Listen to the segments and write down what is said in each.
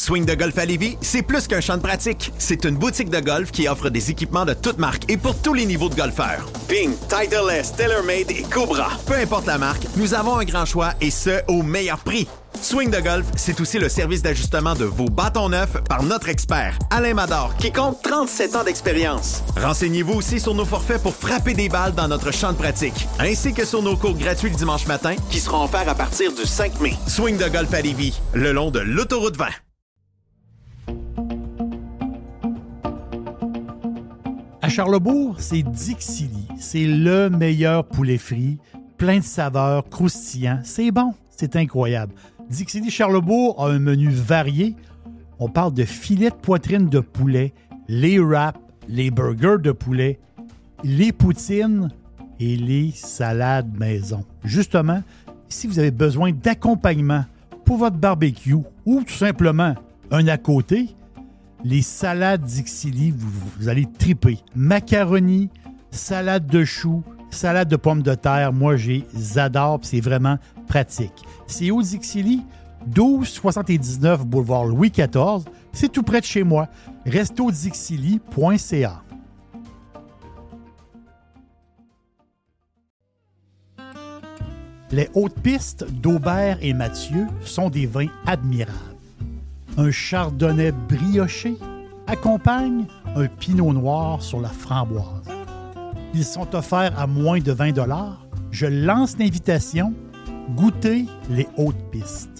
Swing de golf à Lévis, c'est plus qu'un champ de pratique. C'est une boutique de golf qui offre des équipements de toutes marques et pour tous les niveaux de golfeurs. Ping, Titleist, TaylorMade et Cobra. Peu importe la marque, nous avons un grand choix et ce, au meilleur prix. Swing de golf, c'est aussi le service d'ajustement de vos bâtons neufs par notre expert, Alain Mador, qui compte 37 ans d'expérience. Renseignez-vous aussi sur nos forfaits pour frapper des balles dans notre champ de pratique, ainsi que sur nos cours gratuits le dimanche matin, qui seront offerts à partir du 5 mai. Swing de golf à Lévis, le long de l'autoroute 20. À Charlebourg, c'est Dixili. C'est le meilleur poulet frit, plein de saveurs, croustillant. C'est bon, c'est incroyable. Dixili Charlebourg a un menu varié. On parle de filets de poitrine de poulet, les wraps, les burgers de poulet, les poutines et les salades maison. Justement, si vous avez besoin d'accompagnement pour votre barbecue ou tout simplement un à côté, les salades Dixili, vous, allez triper. Macaroni, salade de choux, salade de pommes de terre, moi j'adore, c'est vraiment pratique. C'est au Dixili, 1279 boulevard Louis XIV, c'est tout près de chez moi. restodixili.ca. Les hautes pistes d'Aubert et Mathieu sont des vins admirables. Un chardonnay brioché accompagne un pinot noir sur la framboise. Ils sont offerts à moins de 20 Je lance l'invitation. Goûtez les hautes pistes.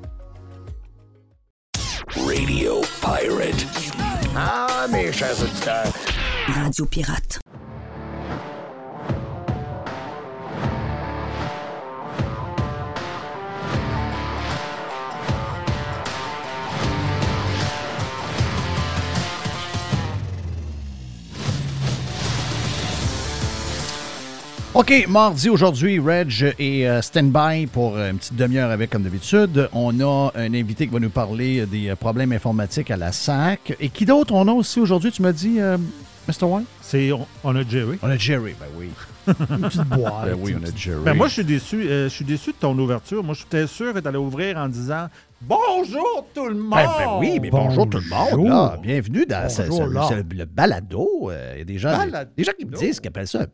Radio Pirate. Ah, mes chers auditeurs. Radio Pirate. OK, mardi aujourd'hui, Reg est euh, stand-by pour une petite demi-heure avec, comme d'habitude. On a un invité qui va nous parler des euh, problèmes informatiques à la SAC. Et qui d'autre? On a aussi aujourd'hui, tu m'as dit, euh, Mr. White? C'est, on, on a Jerry. On a Jerry, ben oui. Une petite boîte. Ben oui, on a Jerry. Ben moi, je suis déçu. euh, je suis déçu de ton ouverture. Moi, j'étais sûr que tu allais ouvrir en disant Bonjour tout le monde. Ben, ben oui, mais bonjour, tout le monde. Là. Bienvenue dans ce- Bonjour, ce- là. ce- le balado. Euh, Il y a des gens, Balado? des gens qui me disent qu'ils appellent ça un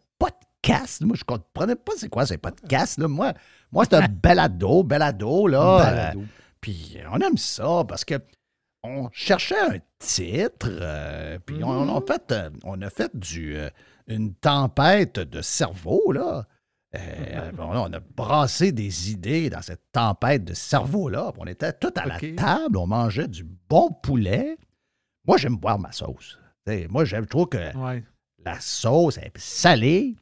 podcast. Moi, je ne comprenais pas c'est quoi ces podcasts. Là. Moi, moi c'est un balado, balado. Là, Balado. Euh, puis on aime ça parce que on cherchait un titre, euh, puis on, on a fait, euh, on a fait du, euh, une tempête de cerveau, là. Euh, on a brassé des idées dans cette tempête de cerveau-là. On était tout à la table, on mangeait du bon poulet. Moi, j'aime boire ma sauce. T'sais, moi, j'aime trop que Ouais. la sauce est salée,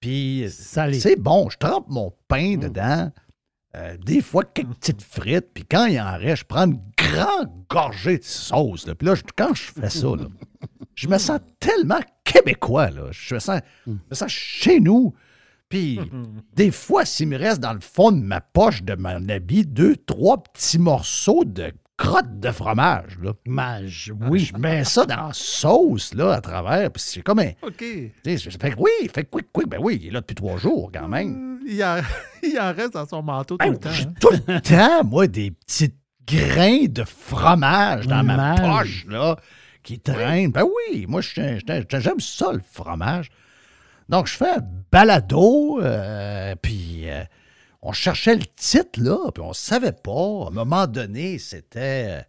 puis c'est bon. Je trempe mon pain dedans. Euh, des fois, quelques petites frites. Puis quand il en reste, je prends une grande gorgée de sauce. là. Puis là, je- quand je fais ça, là, je me sens tellement québécois. Là. Je, me sens, je me sens chez nous. Puis des fois, s'il me reste dans le fond de ma poche de mon habit deux, trois petits morceaux de crotte de fromage, là. Mage, Oui, je mets ça dans la sauce, là, à travers. Puis c'est comme un. OK. Fait que oui, fait quick, quick. Ben oui, il est là depuis trois jours, quand même. Euh, Il en, il en reste dans son manteau tout Ben, le temps. j'ai hein. tout le temps, moi, des petits grains de fromage dans ma poche, là, qui traînent. Ben oui, moi, j'aime ça, le fromage. Donc, je fais un balado, euh, puis euh, on cherchait le titre, là, puis on savait pas. À un moment donné, c'était euh,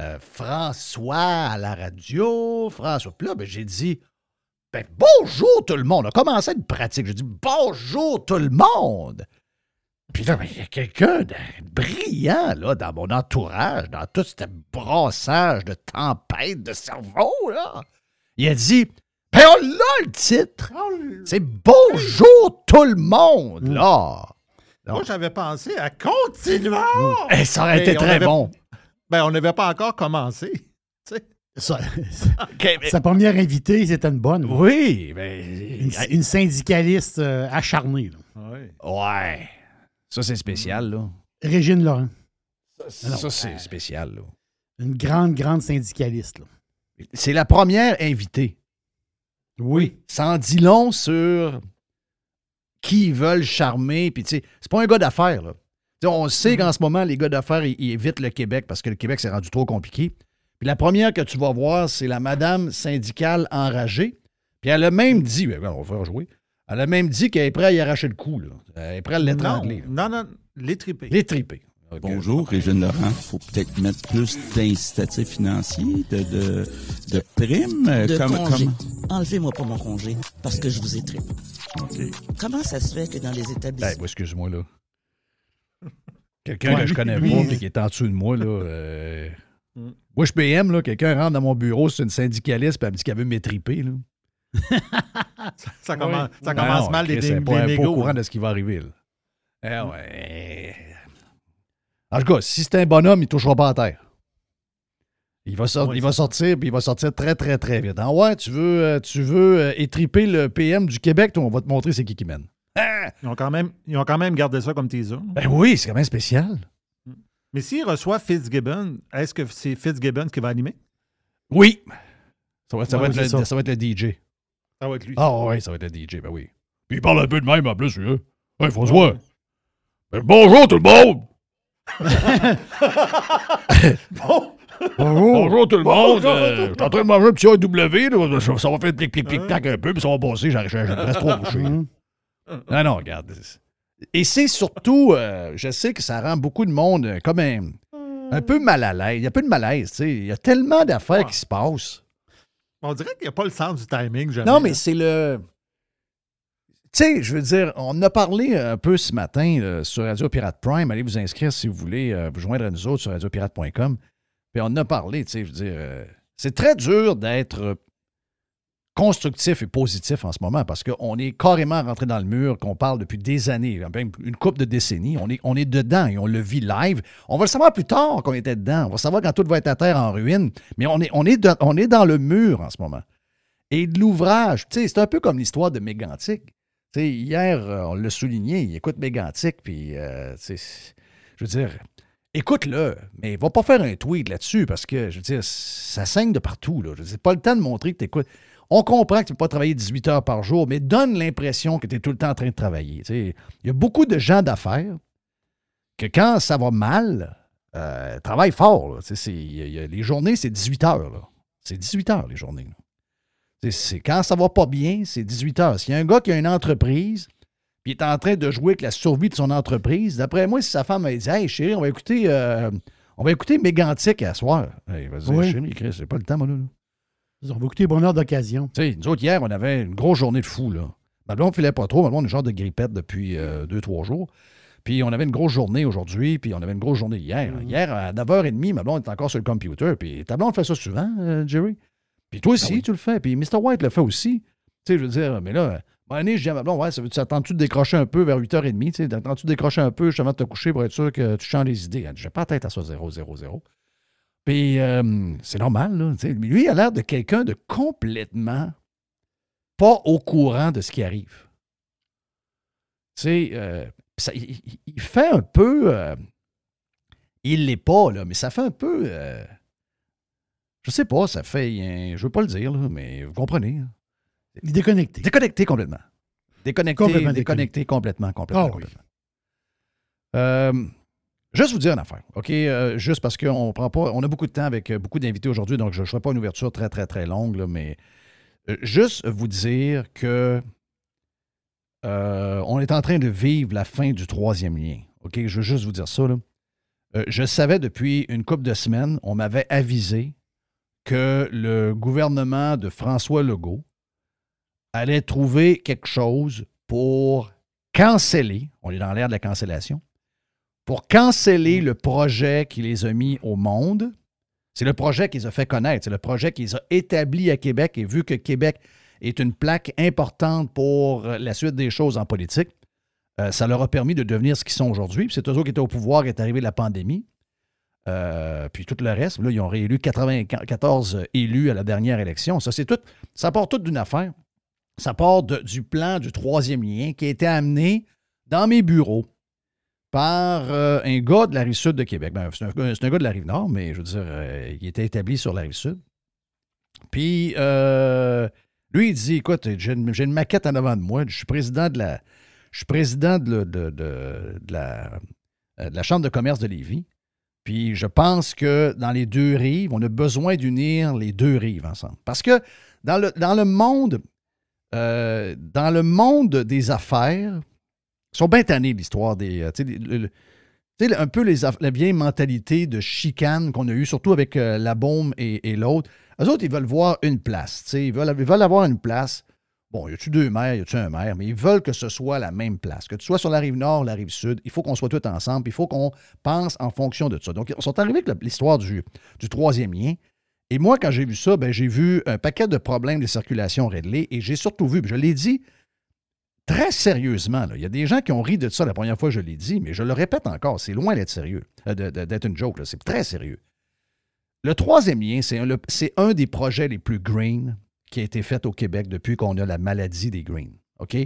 euh, François à la radio, François. Puis là, ben, j'ai dit, ben, bonjour tout le monde. On a commencé une pratique. J'ai dit, bonjour tout le monde. Puis là, ben, il y a quelqu'un de brillant là, dans mon entourage, dans tout ce brassage de tempête de cerveau. Là. Il a dit Ben, on l'a le titre. C'est Bonjour tout le monde, là. Moi, j'avais pensé à continuer. Eh, ça aurait été très avait- bon. Ben, on n'avait pas encore commencé. Ça- mais- sa première invitée, c'était une bonne. Oui, mais. Une, une syndicaliste euh, acharnée. là. Ouais. Ouais. Ça, c'est spécial, là. Régine Laurent. Ça, c'est spécial, là. Une grande, grande syndicaliste. là. C'est la première invitée. Oui. Ça en dit long sur qui veulent charmer. Puis, tu sais, c'est pas un gars d'affaires, là. Tu sais, on sait qu'en ce moment, les gars d'affaires, ils, ils évitent le Québec parce que le Québec s'est rendu trop compliqué. Puis la première que tu vas voir, c'est la madame syndicale enragée. Puis elle a même dit, ben, on va faire jouer, elle a même dit qu'elle est prête à y arracher le cou, là. Elle est prête à l'étrangler. non, non, les tripés. Les. Bonjour, Régine Laurent. faut peut-être mettre plus d'incitatifs financiers, de, de, de primes. euh, de comme- congé. comme- Enlevez-moi pas mon congé parce que je vous ai trippé. Comment ça se fait que dans les Ben, établissements... moi, excuse-moi, là. Quelqu'un Ouais, que je connais lui, pas et qui est en dessous de moi, là. euh, Mm. Moi, je PM, là. Quelqu'un rentre dans mon bureau, c'est une syndicaliste, puis elle me dit qu'elle veut m'étriper, là. Ça commence, ça Ben commence non, mal pas, elle est pas au courant de ce qui va arriver, là. Eh ouais. En tout cas, si c'est un bonhomme, il touchera pas à terre. Il va, sor- Oui, il va sortir, puis il va sortir très, très, très vite. Ah ouais, tu veux, euh, tu veux euh, étriper le PM du Québec, toi, on va te montrer c'est qui qui mène. Ah! Ils ont, quand même, ils ont quand même gardé ça comme teaser. Ben oui, c'est quand même spécial. Mais s'il reçoit Fitzgibbon, est-ce que c'est Fitzgibbon qui va animer? Oui. Ça va, ça Ouais, le, ça va être le DJ. Ça va être lui. Ah oui, ça va être le DJ, ben oui. Puis il parle un peu de même en plus, lui. hein. Hey, François. Ben, bonjour tout le monde! Bonjour tout le monde! Euh, je suis en train de manger un petit AW, là. Ça va faire plic, plic, plic, plac un peu, puis ça va passer, j'ai presque trop couché. Mhm. Non, non, regarde. Et c'est surtout, euh, je sais que ça rend beaucoup de monde euh, comme un, un peu mal à l'aise. Il y a peu de malaise, tu sais. Il y a tellement d'affaires Ouais. qui se passent. On dirait qu'il n'y a pas le sens du timing. Jamais, Non, mais c'est le. Tu sais, je veux dire, on a parlé un peu ce matin sur Radio Pirate Prime. Allez vous inscrire si vous voulez, euh, vous joindre à nous autres sur radiopirate.com. Puis on a parlé, tu sais, je veux dire, euh, c'est très dur d'être constructif et positif en ce moment parce qu'on est carrément rentré dans le mur qu'on parle depuis des années, même une couple de décennies. On est, on est dedans et on le vit live. On va le savoir plus tard qu'on était dedans. On va savoir quand tout va être à terre en ruine. Mais on est, on est, on est dans le mur en ce moment. Et de l'ouvrage, tu sais, c'est un peu comme l'histoire de Mégantic. Hier, euh, on l'a souligné, il écoute Mégantic, puis, euh, je veux dire, écoute-le, mais va pas faire un tweet là-dessus parce que, je veux dire, ça saigne de partout. Là. Je veux pas le temps de montrer que tu écoutes. On comprend que tu ne peux pas travailler 18 heures par jour, mais donne l'impression que tu es tout le temps en train de travailler. Il y a beaucoup de gens d'affaires que quand ça va mal, euh, travaillent fort. y a- les journées, c'est 18 heures. C'est 18 heures, les journées. C'est- quand ça va pas bien, c'est 18 heures. S'il y a un gars qui a une entreprise, puis il est en train de jouer avec la survie de son entreprise, d'après moi, si sa femme elle dit Hey chérie, on va écouter euh, on va écouter Mégantic à soir. Hey, vas-y, Oui. chérie, Chris, j'ai pas le temps, moi, là. On va écouter Bonheur d'occasion. Tu sais, nous autres, hier, on avait une grosse journée de fou, là. Ma blonde filait pas trop. Ma blonde, on est genre de grippette depuis euh, deux, trois jours. Puis on avait une grosse journée aujourd'hui, puis on avait une grosse journée hier. Hier, à 9h30, ma blonde est encore sur le computer. Puis ta blonde fait ça souvent, euh, Jerry? Puis toi aussi, tu le fais. Puis Mr. White le fait aussi. Tu sais, je veux dire, mais là, moment donné, je dis à ma blonde, ouais, ça veut t'attends-tu de décrocher un peu vers 8h30? Tu sais, t'attends-tu de décrocher un peu justement de te coucher pour être sûr que tu changes les idées? Elle dit, j'ai pas la tête à ça, 0, 0, 0. Puis euh, c'est normal, là. tu sais. Mais lui, il a l'air de quelqu'un de complètement pas au courant de ce qui arrive. Tu sais, euh, ça- il, il- il fait un peu. euh, il l'est pas, là, mais ça fait un peu. euh, je sais pas, ça fait. euh, je veux pas le dire, là, mais vous comprenez. hein. Déconnecté. Déconnecté complètement. Déconnecté, Complètement déconnecté complètement, complètement. Ah oui. Euh, juste vous dire une affaire, OK? Euh, juste parce qu'on prend pas. On a beaucoup de temps avec euh, beaucoup d'invités aujourd'hui, donc je ne ferai pas une ouverture très, très, très longue, là, mais euh, juste vous dire que on est en train de vivre la fin du troisième lien. OK? Je veux juste vous dire ça. Là. Je savais depuis une couple de semaines, on m'avait avisé que le gouvernement de François Legault allait trouver quelque chose pour canceller, on est dans l'ère de la cancellation, pour canceller le projet qui les a mis au monde. C'est le projet qui les a fait connaître, c'est le projet qui les a établis à Québec et vu que Québec est une plaque importante pour la suite des choses en politique, Euh, ça leur a permis de devenir ce qu'ils sont aujourd'hui. C'est eux qui étaient au pouvoir est arrivé la pandémie. Euh, puis tout le reste, là, ils ont réélu 94 élus à la dernière élection. Ça, c'est tout. Ça part tout d'une affaire. Ça part du plan du troisième lien qui a été amené dans mes bureaux par euh, un gars de la rive sud de Québec. Ben, c'est, un, gars- de la rive nord, mais je veux dire, euh, il était établi sur la rive sud. Puis, lui, il dit Écoute, j'ai une, maquette en avant de moi. Je suis président de la, je suis président de la Chambre de commerce de Lévis. Puis, je pense que dans les deux rives, on a besoin d'unir les deux rives ensemble. Parce que dans le, dans le monde, euh, des affaires, ils sont bien tannés l'histoire des. euh, tu sais, un peu les, la vieille mentalité de chicane qu'on a eue, surtout avec euh, la bombe et, l'autre. Eux autres, ils veulent voir une place. Ils veulent, ils veulent avoir une place. Bon, y a-tu deux maires, y a-tu un maire, mais ils veulent que ce soit la même place. Que tu sois sur la rive nord, la rive sud, il faut qu'on soit tous ensemble, il faut qu'on pense en fonction de ça. Donc, ils sont arrivés avec l'histoire du, du troisième lien. Et moi, quand j'ai vu ça, ben, j'ai vu un paquet de problèmes de circulation réglés et j'ai surtout vu, je l'ai dit très sérieusement, il y a des gens qui ont ri de ça la première fois que je l'ai dit, mais je le répète encore, c'est loin d'être sérieux, euh, d'être une joke, c'est très sérieux. Le troisième lien, c'est un, un des projets les plus green qui a été fait au Québec depuis qu'on a la maladie des greens. OK?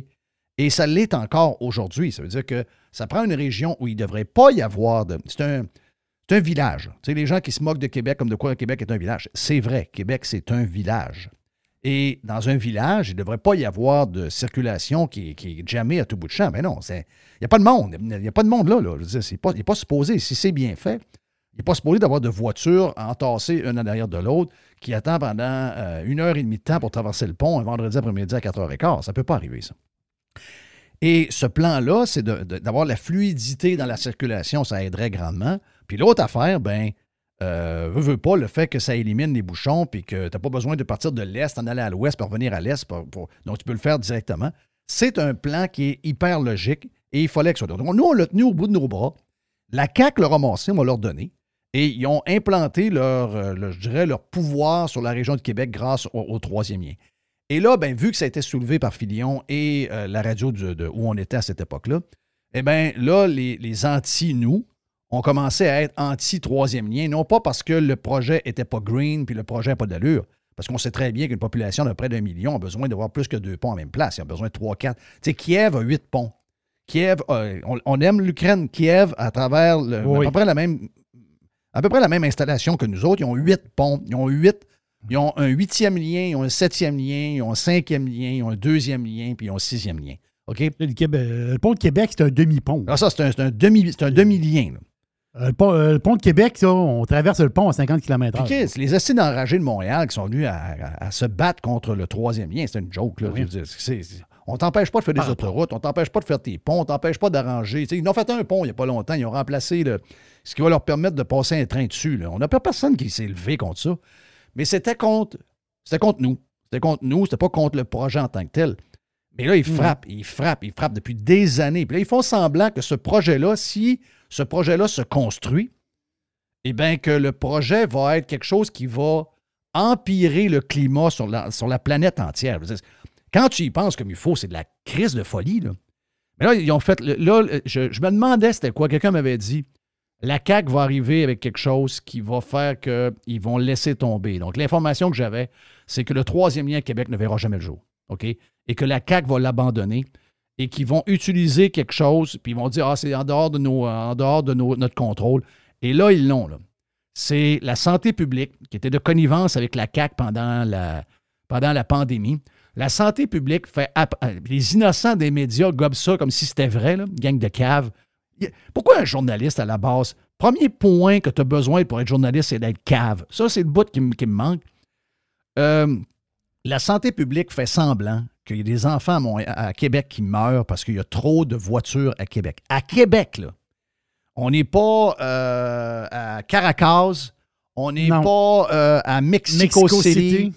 Et ça l'est encore aujourd'hui. Ça veut dire que ça prend une région où il ne devrait pas y avoir de. C'est un, un village. Tu sais, les gens qui se moquent de Québec comme de quoi Québec est un village. C'est vrai, Québec, c'est un village. Et dans un village, il ne devrait pas y avoir de circulation qui, est- jammée à tout bout de champ. Mais non, il n'y a pas de monde. Il n'y a pas de monde là. là. Je veux dire, pas, il n'est pas supposé. Si c'est bien fait, il n'est pas supposé d'avoir de voitures entassées une en arrière de l'autre qui attend pendant euh, une heure et demie de temps pour traverser le pont un vendredi après-midi à 4h15. Ça ne peut pas arriver, ça. Et ce plan-là, c'est d'avoir la fluidité dans la circulation, ça aiderait grandement. Puis l'autre affaire, ben, euh, veux pas, le fait que ça élimine les bouchons, puis que tu n'as pas besoin de partir de l'Est, en aller à l'Ouest, pour revenir à l'Est, donc tu peux le faire directement. C'est un plan qui est hyper logique et il fallait que ce soit. Donc, nous, on l'a tenu au bout de nos bras. La CAQ l'a ramassé, on va leur donner. Et ils ont implanté leur, euh, je dirais, leur pouvoir sur la région de Québec grâce au, au troisième lien. Et là, ben, vu que ça a été soulevé par Filion et euh, la radio de, de- où on était à cette époque-là, eh bien, là, les, les anti-nous ont commencé à être anti-troisième lien, non pas parce que le projet n'était pas green puis le projet n'a pas d'allure, parce qu'on sait très bien qu'une population de près d'un million a besoin d'avoir plus que deux ponts en même place. Il a besoin de trois, quatre. Tu sais, Kiev a huit ponts. Kiev, euh, on, on aime l'Ukraine. Kiev, à travers le- Oui. à peu près la même à peu près la même installation que nous autres. Ils ont huit ponts. Ils ont huit. Ils ont un huitième lien, ils ont un septième lien, ils ont un cinquième lien, ils ont un deuxième lien, puis ils ont un sixième lien. OK? Le, Québec- le pont de Québec, c'est un demi-pont. Alors ça, c'est un, un demi, c'est un demi-lien. là. Euh, le, pont, euh, le pont de Québec, ça, on traverse le pont à 50 km/h. Chris, les acides enragés de Montréal qui sont venus à, à- à se battre contre le troisième lien, c'est une joke. Là, Oui. Je veux dire, on t'empêche pas de faire des Par autoroutes, on t'empêche pas de faire tes ponts, on t'empêche pas d'arranger. Ils ont fait un pont il n'y a pas longtemps, ils ont remplacé le- ce qui va leur permettre de passer un train dessus. là. On n'a pas personne qui s'est levé contre ça. Mais c'était contre, c'était contre nous. C'était contre nous, c'était pas contre le projet en tant que tel. Mais là, ils frappent, ils frappent, ils frappent depuis des années. Puis là, ils font semblant que ce projet-là, si ce projet-là se construit, eh bien, que le projet va être quelque chose qui va empirer le climat sur la, sur la planète entière. Quand tu y penses comme il faut, c'est de la crise de folie. Là. Mais là, ils ont fait. Là, je, me demandais c'était quoi. Quelqu'un m'avait dit la CAQ va arriver avec quelque chose qui va faire qu'ils vont laisser tomber. Donc, l'information que j'avais, c'est que le troisième lien Québec ne verra jamais le jour. OK? Et que la CAQ va l'abandonner et qu'ils vont utiliser quelque chose, puis ils vont dire Ah, c'est en dehors de, nos, en dehors de nos- notre contrôle. Et là, ils l'ont. C'est la santé publique qui était de connivence avec la CAQ pendant la, pendant la pandémie. La santé publique fait. euh, Les innocents des médias gobent ça comme si c'était vrai, là, gang de caves. Y- Pourquoi un journaliste à la base? Premier point que tu as besoin pour être journaliste, c'est d'être cave? Ça, c'est le bout qui, me- qui me manque. Euh, la santé publique fait semblant qu'il y a des enfants à, Québec qui meurent parce qu'il y a trop de voitures à Québec. À Québec, là. On n'est pas euh, à Caracas. On n'est pas euh, à Mexico, Mexico City. City.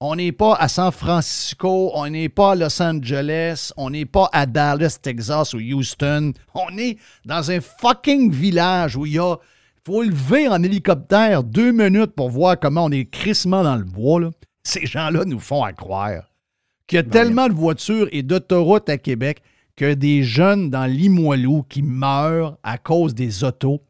On n'est pas à San Francisco, on n'est pas à Los Angeles, on n'est pas à Dallas, Texas ou Houston. On est dans un fucking village où il y a. faut lever en hélicoptère deux minutes pour voir comment on est crissement dans le bois. là. Ces gens-là nous font à croire qu'il y a tellement de voitures et d'autoroutes à Québec que des jeunes dans Limoilou qui meurent à cause des autos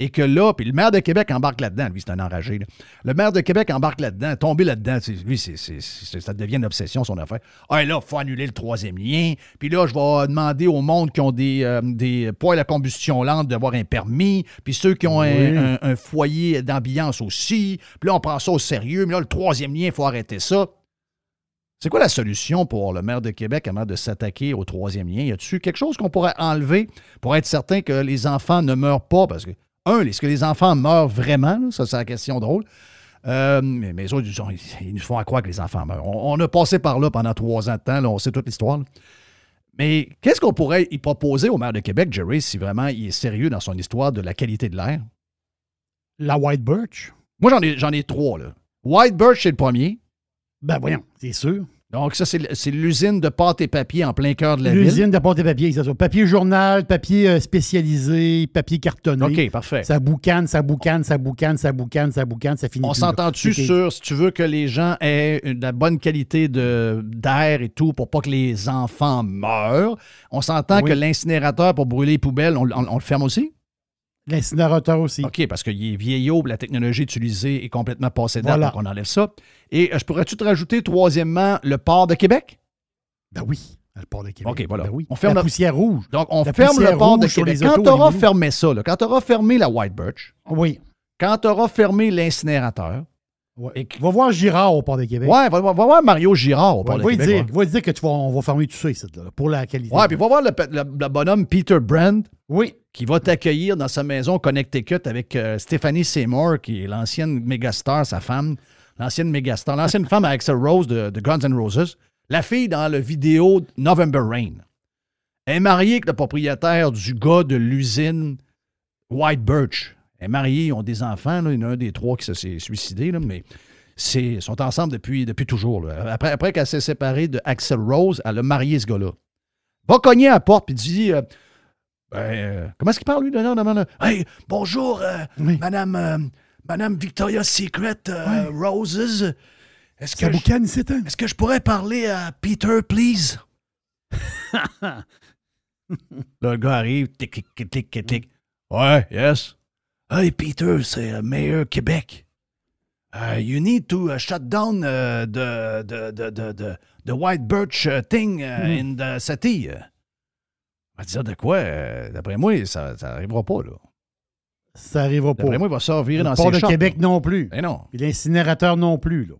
et que là, puis le maire de Québec embarque là-dedans. Lui, c'est un enragé. là. Le maire de Québec embarque là-dedans, tombé là-dedans. Lui, c'est, c'est- c'est- ça devient une obsession, son affaire. Ah, là, il faut annuler le troisième lien. Puis là, je vais demander au monde qui ont des, euh, des poêles à combustion lente d'avoir un permis. Puis ceux qui ont un- Oui. un, un foyer d'ambiance aussi. Puis là, on prend ça au sérieux. Mais là, le troisième lien, il faut arrêter ça. C'est quoi la solution pour le maire de Québec avant de s'attaquer au troisième lien? Y a-t-il quelque chose qu'on pourrait enlever pour être certain que les enfants ne meurent pas? Parce que, un, est-ce que les enfants meurent vraiment? là? Ça, c'est la question drôle. Euh, mais, mais les autres, ils, nous font à croire que les enfants meurent. On, on a passé par là pendant trois ans de temps, là, on sait toute l'histoire. Mais qu'est-ce qu'on pourrait y proposer au maire de Québec, Jerry, si vraiment il est sérieux dans son histoire de la qualité de l'air? La White Birch? Moi, j'en ai, j'en ai trois. Là. White Birch, c'est le premier. Ben voyons, c'est sûr. Donc, ça, c'est l'usine de pâte et papier en plein cœur de la ville. L'usine de pâte et papier, c'est ça. Papier journal, papier euh, spécialisé, papier cartonné. OK, parfait. Ça boucane, ça boucane, ça boucane, ça boucane, ça boucane, ça finit On s'entend-tu sur, si tu veux que les gens aient de la bonne qualité d'air et tout pour pas que les enfants meurent, on s'entend Oui. que l'incinérateur pour brûler les poubelles, on, on- on le ferme aussi? L'incinérateur aussi. OK, parce qu'il est vieillot, la technologie utilisée est complètement passée date, Voilà. donc on enlève ça. Et euh, je pourrais-tu te rajouter, troisièmement, le port de Québec? Ben oui, le port de Québec. OK, voilà. Ben oui. On ferme la poussière rouge. Donc, on La ferme le port de Québec. Quand tu auras fermé ça, là, quand tu auras fermé la White Birch, Oui. quand tu auras fermé l'incinérateur, Ouais. Va voir Girard au port de Québec. ouais, va, voir Mario Girard au port Ouais, de va, Québec. dire, ouais. va dire que tu vas, on va fermer tout ça ici, là, pour la qualité. Ouais, puis va voir le, pe- le- le bonhomme Peter Brand Oui. qui va t'accueillir dans sa maison Connecticut avec euh, Stephanie Seymour, qui est l'ancienne mégastar, sa femme, l'ancienne mégastar, l'ancienne femme à Axel Rose de, de Guns N' Roses, la fille dans le vidéo November Rain. Elle est mariée avec le propriétaire du gars de l'usine White Birch. Est mariée, ils ont des enfants, là. il y en a un des trois qui se- s'est suicidé, là, mais ils sont ensemble depuis, depuis toujours. là. Après, après qu'elle s'est séparée de Axel Rose, elle a marié ce gars-là. Va cogner à la porte puis dit euh, ben, euh, comment est-ce qu'il parle, lui? Non, non, non, non. Hey, bonjour, euh, Oui. Madame, Madame Victoria's Secret Roses. Est-ce que, je, est-ce que je pourrais parler à Peter, please? Là, le gars arrive, tic, tic, tic, tic, tic. Ouais, yes. Hey, Peter, c'est euh, Mayor Québec. Uh, you need to uh, shut down uh, the, the, the, the, the, white birch uh, thing uh, in the city. Va dire de quoi? euh, D'après moi, ça n'arrivera pas, là. Ça arrivera pas. D'après moi, il va se revirer le dans port ses de shorts, Québec là. non plus. Eh non. Puis l'incinérateur non plus. Là.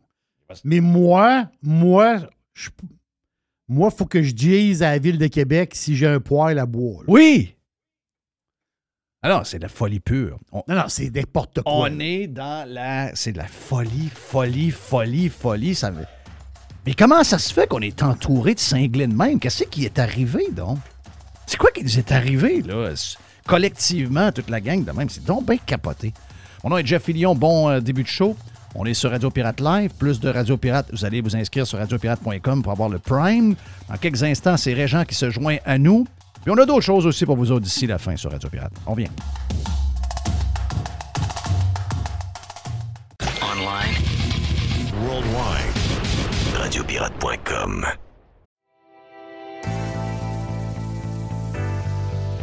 Mais moi, moi, je, moi, faut que je dise à la ville de Québec si j'ai un poêle à bois. là. Oui! Alors, c'est de la folie pure. On, Non, non, c'est n'importe quoi. on est dans la... C'est de la folie, folie, folie, folie. Ça... Mais comment ça se fait qu'on est entouré de cinglés de même? Qu'est-ce qui est arrivé, donc? C'est quoi qui nous est arrivé, là? Collectivement, toute la gang de même. C'est donc bien capoté. Mon nom est Jeff Fillion. Bon euh, début de show. On est sur Radio Pirate Live. Plus de Radio Pirate, vous allez vous inscrire sur radiopirate.com pour avoir le Prime. Dans quelques instants, c'est Régent qui se joint à nous. Puis on a d'autres choses aussi pour vous autres d'ici la fin sur Radio Pirate. On vient. Online. Worldwide. Radiopirate.com.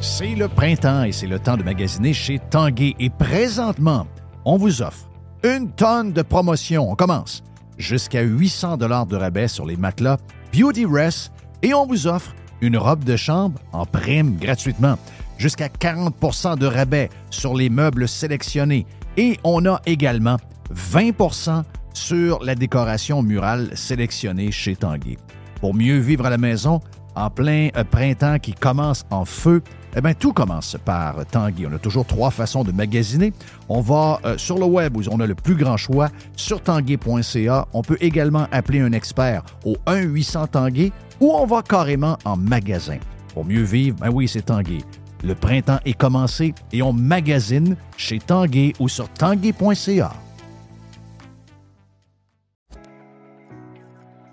C'est le printemps et c'est le temps de magasiner chez Tanguay. Et présentement, on vous offre une tonne de promotions. On commence. Jusqu'à 800 dollars de rabais sur les matelas Beauty Rest et on vous offre une robe de chambre en prime gratuitement. Jusqu'à 40% de rabais sur les meubles sélectionnés. Et on a également 20% sur la décoration murale sélectionnée chez Tanguay. Pour mieux vivre à la maison, en plein euh, printemps qui commence en feu, eh bien, tout commence par Tanguy. On a toujours trois façons de magasiner. On va euh, sur le web où on a le plus grand choix, sur tanguay.ca. On peut également appeler un expert au 1-800 Tanguay ou on va carrément en magasin. Pour mieux vivre, ben oui, c'est Tanguay. Le printemps est commencé et on magasine chez Tanguay ou sur tanguay.ca.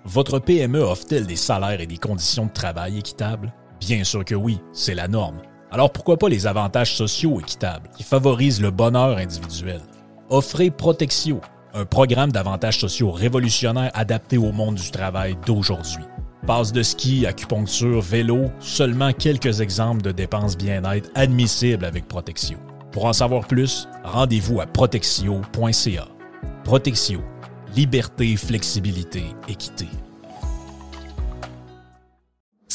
Votre PME offre-t-elle des salaires et des conditions de travail équitables? Bien sûr que oui, c'est la norme. Alors pourquoi pas les avantages sociaux équitables qui favorisent le bonheur individuel? Offrez Protexio, un programme d'avantages sociaux révolutionnaire adapté au monde du travail d'aujourd'hui. Passe de ski, acupuncture, vélo, seulement quelques exemples de dépenses bien-être admissibles avec Protexio. Pour en savoir plus, rendez-vous à protexio.ca. Protexio. Liberté, flexibilité, équité.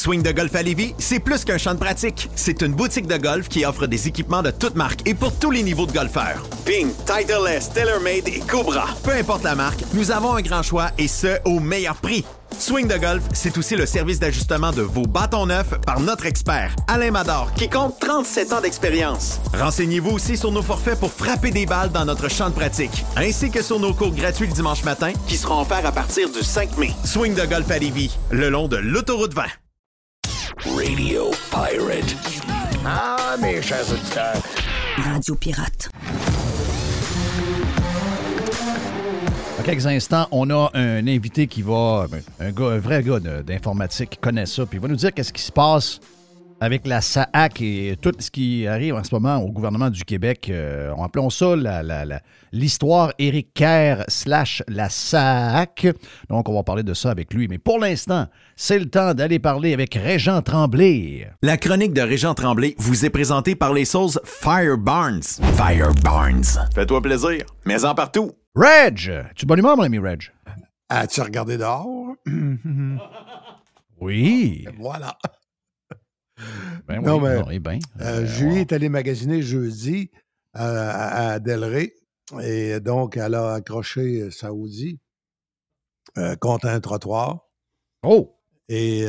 Swing de golf à Lévis, c'est plus qu'un champ de pratique. C'est une boutique de golf qui offre des équipements de toutes marques et pour tous les niveaux de golfeurs. Ping, Titleist, TaylorMade et Cobra. Peu importe la marque, nous avons un grand choix et ce, au meilleur prix. Swing de golf, c'est aussi le service d'ajustement de vos bâtons neufs par notre expert, Alain Mador, qui compte 37 ans d'expérience. Renseignez-vous aussi sur nos forfaits pour frapper des balles dans notre champ de pratique, ainsi que sur nos cours gratuits le dimanche matin qui seront offerts à partir du 5 mai. Swing de golf à Lévis, le long de l'autoroute 20. Radio Pirate. Ah, mes chers auditeurs. Radio Pirate. Quelques instants, on a un invité qui va, ben, un, gars, un vrai gars d'informatique qui connaît ça, puis il va nous dire qu'est-ce qui se passe avec la SAAC et tout ce qui arrive en ce moment au gouvernement du Québec. Euh, on appelons ça la- la- la- l'histoire Éric Kerr slash la SAAC. Donc, on va parler de ça avec lui. Mais pour l'instant, c'est le temps d'aller parler avec Régent Tremblay. La chronique de Régent Tremblay vous est présentée par les sauces Fire Barnes. Fire Barnes. Fais-toi plaisir, mais en partout. Reg! Tu bonne humeur, mon ami Reg? As-tu regardé dehors? Oui. voilà. Ben oui, non, mais non, eh ben, euh, euh, Julie est allée magasiner jeudi euh, à, Delray. Et donc, elle a accroché Saoudi euh, contre un trottoir. Oh! Et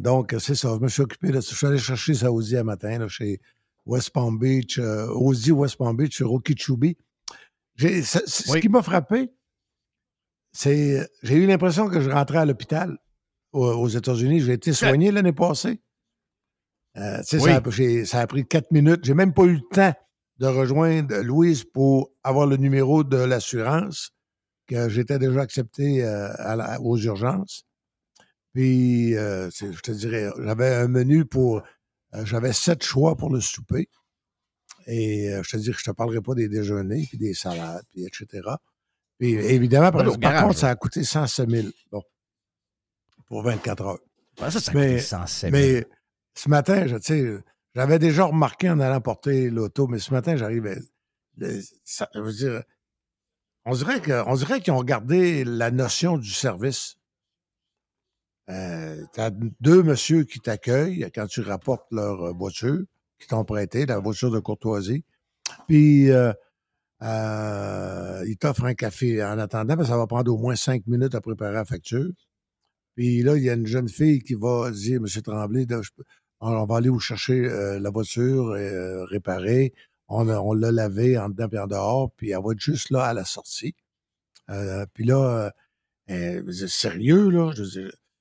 donc, c'est ça. Je me suis occupé de ça. Je suis allé chercher Saoudi un matin là, chez West Palm Beach, Ozzy West Palm Beach, sur Okeechobee. J'ai- ce- qui m'a frappé, c'est j'ai eu l'impression que je rentrais à l'hôpital aux, aux États-Unis. J'ai été soigné l'année passée. Euh, Oui. ça, a, j'ai- ça a pris quatre minutes. J'ai même pas eu le temps de rejoindre Louise pour avoir le numéro de l'assurance que j'étais déjà accepté euh, à la- aux urgences. Puis, euh, je te dirais, j'avais un menu pour. j'avais sept choix pour le souper. Et euh, je te dis que je te parlerai pas des déjeuners, puis des salades, puis etc. Puis évidemment, par, contre, ça a coûté 107 000 bon, pour 24 heures. Ça, ça a mais, coûté 107 000. mais ce matin, je- tu sais, j'avais déjà remarqué en allant porter l'auto, mais ce matin, j'arrivais. ça- Je veux dire, on dirait qu'ils ont gardé la notion du service. Euh, t'as deux messieurs qui t'accueillent quand tu rapportes leur voiture, qui t'ont prêté, la voiture de courtoisie. Puis, euh, euh, ils t'offrent un café en attendant, mais ça va prendre au moins cinq minutes à préparer la facture. Puis là, il y a une jeune fille qui va dire, M. Tremblay, je on va aller vous chercher euh, la voiture euh, réparée. On, l'a lavée en dedans et en dehors, puis elle va être juste là à la sortie. Euh, puis là, je sérieux, là? Je,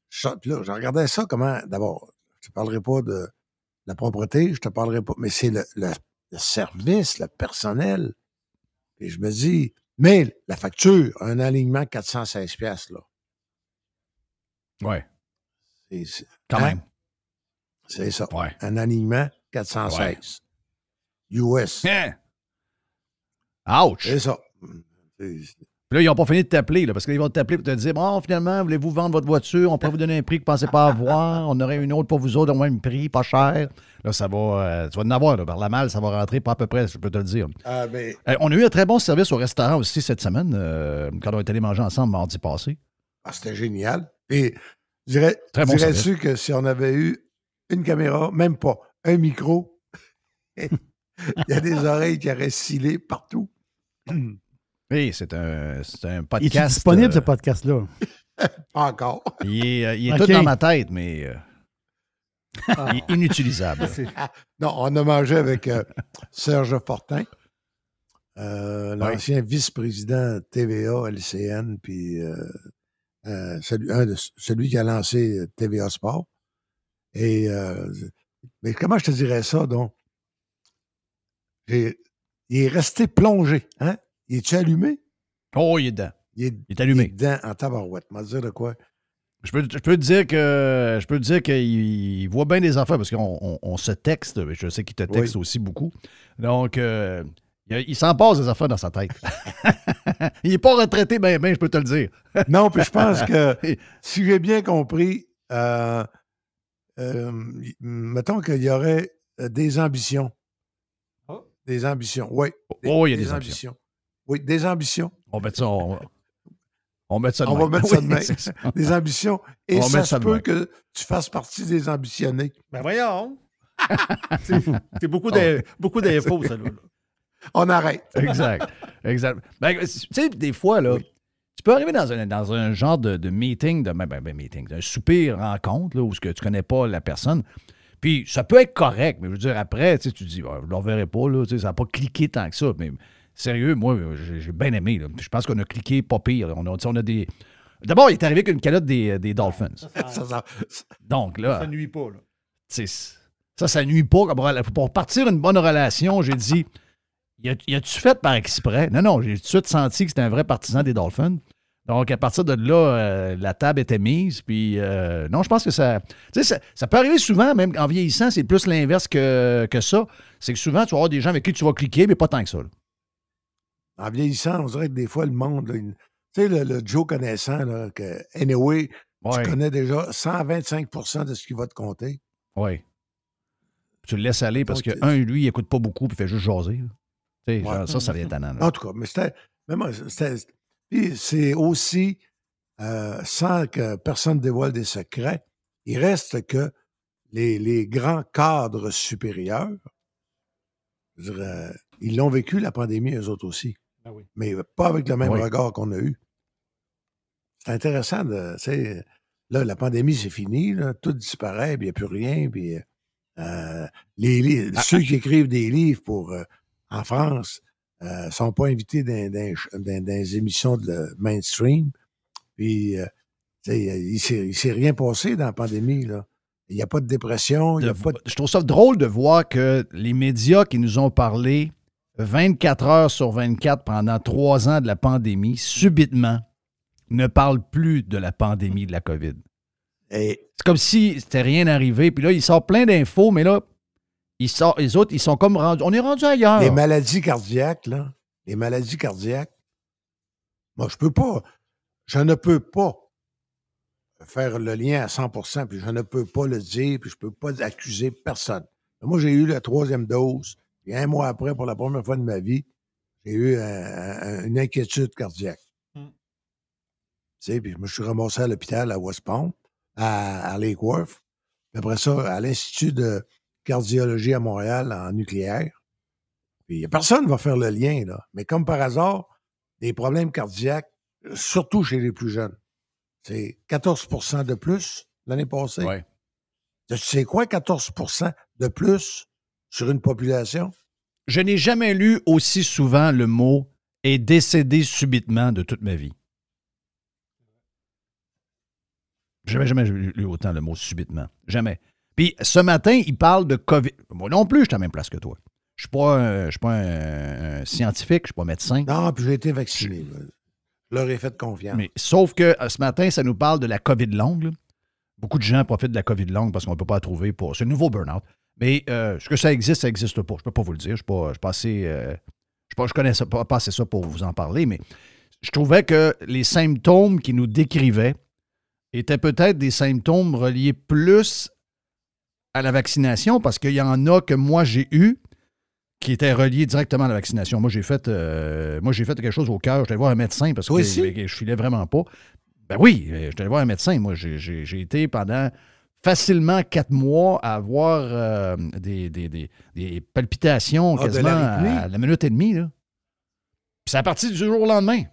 je, puis là, je regardais ça comment. D'abord, je te parlerai pas de la propreté, je te parlerai pas, mais c'est le, le- le service, le personnel. Et je me dis, mais la facture, un alignement 416 pièces là. Ouais. Quand hein? même. C'est ça. Ouais. Un alignement 416. US. Hein? Ouch! C'est ça. Puis là, ils n'ont pas fini de t'appeler, parce qu'ils vont t'appeler pour te dire Bon, finalement, voulez-vous vendre votre voiture? On pourrait vous donner un prix que vous ne pensez pas avoir. On aurait une autre pour vous autres au même prix, pas cher. Là, ça va. euh, tu vas en avoir, là, par la malle, ça va rentrer pas à peu près, je peux te le dire. Ah, mais Euh, on a eu un très bon service au restaurant aussi cette semaine, euh, quand on est allé manger ensemble mardi passé. ah, c'était génial. Et dirais, Très bon dirais-tu que si on avait eu une caméra, même pas, un micro, il y a des oreilles qui auraient scillé partout. Oui, c'est un, c'est un Il est podcast. disponible, euh, ce podcast-là? Pas encore. il est, euh, il est Ok. tout dans ma tête, mais euh, il est inutilisable. Non, on a mangé avec euh, Serge Fortin, euh, l'ancien vice-président TVA, LCN, puis euh, euh, celui, un de- celui qui a lancé euh, TVA Sport. Et euh, mais comment je te dirais ça, donc? J'ai- il est resté plongé, hein? Il est-tu allumé? Oh, il est dedans. Il est, Il est allumé. il est dedans en tabarouette. M'a dire de quoi? Je peux, je peux te dire que je peux te dire qu'il il voit bien des affaires parce qu'on on- on se texte. mais Je sais qu'il te texte aussi beaucoup. Donc, euh, il, il s'en passe des affaires dans sa tête. il n'est pas retraité, ben, ben, je peux te le dire. Non, puis je pense que si j'ai bien compris, euh, euh, mettons qu'il y aurait des ambitions. Des ambitions, oui. Oh, il y a des ambitions. Oui, des ambitions. On va mettre ça, on on mettre ça de On va mettre ça de Oui, même. ça. Des ambitions. On Et va ça se peut que tu fasses partie des ambitionnés. Ben voyons. c'est beaucoup d'infos, ça. Là. On arrête. Exact. exact. Ben, tu sais, des fois, là, tu peux arriver dans un, dans un genre de, de meeting, de ben, ben, ben, meeting, d'un souper rencontre, là, où ce que tu connais pas la personne. Puis ça peut être correct, mais je veux dire, après, tu sais, tu te dis, Ah, je ne le reverrai pas, là, tu sais, ça n'a pas cliqué tant que ça. Mais sérieux, moi, j'ai bien aimé. là. Je pense qu'on a cliqué pas pire. là. On a, tu sais, on a des. D'abord, il est arrivé avec une calotte des, des Dolphins. Ça, ça- Donc là. Ça nuit pas. Là. Ça, ça nuit pas. Pour partir une bonne relation, j'ai dit, y a-tu fait par exprès? Non, non, j'ai tout de suite senti que c'était un vrai partisan des Dolphins. Donc, à partir de là, euh, la table était mise. Puis, euh, non, je pense que ça, tu sais, ça. ça peut arriver souvent, même en vieillissant, c'est plus l'inverse que, que ça. C'est que souvent, tu vas avoir des gens avec qui tu vas cliquer, mais pas tant que ça. là. En vieillissant, on dirait que des fois, le monde, là, il- tu sais, le, le Joe connaissant, là, que, anyway, Ouais. tu connais déjà 125% de ce qu'il va te compter. Oui. Tu le laisses aller parce que, Donc, un, lui, il écoute pas beaucoup puis il fait juste jaser. là. Tu sais, Ouais. genre, ça, ça vient tannant. En tout cas, mais c'était. mais moi, puis c'est aussi, euh, sans que personne dévoile des secrets, il reste que les, les grands cadres supérieurs, je ils l'ont vécu, la pandémie, eux autres aussi. Ah oui. Mais pas avec le même Oui. regard qu'on a eu. C'est intéressant de. Là, la pandémie, c'est fini, là, tout disparaît, puis il n'y a plus rien. Puis, euh, les, li- Ah, ceux qui écrivent des livres pour, euh, en France ne sont pas invités dans, dans- dans- dans les émissions de mainstream. Puis, euh, il ne s'est rien passé dans la pandémie. là. Il n'y a pas de dépression, il n'y a de- pas de Je trouve ça drôle de voir que les médias qui nous ont parlé 24 heures sur 24 pendant trois ans de la pandémie, subitement, ne parlent plus de la pandémie de la COVID. Et C'est comme si c'était rien arrivé. Puis là, il sort plein d'infos, mais là, ils sortent, les autres, ils sont comme rendus. On est rendu ailleurs. Les maladies cardiaques, là, les maladies cardiaques, moi, je peux pas, je ne peux pas faire le lien à 100% puis je ne peux pas le dire, puis je ne peux pas accuser personne. Moi, j'ai eu la troisième dose, puis un mois après, pour la première fois de ma vie, j'ai eu un- un- une inquiétude cardiaque. Hmm. Tu sais, puis je me suis ramassé à l'hôpital à West Palm, à, à Lake Worth. Puis après ça, à l'Institut de cardiologie à Montréal en nucléaire. Puis personne ne va faire le lien, là. Mais comme par hasard, des problèmes cardiaques, surtout chez les plus jeunes, c'est 14% de plus l'année passée. Ouais. Tu sais quoi, 14% de plus sur une population? Je n'ai jamais lu aussi souvent le mot est décédé subitement de toute ma vie. Jamais, jamais lu autant le mot subitement. Jamais. Puis ce matin, il parle de COVID. Moi non plus, je suis à la même place que toi. Je ne suis pas, un, je suis pas un, un scientifique, je ne suis pas médecin. Non, puis j'ai été vacciné. Je leur ai fait confiance. Mais sauf que euh, ce matin, ça nous parle de la COVID longue. là. Beaucoup de gens profitent de la COVID longue parce qu'on ne peut pas la trouver pour. C'est un nouveau burn-out. Mais euh, ce que ça existe, ça n'existe pas. Je ne peux pas vous le dire. Je ne suis pas, je pas assez, euh, je pas- je connais pas, pas assez ça pour vous en parler, mais je trouvais que les symptômes qu'ils nous décrivaient étaient peut-être des symptômes reliés plus à la vaccination parce qu'il y en a que moi j'ai eu qui étaient reliés directement à la vaccination. Moi, j'ai fait, euh, moi, j'ai fait quelque chose au cœur. Allé voir un médecin parce que je filais vraiment pas. Ben oui, j'étais allé voir un médecin. Moi, j'ai été pendant facilement quatre mois à avoir euh, des, des- des- des palpitations Ah, quasiment à la minute et demie. Là. Puis c'est à partir du jour au lendemain.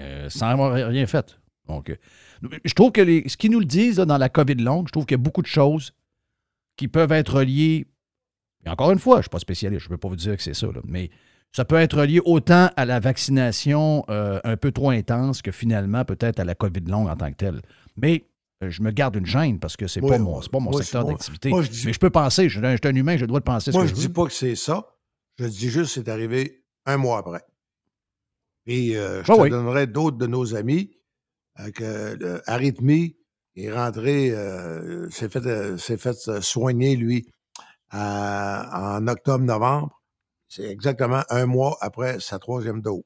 Euh, sans avoir rien fait. Donc, euh, je trouve que les, ce qu'ils nous le disent là, dans la COVID longue, je trouve qu'il y a beaucoup de choses qui peuvent être reliées. Et encore une fois, je ne suis pas spécialiste, je ne peux pas vous dire que c'est ça, là, mais ça peut être relié autant à la vaccination euh, un peu trop intense que finalement peut-être à la COVID longue en tant que telle. Mais je me garde une gêne parce que c'est Oui, pas mon, pas mon Moi, secteur d'activité. Mais je peux penser, je suis un, je suis un humain, j'ai le droit de penser ce Moi, que je je dis veux. pas que c'est ça. Je dis juste que c'est arrivé un mois après. Puis, euh, je Ah te oui. donnerai d'autres de nos amis euh, que le est rentré, euh, s'est fait, euh, fait euh, soigner, lui, en octobre-novembre. C'est exactement un mois après sa troisième dose.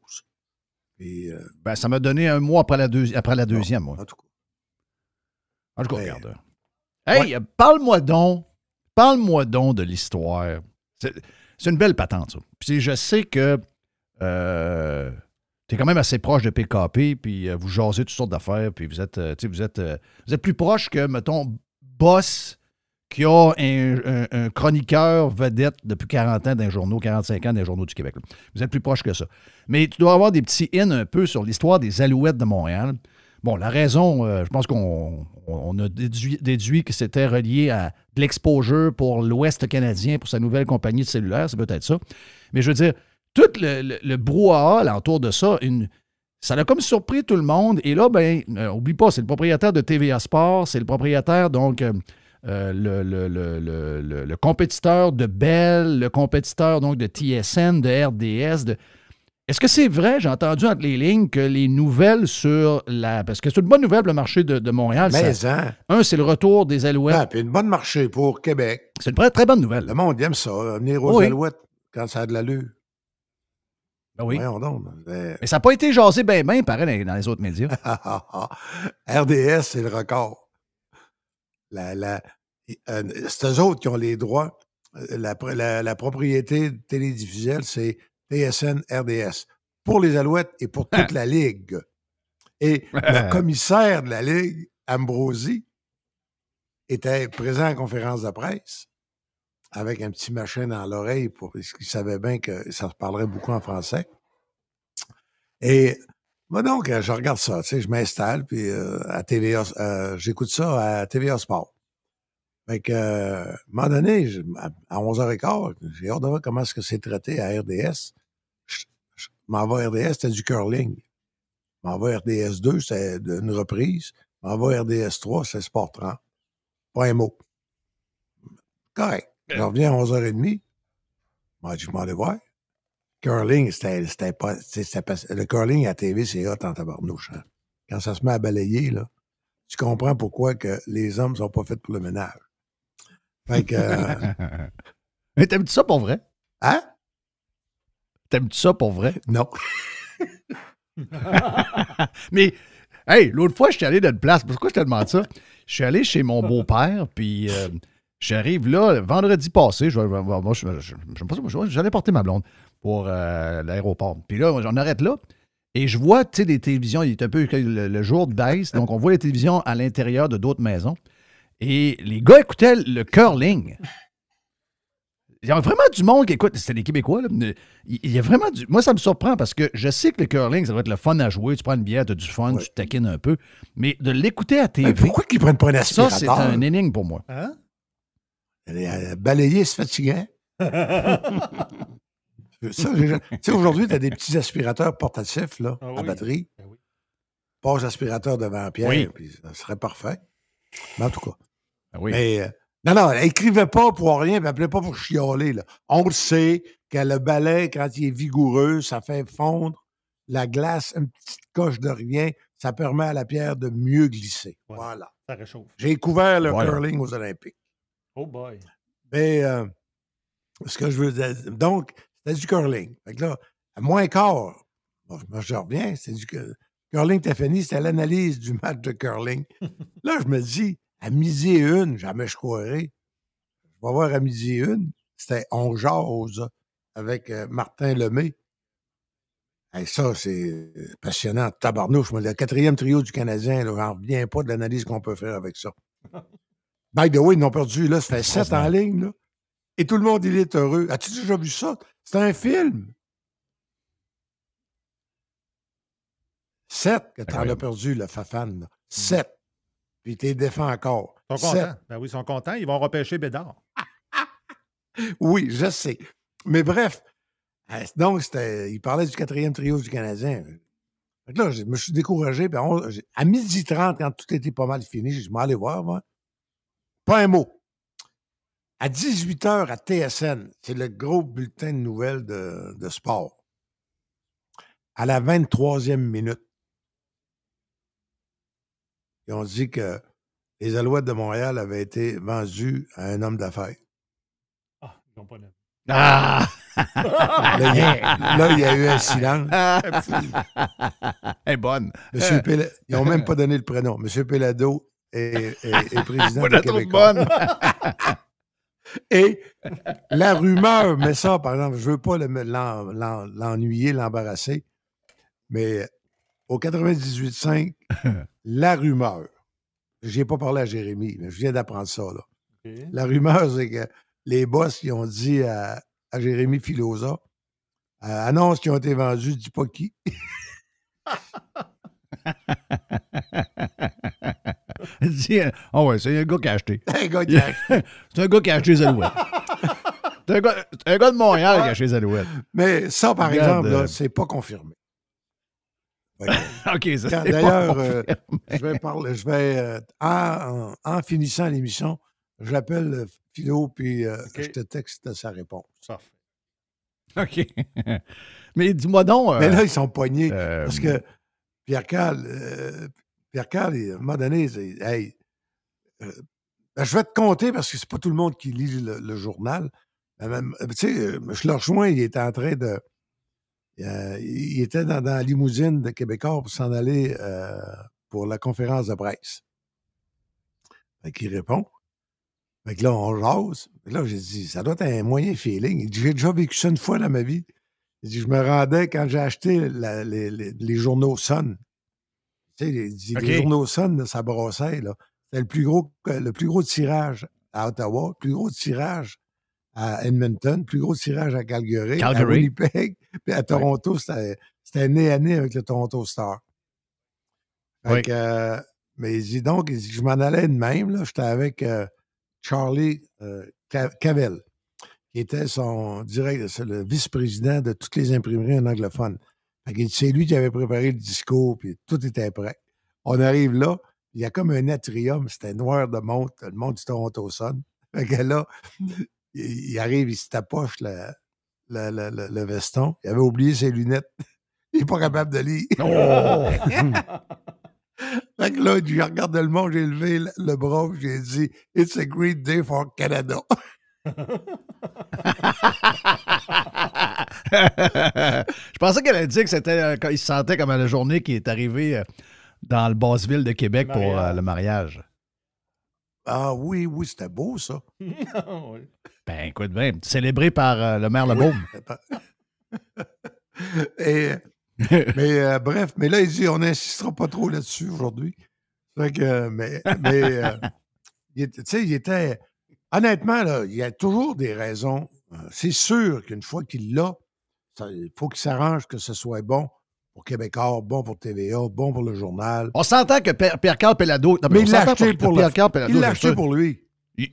Puis, euh, Ben, ça m'a donné un mois après la, deuxi- après la deuxième. moi. en tout cas. En tout cas, regarde. Hey, euh, parle-moi donc, parle-moi donc de l'histoire. C'est une belle patente, ça. Puis je sais que euh, tu es quand même assez proche de PKP, puis euh, vous jasez toutes sortes d'affaires, puis vous êtes, euh, vous êtes, euh, vous êtes plus proche que, mettons, Boss, qui a un, un- un chroniqueur vedette depuis 40 ans d'un journaux, 45 ans d'un journaux du Québec. là. Vous êtes plus proche que ça. Mais tu dois avoir des petits in un peu sur l'histoire des Alouettes de Montréal. Bon, la raison, euh, je pense qu'on on a déduit, que c'était relié à de l'exposure pour l'Ouest canadien, pour sa nouvelle compagnie de cellulaire, c'est peut-être ça. Mais je veux dire, tout le, le, le brouhaha alentour de ça, ça a comme surpris tout le monde. Et là, ben, euh, oublie pas, c'est le propriétaire de TVA Sport, c'est le propriétaire, donc, euh, euh, le- le- le- le compétiteur de Bell, le compétiteur, donc, de TSN, de RDS, de... Est-ce que c'est vrai, j'ai entendu entre les lignes, que les nouvelles sur la... Parce que c'est une bonne nouvelle pour le marché de, de Montréal. Mais, ça- hein. Un, c'est le retour des Alouettes. Ah, puis une bonne marché pour Québec. C'est une très, bonne nouvelle. Le monde aime ça, venir aux Oui. Alouettes quand ça a de l'allure. Ben oui. Donc. Mais- Mais ça n'a pas été jasé bien, bien, pareil, dans, les autres médias. RDS, c'est le record. La, la, euh, c'est eux autres qui ont les droits. Euh, La, la- la propriété télédiffusionnelle, c'est TSN RDS. Pour les Alouettes et pour toute la Ligue. Et le commissaire de la Ligue, Ambrosi, était présent en conférence de presse avec un petit machin dans l'oreille pour parce qu'il savait bien que ça se parlerait beaucoup en français. Et moi donc, euh, je regarde ça, tu sais, je m'installe, puis euh, à TVA, euh, j'écoute ça à TVA Sport. Fait que, euh, à un moment donné, je- à, à 11h15, j'ai hâte de voir comment est-ce que c'est traité à RDS. Je, je m'en vais à RDS, c'était du curling. Je m'en vais à RDS 2, c'était une reprise. Je m'en vais à RDS 3, c'est Sport 30. Pas un mot. Correct. Je reviens à 11h30. Moi, je m'en vais voir. Curling, c'était c'était pas. c'était Le curling à TV, c'est hot en tabarnouche. hein. Quand ça se met à balayer, là, tu comprends pourquoi que les hommes sont pas faits pour le ménage. Fait que. euh, Mais t'aimes-tu ça pour vrai? Hein? T'aimes-tu ça pour vrai? Non. Mais, hey, l'autre fois, je suis allé dans une place. Pourquoi je te demande ça? Je suis allé chez mon beau-père, puis euh, j'arrive là, vendredi passé, je, moi, je- j'allais porter ma blonde pour euh, l'aéroport. Puis là, j'en arrête là, et je vois, tu sais, des télévisions, il est un peu le, le jour de baisse, donc on voit les télévisions à l'intérieur de d'autres maisons. Et les gars écoutaient le curling. Il y a vraiment du monde qui écoute. C'était des Québécois, là. Il il y a vraiment du. Moi, ça me surprend parce que je sais que le curling, ça va être le fun à jouer. Tu prends une bière, tu as du fun, tu te taquines un peu. Mais de l'écouter à TV. Mais pourquoi qu'ils prennent pas un Ça, aspirateur? c'est un énigme pour moi. Hein? Balayer, c'est fatigant. Ça, tu sais, aujourd'hui, tu as des petits aspirateurs portatifs là, Ah à batterie. Ben oui. Passe aspirateur devant Pierre, Oui. puis ça serait parfait. Mais en tout cas. Oui. Mais euh, non, non, écrivez pas pour rien, puis appelez pas pour chialer. Là. On le sait que le balai, quand il est vigoureux, ça fait fondre la glace, une petite coche de rien, ça permet à la pierre de mieux glisser. Ouais. Voilà. Ça réchauffe. J'ai couvert le Voilà. curling aux Olympiques. Oh boy. Mais euh, ce que je veux dire, donc, c'était du curling. Fait que là, à moins quart, bon, moi, je reviens, c'est du cu- curling Tiffany, c'était l'analyse du match de curling. là, je me dis, à midi et une, jamais je croirais. Je vais voir à midi et une, c'était On jase avec euh, Martin Lemay. Hey, ça, c'est passionnant. Tabarnouche, le quatrième trio du Canadien, là, j'en reviens pas de l'analyse qu'on peut faire avec ça. By the way, ils n'ont perdu, là, ça fait sept en ligne, là. Et tout le monde, il est heureux. As-tu déjà vu ça? C'est un film. Sept que t'en as Incroyable. perdu, le Fafan. là. Sept. Puis t'es défend encore. Ils sont Sept. contents. Ben oui, ils sont contents. Ils vont repêcher Bédard. Oui, je sais. Mais bref, donc, c'était, il parlait du quatrième trio du Canadien. Là, je me suis découragé. puis on- j'ai- à midi 30, quand tout était pas mal fini, je vais aller voir, moi. Pas un mot. À 18h à TSN, c'est le gros bulletin de nouvelles de, de sport. À la 23e minute, ils ont dit que les Alouettes de Montréal avaient été vendus à un homme d'affaires. Ah, ils n'ont pas nommé. Ah! Là, il y a, là, il y a eu un silence. Elle est bonne. Monsieur Péla- Ils n'ont même pas donné le prénom. Monsieur Pelado est, est- est président Moi, de la bonne. Et la rumeur, mais ça, par exemple, je veux pas le- l'en- l'en- l'ennuyer, l'embarrasser, mais au 98.5, la rumeur, j'ai pas parlé à Jérémy, mais je viens d'apprendre ça, là. La rumeur, c'est que les boss, ils ont dit à, à Jérémy Filosa, euh, annonce qui ont été vendus, dis pas qui. Euh, Ah ouais, c'est un gars qui a acheté. Un gars qui a acheté. c'est un gars qui a acheté les Alouettes. c'est un gars, c'est un gars de Montréal qui a acheté les Alouettes. Mais ça, par Regarde, exemple, euh, c'est pas confirmé. OK, ça D'ailleurs, euh, je vais parler, je vais, euh, en, finissant l'émission, j'appelle euh, Philo, puis euh, je te texte sa réponse. OK. Mais dis-moi donc. Mais là, ils sont poignés. parce que Pierre Carl, Pierre Carl, à un moment donné, il hey, ben, je vais te compter parce que c'est pas tout le monde qui lit le, le journal. Euh, tu sais, je le rejoins, il était en train de. Euh, il était dans, dans la limousine de Québécois pour s'en aller euh, pour la conférence de presse. Fait qu'il répond. Fait que là, on jase. Fait que là, j'ai dit, ça doit être un moyen feeling. Il dit, j'ai déjà vécu ça une fois dans ma vie. Il dit, je me rendais quand j'ai acheté la- les, les- les journaux Sun. Tu sais, il dit, OK. les journaux Sun, là, ça brossait, là. C'était le plus gros, le plus gros tirage à Ottawa, le plus gros tirage à Edmonton, plus gros tirage à Calgary, à. Winnipeg, puis à Toronto, c'était c'était nez à nez avec le Toronto Star. Fait Oui. que, euh, mais il dit donc, il dit, je m'en allais de même, là. J'étais avec euh, Charlie euh, Ca- Cavell, qui était son direct, c'est le vice-président de toutes les imprimeries en anglophone. Fait c'est lui qui avait préparé le discours, puis tout était prêt. On arrive là, il y a comme un atrium, c'était noir de montre, le monde du Toronto Sun. Fait que là, il, il arrive, il se tapoche le, le, le- le- le veston. Il avait oublié ses lunettes. Il n'est pas capable de lire. Oh! Fait que là, je regarde le monde, j'ai levé le, le bras, j'ai dit It's a great day for Canada. je pensais qu'elle allait dire que c'était euh, quand il se sentait comme à la journée qui est arrivé euh, dans le basse-ville de Québec pour euh, le mariage. Ah oui, oui, c'était beau, ça. Ben, écoute bien, célébré par euh, le maire Lebaume. Et, mais euh, bref, mais là, il dit on n'insistera pas trop là-dessus aujourd'hui. Que, mais, mais euh, tu sais, il était. Honnêtement, là, il y a toujours des raisons. C'est sûr qu'une fois qu'il l'a, il faut qu'il s'arrange que ce soit bon pour Québécois, bon pour TVA, bon pour le journal. On s'entend que Pierre- Pierre-Carl Pellado... non, Mais on il l'a acheté pour Pellado, il l'a acheté pour lui. Il-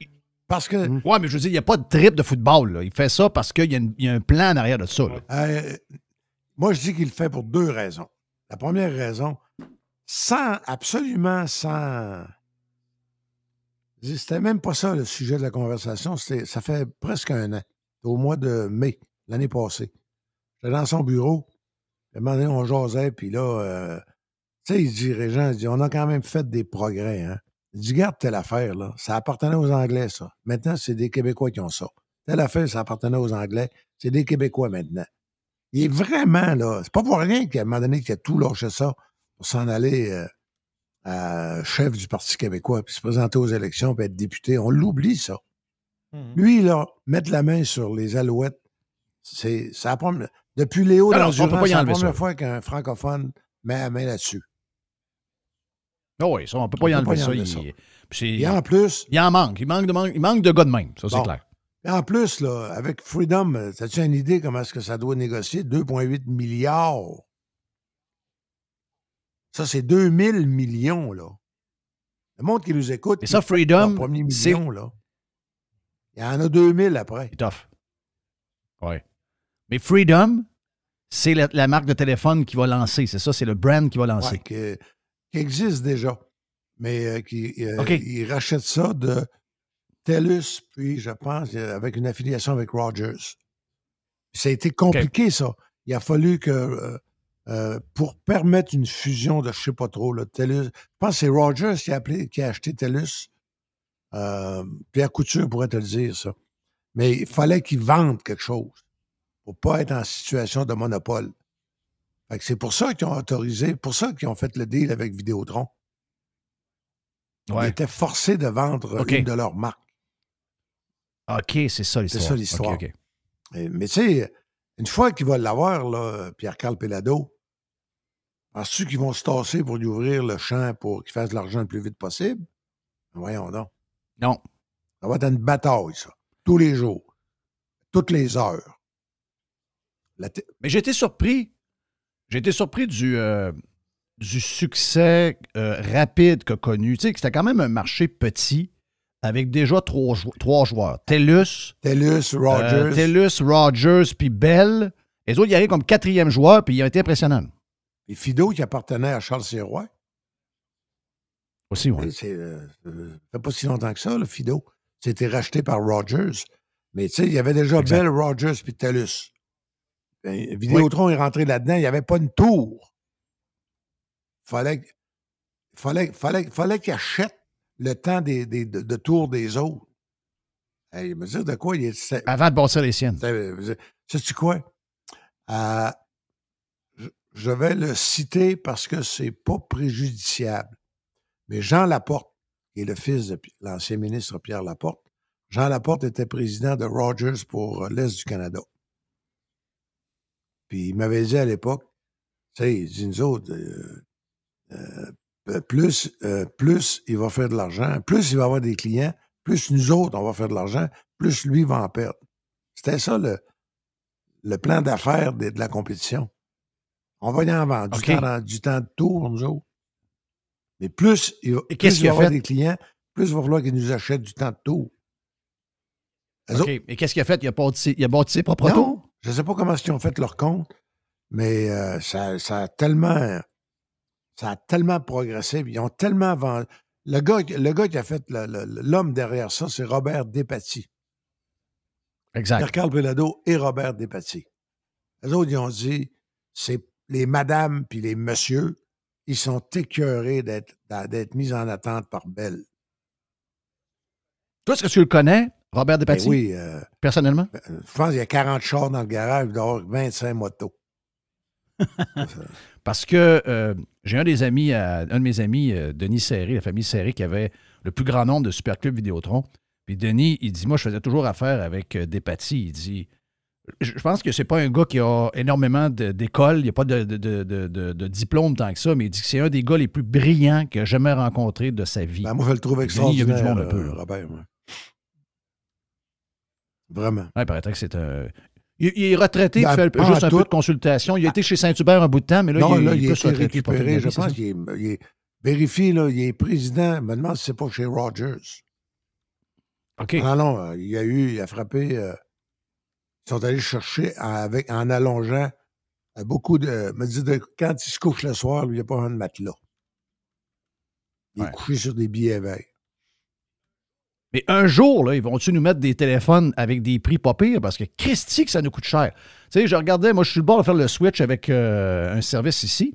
Parce que Ouais, mais je veux dire, il n'y a pas de trip de football. là. Il fait ça parce qu'il y, a y un plan en arrière de ça. Euh, moi, je dis qu'il le fait pour deux raisons. La première raison, sans, absolument sans. C'était même pas ça le sujet de la conversation. Ça fait presque un an. C'était au mois de mai, l'année passée. J'étais dans son bureau. À un moment donné, on jasait, puis là, euh, tu sais, il dit, Régent, il dit, on a quand même fait des progrès, hein. Il dit, garde telle affaire, là. Ça appartenait aux Anglais, ça. Maintenant, c'est des Québécois qui ont ça. Telle affaire, ça appartenait aux Anglais. C'est des Québécois maintenant. Il est vraiment, là, c'est pas pour rien qu'à un moment donné, qu'il a tout lâché ça pour s'en aller euh, à chef du Parti québécois, puis se présenter aux élections, puis être député. On l'oublie, ça. Lui, là, mettre la main sur les alouettes, c'est première. Depuis Léo non, on peut pas y la première ça. fois qu'un francophone met la main là-dessus. Ah oui, ça, on ne peut pas On y enlever pas y ça. enlever Il, ça. Et en plus, il en manque. Il manque de, il manque de gars de même. Ça, c'est clair. Et en plus, là, avec Freedom, euh, as-tu une idée comment est-ce que ça doit négocier? 2,8 milliards. Ça, c'est 2000 millions, là. Le monde qui nous écoute. Et ça, Freedom, premier million, là. Il y en a 2000 après. C'est tough. Oui. Mais Freedom, c'est la, la marque de téléphone qui va lancer. C'est ça, c'est le brand qui va lancer. Ouais, que- qui existe déjà. Mais euh, qui, euh, OK. ils rachètent ça de TELUS, puis je pense, avec une affiliation avec Rogers. Puis ça a été compliqué, ça. Il a fallu que, euh, euh, pour permettre une fusion de je sais pas trop, là, TELUS, je pense que c'est Rogers qui a, appelé, qui a acheté TELUS. Euh, Pierre Couture pourrait te le dire, ça. Mais il fallait qu'ils vendent quelque chose pour pas être en situation de monopole. C'est pour ça qu'ils ont autorisé, pour ça qu'ils ont fait le deal avec Vidéotron. Ouais. Ils étaient forcés de vendre une de leurs marques. OK, c'est ça l'histoire. C'est ça l'histoire. Mais tu sais, une fois qu'il va l'avoir, Pierre-Carl Pelado, penses-tu qu'ils vont se tasser pour lui ouvrir le champ pour qu'il fasse de l'argent le plus vite possible? Voyons donc. Non. Ça va être une bataille, ça. Tous les jours. Toutes les heures. Mais été surpris. J'ai été surpris du, euh, du succès euh, rapide qu'a connu. Tu sais, c'était quand même un marché petit avec déjà trois, jou- trois joueurs. TELUS, TELUS, Rogers. euh, TELUS, Rogers, puis Bell. Les autres, ils arrivent comme quatrième joueur, puis ils ont été impressionnants. Et Fido, qui appartenait à Charles Sirois. Aussi, oui. C'est, pas si longtemps que ça, le Fido. C'était racheté par Rogers. Mais tu sais, il y avait déjà Exact. Bell, Rogers puis TELUS. Ben, Vidéotron est rentré là-dedans, il n'y avait pas une tour. Fallait, fallait, fallait, fallait qu'il achète le temps des, des- de, de tour des autres. Hey, me dire de quoi il est. Avant de bâtir les siennes. c'est- Sais-tu quoi? Euh, je, vais le citer parce que c'est pas préjudiciable. Mais Jean Laporte, qui est le fils de l'ancien ministre Pierre Laporte, Jean Laporte était président de Rogers pour euh, l'Est du Canada. Puis il m'avait dit à l'époque, tu sais, il dit, nous autres, euh, euh, plus, euh, plus il va faire de l'argent, plus il va avoir des clients, plus nous autres, on va faire de l'argent, plus lui va en perdre. C'était ça le, le plan d'affaires de, de la compétition. On va y en vendre du, temps, dans- du temps de tour, nous autres. Mais plus il va, Et plus il va avoir des clients, plus il va falloir qu'ils nous achètent du temps de tour. Eux OK. autres- Et qu'est-ce qu'il a fait? Il a bâti, il a bâti ses propres non, tours? Je ne sais pas comment ils ont fait leur compte, mais euh, ça, ça a tellement ça a tellement progressé. Ils ont tellement vendu. Le gars, le gars qui a fait l'homme derrière ça, c'est Robert Despatie. Exact. Pierre-Carl Pelado et Robert Despatie. Les autres, ils ont dit, c'est les madames puis les messieurs, ils sont écœurés d'être mis en attente par Belle. Toi, est-ce que tu le connais, Robert Ben Despatie? oui, euh, Personnellement? je pense qu'il y a 40 chars dans le garage, il doit y avoir 25 motos. Parce que euh, j'ai un des amis, à- un de mes amis, euh, Denis Serré, la famille Serré, qui avait le plus grand nombre de superclubs Vidéotron. Puis Denis, il dit Moi, je faisais toujours affaire avec euh, Despatie. Il dit Je pense que c'est pas un gars qui a énormément d'école, il n'y a pas de, de, de- de- de- de diplôme tant que ça, mais il dit que c'est un des gars les plus brillants qu'il a jamais rencontré de sa vie. Ben, moi, je le trouve Denis, il a vu du extraordinaire, monde un peu. euh, là. Robert. moi. Vraiment. Ouais, il paraîtrait que c'est un. Il, il est retraité, il Ben, fait pas juste un peu de consultation. Il a été chez Saint-Hubert un bout de temps, mais là, non, il, là, est il pas récupéré. fini, Je pense qu'il est, il est- Vérifie, là, il est président. Je me demande si c'est pas chez Rogers. OK. Non, non, euh, il a eu, il a frappé. euh, ils sont allés chercher en, avec, en allongeant euh, beaucoup de. Me dit de, quand il se couche le soir, lui, il n'y a pas un matelas. Il Ouais. est couché sur des billets verts. Mais un jour, là, ils vont-tu nous mettre des téléphones avec des prix pas pires? Parce que Christy, que ça nous coûte cher. Tu sais, je regardais, moi, je suis le bord de faire le switch avec euh, un service ici.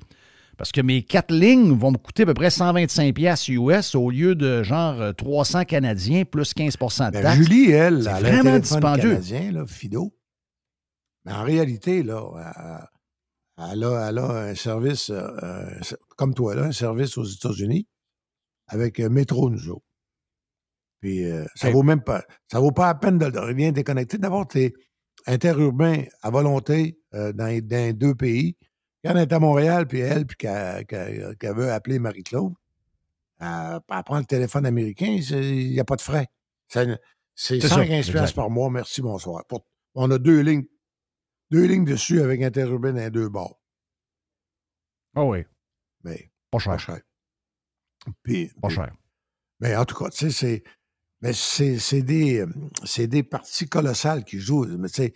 Parce que mes quatre lignes vont me coûter à peu près 125$ piastres US au lieu de genre euh, 300 Canadiens plus 15% de Ben, taxes. Julie, elle, elle a un vraiment dispendieux. canadien, là, Fido. Mais en réalité, là, elle, elle a, elle a un service, euh, euh, comme toi, là, un service aux États-Unis avec euh, Métro, nous autres. Puis euh, ça Hey. vaut même pas, ça vaut pas la peine de, de déconnecter. D'abord, t'es interurbain à volonté euh, dans, les- dans les deux pays. Quand elle est à Montréal, puis elle, puis qu'elle qu'elle veut appeler Marie-Claude, elle, elle prend le téléphone américain, il n'y a pas de frais. C'est C'est ça, 115 exact. piastres par mois, merci, bonsoir. Pour- on a deux lignes. Deux lignes dessus avec interurbain dans les deux bords. Ah oui, Mais pas cher. pas cher. Puis, Pas puis- cher. Mais en tout cas, tu sais, c'est. Mais c'est des, des parties colossales qui jouent. Mais tu sais,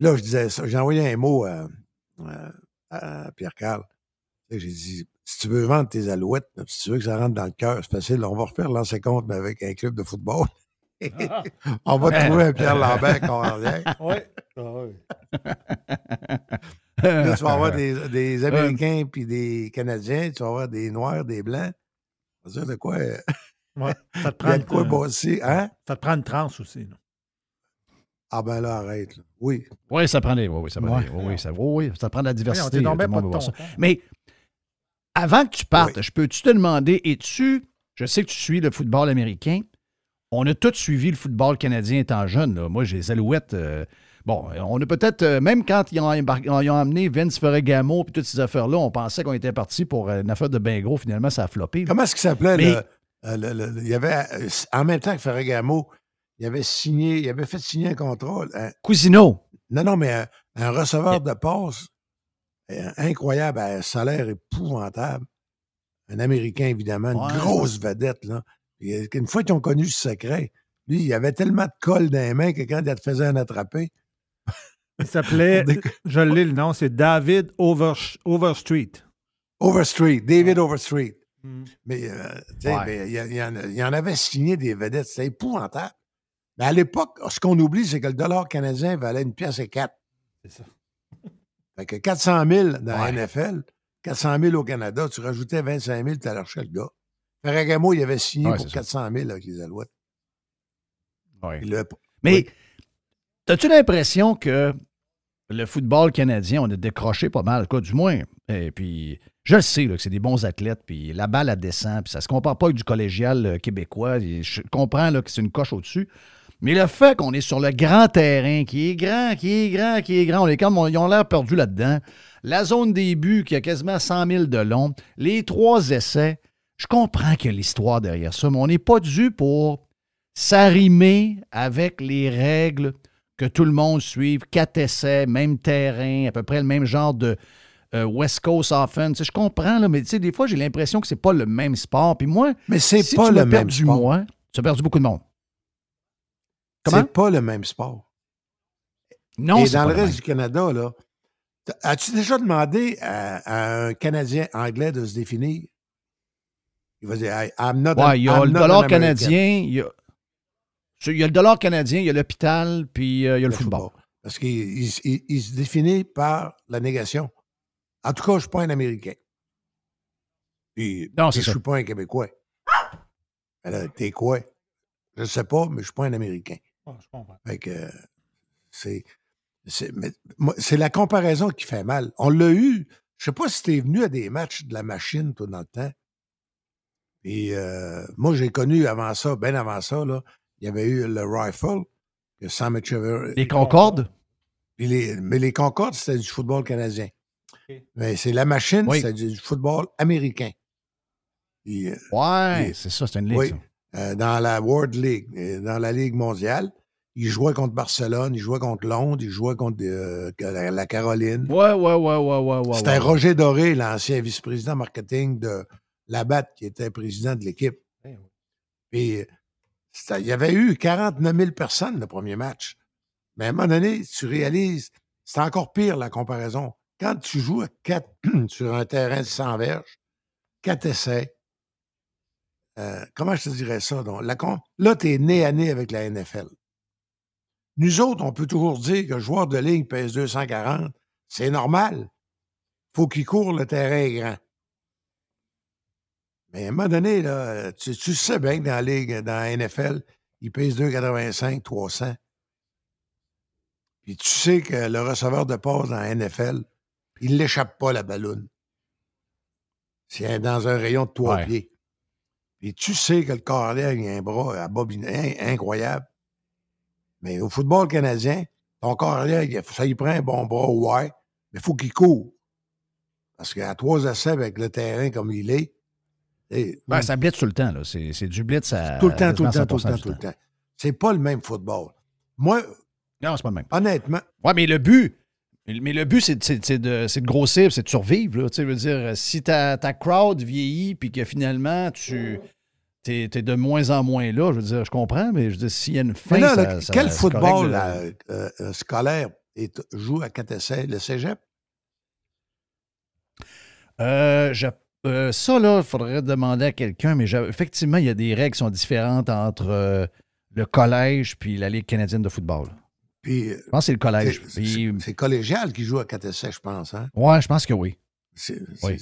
là, je disais ça. J'ai envoyé un mot à, à- à Pierre Carl. J'ai dit si tu veux vendre tes alouettes, si tu veux que ça rentre dans le cœur, c'est facile. On va refaire l'ancien compte, mais avec un club de football. On va trouver un Pierre Lambert qu'on revient. Oui. Là, tu vas avoir des, des Américains puis des Canadiens, tu vas avoir des Noirs, des Blancs. Ça veut dire de quoi? Ouais. Ça te prend de quoi bosser, hein? Ça te prend une transe aussi. là. Ah ben là, arrête. là. Oui. Oui, ça prend des. Oui, oui, ça prend Ouais. des- oui, oui, ça, oui, oui, ça prend de la diversité. là, pas de ça. temps. Mais avant que tu partes, Oui. je peux-tu te demander, es-tu je sais que tu suis le football américain. On a tous suivi le football canadien étant jeune. là. Moi, j'ai les Alouettes. euh, bon, on a peut-être, euh, même quand ils ont, ils ont amené Vince Ferragamo et toutes ces affaires-là, on pensait qu'on était parti pour euh, une affaire de bien gros. Finalement, ça a floppé. là. Comment est-ce qu'il s'appelait? Mais- le- euh, le- le- le- il y avait, euh, en même temps que Ferragamo, il avait signé, il avait fait signer un contrat. un- Cousino. non, non, mais un, un receveur de passe euh, incroyable, à un salaire épouvantable. Un Américain, évidemment, une Ouais. grosse vedette. Là. Euh, une fois qu'ils ont connu ce secret, lui, il avait tellement de colle dans les mains que quand il te faisait un attrapé, Il s'appelait, je l'ai le nom, c'est David Over, Overstreet. Overstreet, David Overstreet. Mm. Mais, euh, Ouais. il y, en y avait signé des vedettes. C'était épouvantable. Mais à l'époque, ce qu'on oublie, c'est que le dollar canadien valait une pièce et quatre. C'est ça. Fait que 400 000 dans Ouais. la NFL, 400 000 au Canada, tu rajoutais 25 000, tu allais chercher le gars. Ferragamo, il avait signé Ouais, pour c'est ça. 400 000 avec les Alouettes. Le- Mais Oui. as-tu l'impression que le football canadien, on a décroché pas mal, du moins. Et puis, je le sais que c'est des bons athlètes, puis la balle, elle descend, puis ça se compare pas avec du collégial euh, québécois. Je comprends que c'est une coche au-dessus. Mais le fait qu'on est sur le grand terrain, qui est grand, qui est grand, qui est grand, on est comme, ils ont l'air perdus là-dedans. La zone des buts qui a quasiment 100 000 de long, les trois essais, je comprends qu'il y a l'histoire derrière ça, mais on n'est pas dû pour s'arrimer avec les règles que tout le monde suive, quatre essais, même terrain, à peu près le même genre de euh, West Coast offense. Je comprends, là, mais des fois, j'ai l'impression que c'est pas le même sport. Puis moi, Mais c'est si pas tu le même perdu sport. moi, tu as perdu beaucoup de monde. Comment? C'est pas le même sport. Non, Et dans pas le reste même. du Canada, là, as-tu déjà demandé à, à un Canadien anglais de se définir? Il va dire, I'm not Ouais, il y a I'm le dollar canadien, il y a, il y a le dollar canadien, il y a l'hôpital, puis euh, il y a le, football. Parce qu'il il- il- il se définit par la négation. En tout cas, je ne suis pas un Américain. Puis, Non, puis c'est je ne suis pas un Québécois. Alors, t'es quoi? Je ne sais pas, mais je ne suis pas un Américain. je comprends. Fait que c'est. C'est mais moi, c'est la comparaison qui fait mal. On l'a eu. Je sais pas si tu es venu à des matchs de la machine, toi, dans le temps. Et euh, moi, j'ai connu avant ça, bien avant ça, là, il y avait eu le Rifle, que Sam Echeverry- Les Concordes? les- mais les Concordes, c'était du football canadien. Mais c'est la machine, Oui. c'était du football américain. Puis, euh, Ouais, c'est ça, c'est une ligue. oui, ça. euh, dans la World League, euh, dans la Ligue mondiale. Il jouait contre Barcelone, il jouait contre Londres, il jouait contre euh, la, la Caroline. Ouais, ouais, ouais, ouais, ouais, ouais. C'était ouais. Roger Doré, l'ancien vice-président marketing de Labatt, qui était président de l'équipe. Puis, il y avait eu 49 000 personnes le premier match. Mais à un moment donné, tu réalises, c'est encore pire la comparaison. Quand tu joues à quatre, sur un terrain de 100 verges, quatre essais, euh, comment je te dirais ça? Donc, là, tu es nez à nez avec la NFL. Nous autres, on peut toujours dire que le joueur de ligne pèse 240. C'est normal. faut qu'il court, le terrain grand. Mais à un moment donné, là, tu, tu sais bien que dans la Ligue, dans la NFL, il pèse 2,85, 300. Puis tu sais que le receveur de passe dans la NFL, il ne l'échappe pas la ballonne. C'est dans un rayon de trois Ouais. pieds. Puis tu sais que le carrière, il a un bras à bobine- in- incroyable. Mais au football canadien, ton carrière, ça y prend un bon bras, ouais, mais il faut qu'il court. Parce qu'à trois essais avec le terrain comme il est, et- Ben, ça blitz tout le temps, là. C'est du blitz à. tout le temps, tout le temps, tout le 100% temps, tout le temps. C'est pas le même football. Moi, Non, c'est pas le même. honnêtement, Ouais, mais le but, mais le but, c'est de, de grossir, c'est de survivre. Là. Tu sais, je veux dire, si ta, ta crowd vieillit puis que finalement, tu es, de moins en moins là, je veux dire, je comprends, mais je veux dire, s'il y a une fin, là, ça- quel football correct, là, là. euh, euh, scolaire est- joue à quatre essais? Le cégep? Euh, je- euh, ça, là, il faudrait demander à quelqu'un, mais effectivement, il y a des règles qui sont différentes entre euh, le collège puis la Ligue canadienne de football. Puis, Je pense que c'est le collège. c'est- Puis- c'est c'est collégial qui joue à quatre essais, je pense. Hein? ouais, je pense que oui. C'est- Oui.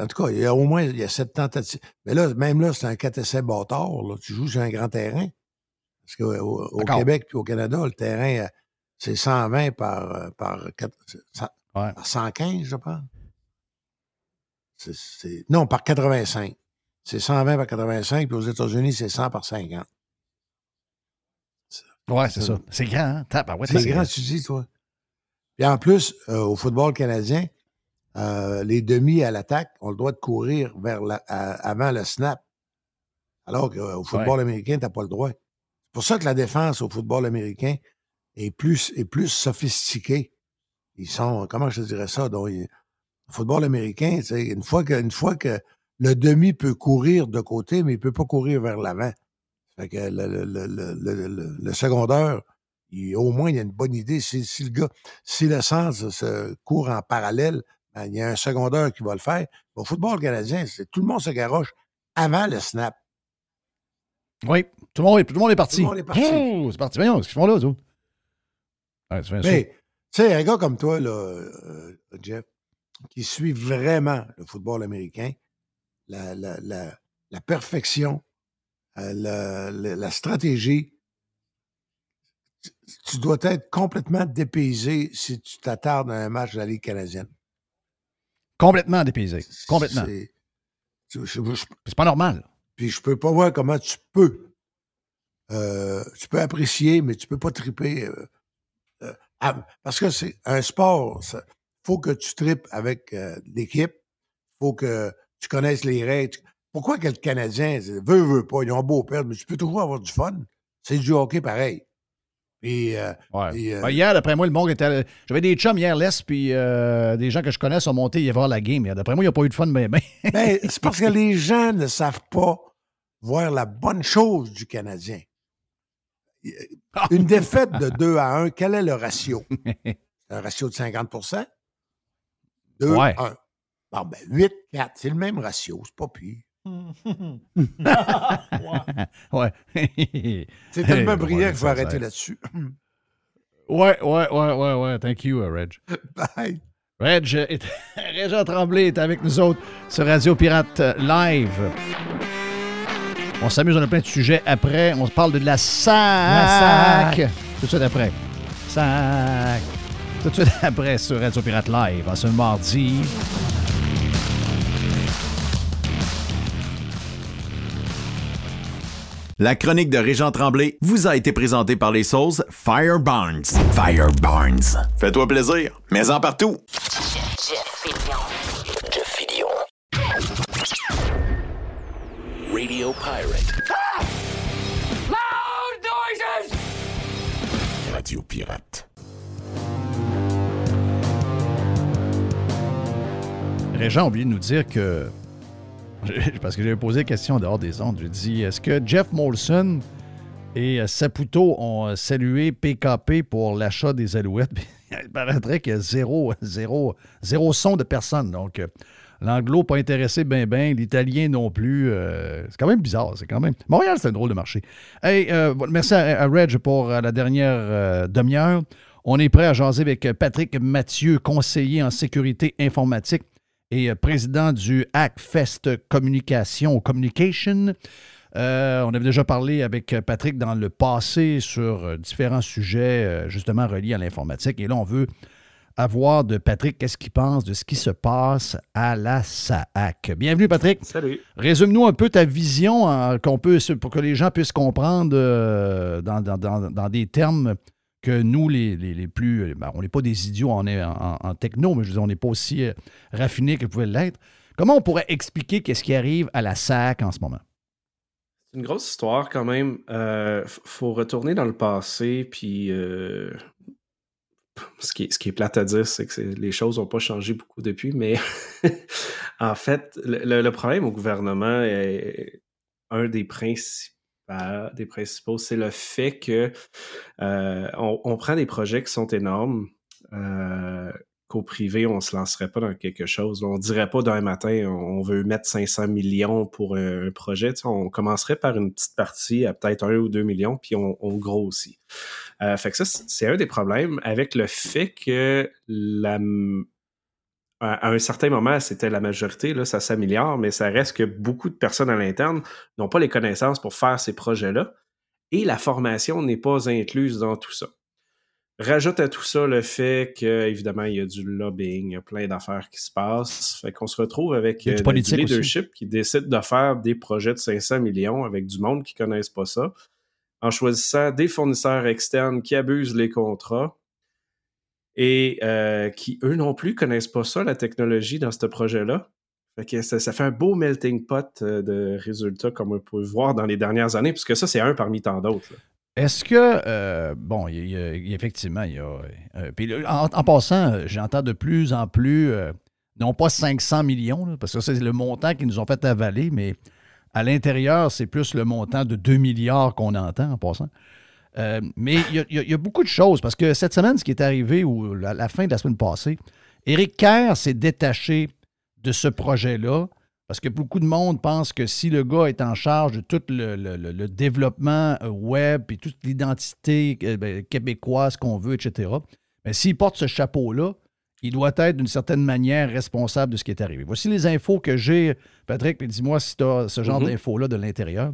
en tout cas, il y a au moins il y a sept tentatives. Mais là, même là, c'est un 4 essais bâtard. Là. Tu joues sur un grand terrain. Parce qu'au au-. Québec puis au Canada, le terrain, euh, c'est 120 par, par, Ouais. par 115, je pense. C'est- non, par 85. c'est 120 par 85, puis aux États-Unis, c'est 100 par 50. Ouais, c'est ça. C'est grand, hein? Tabarouette, C'est grand, tu dis, toi. Puis en plus, euh, au football canadien, euh, les demi à l'attaque ont le droit de courir vers la- à- avant le snap. Alors qu'au football américain, tu n'as pas le droit. C'est pour ça que la défense au football américain est plus, est plus sophistiquée. Ils sont, comment je te dirais ça? Donc, il- le football américain, sais, une fois, que, une fois que le demi peut courir de côté, mais il ne peut pas courir vers l'avant. Fait que le, le, le, le, secondaire, il- au moins, il y a une bonne idée. Si, si le gars, si le sens se court en parallèle, ben, il y a un secondaire qui va le faire. Au football canadien, c'est tout le monde se garoche avant le snap. Oui, tout le monde est, tout le monde est parti. Tout le monde est parti. Oh, c'est parti. Voyons, qu'est-ce qu'ils font là? Ouais, Mais, tu sais, un gars comme toi, là, euh, Jeff, qui suit vraiment le football américain, la, la, la, la perfection, euh, la, stratégie, tu, dois être complètement dépaysé si tu t'attardes à un match de la Ligue canadienne. Complètement dépaysé. Complètement. C'est pas normal. puis je peux pas voir comment tu peux. euh, tu peux apprécier, mais tu peux pas triper. euh, euh, ah, parce que c'est un sport. Faut que tu tripes avec euh, l'équipe. faut que tu connaisses les règles. Pourquoi que le Canadien veut, veut pas, ils ont beau perdre, mais tu peux toujours avoir du fun. C'est du hockey pareil. Puis, euh, Ouais. puis, euh, Ben, hier, d'après moi, le monde était. J'avais des chums hier, Les, puis euh, des gens que je connais sont montés y voir la game. D'après moi, il n'y a pas eu de fun, mais ben. Ben, c'est parce que les gens ne savent pas voir la bonne chose du Canadien. Une défaite de 2 à 1, quel est le ratio? Un ratio de 50 2 Ouais. 1. Bon, ben, 8, 4, c'est le même ratio, c'est pas pire. ouais. C'est tellement brillant qu'il faut ça, arrêter ça. là-dessus. Ouais, ouais, ouais, ouais, ouais. Thank you, uh, Reg. Bye. Reg, euh, est... Régent Tremblay est avec nous autres sur Radio Pirate euh, Live. On s'amuse, on a plein de sujets après. On se parle de la SAC. La SAC. Tout de suite après. SAC. Tout de suite après sur Radio Pirate Live, en ce mardi. La chronique de Régent Tremblay vous a été présentée par les sauces Fire Barnes. Fire Barnes. Fais-toi plaisir, mais en partout. Jeff Fillion. Radio Pirate. Loud noises! Radio Pirate. Régent a oublié de nous dire que. Parce que j'avais posé la question dehors des ondes. J'ai dit est-ce que Jeff Molson et euh, Saputo ont euh, salué PKP pour l'achat des Alouettes? Il paraîtrait qu'il y a zéro, zéro, zéro son de personne. Donc, euh, l'anglo pas intéressé ben ben, l'italien non plus. c'est quand même bizarre. C'est quand même. Montréal, c'est un drôle de marché. Hey, merci à, Reg pour la dernière demi-heure. On est prêt à jaser avec Patrick Mathieu, conseiller en sécurité informatique et euh, président du Hackfest Communication Communication. Euh, on avait déjà parlé avec Patrick dans le passé sur euh, différents sujets justement reliés à l'informatique. Et là, on veut avoir de Patrick qu'est-ce qu'il pense de ce qui se passe à la SAAC. Bienvenue, Patrick. Salut. Résume-nous un peu ta vision hein, qu'on peut, pour que les gens puissent comprendre euh, dans, dans- dans- dans des termes que nous, les, les- les plus. ben, on n'est pas des idiots on est en, techno, mais je veux dire, on n'est pas aussi euh, raffinés que pouvez l'être. Comment on pourrait expliquer qu'est-ce qui arrive à la SAC en ce moment? C'est une grosse histoire quand même. Euh, f- faut retourner dans le passé, puis euh, ce, qui est, ce qui est plate à dire, c'est que les choses n'ont pas changé beaucoup depuis, mais en fait, le- le problème au gouvernement est un des principaux. Des principaux, c'est le fait que euh, on, prend des projets qui sont énormes, euh, qu'au privé, on ne se lancerait pas dans quelque chose. On ne dirait pas d'un matin, on veut mettre 500 millions pour un, projet. On commencerait par une petite partie à peut-être 1 ou 2 millions, puis on, on grossit. Euh, fait que ça, c'est un des problèmes avec le fait que la, à un certain moment, c'était la majorité, là, ça s'améliore, mais ça reste que beaucoup de personnes à l'interne n'ont pas les connaissances pour faire ces projets-là et la formation n'est pas incluse dans tout ça. Rajoute à tout ça le fait qu'évidemment, il y a du lobbying, il y a plein d'affaires qui se passent. Fait qu'on se retrouve avec du euh, aussi. leadership qui décide de faire des projets de 500 millions avec du monde qui ne connaissent pas ça, en choisissant des fournisseurs externes qui abusent les contrats et euh, qui, eux non plus, connaissent pas ça, la technologie dans ce projet-là. Ça, ça fait un beau melting pot euh, de résultats comme on peut voir dans les dernières années, puisque ça, c'est un parmi tant d'autres. Est-ce que, euh, bon, effectivement, il y a. puis en, passant, j'entends de plus en plus, non pas 500 millions, parce que c'est le montant qu'ils nous ont fait avaler, mais à l'intérieur, c'est plus le montant de 2 milliards qu'on entend en passant. Euh, mais il y, a- y y beaucoup de choses, parce que cette semaine, ce qui est arrivé, ou la, la fin de la semaine passée, Éric Kerr s'est détaché de ce projet-là, parce que beaucoup de monde pense que si le gars est en charge de tout le, le- le- le développement euh, web et toute l'identité euh, ben, québécoise qu'on veut, etc., mais s'il porte ce chapeau-là, il doit être d'une certaine manière responsable de ce qui est arrivé. Voici les infos que j'ai. Patrick, puis dis-moi si tu as ce genre Mhm. d'infos-là de l'intérieur.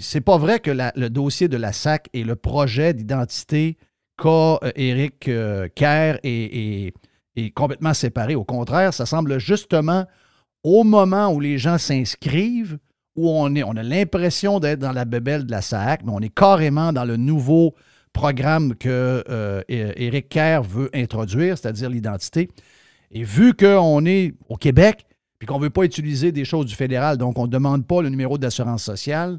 C'est pas vrai que le dossier de la SAC et le projet d'identité qu'a euh, Éric euh, Kerr est, complètement séparé. Au contraire, ça semble justement au moment où les gens s'inscrivent, où on, a l'impression d'être dans la bébelle de la SAC, mais on est carrément dans le nouveau programme que euh, Kerr veut introduire, c'est-à-dire l'identité. Et vu qu'on est au Québec, puis qu'on ne veut pas utiliser des choses du fédéral, donc on ne demande pas le numéro d'assurance sociale,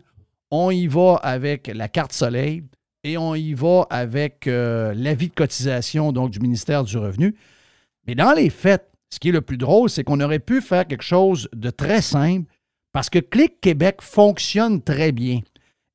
on y va avec la carte soleil et on y va avec euh, l'avis de cotisation donc du ministère du Revenu. Mais dans les faits, ce qui est le plus drôle, c'est qu'on aurait pu faire quelque chose de très simple parce que Clic Québec fonctionne très bien.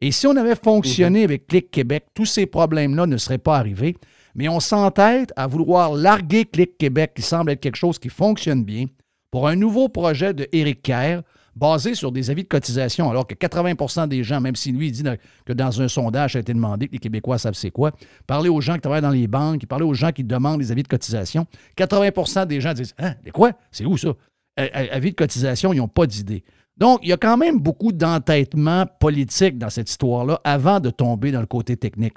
Et si on avait fonctionné avec Clic Québec, tous ces problèmes-là ne seraient pas arrivés. Mais on s'entête à vouloir larguer Clic Québec, qui semble être quelque chose qui fonctionne bien, pour un nouveau projet de Éric Kerr basé sur des avis de cotisation, alors que 80% des gens, même si lui il dit que dans un sondage, ça a été demandé que les Québécois savent c'est quoi, parler aux gens qui travaillent dans les banques, parler aux gens qui demandent des avis de cotisation, 80% des gens disent Hein, des quoi? C'est où ça? Euh, euh, Avis de cotisation, ils n'ont pas d'idée. Donc, il y a quand même beaucoup d'entêtement politique dans cette histoire-là avant de tomber dans le côté technique.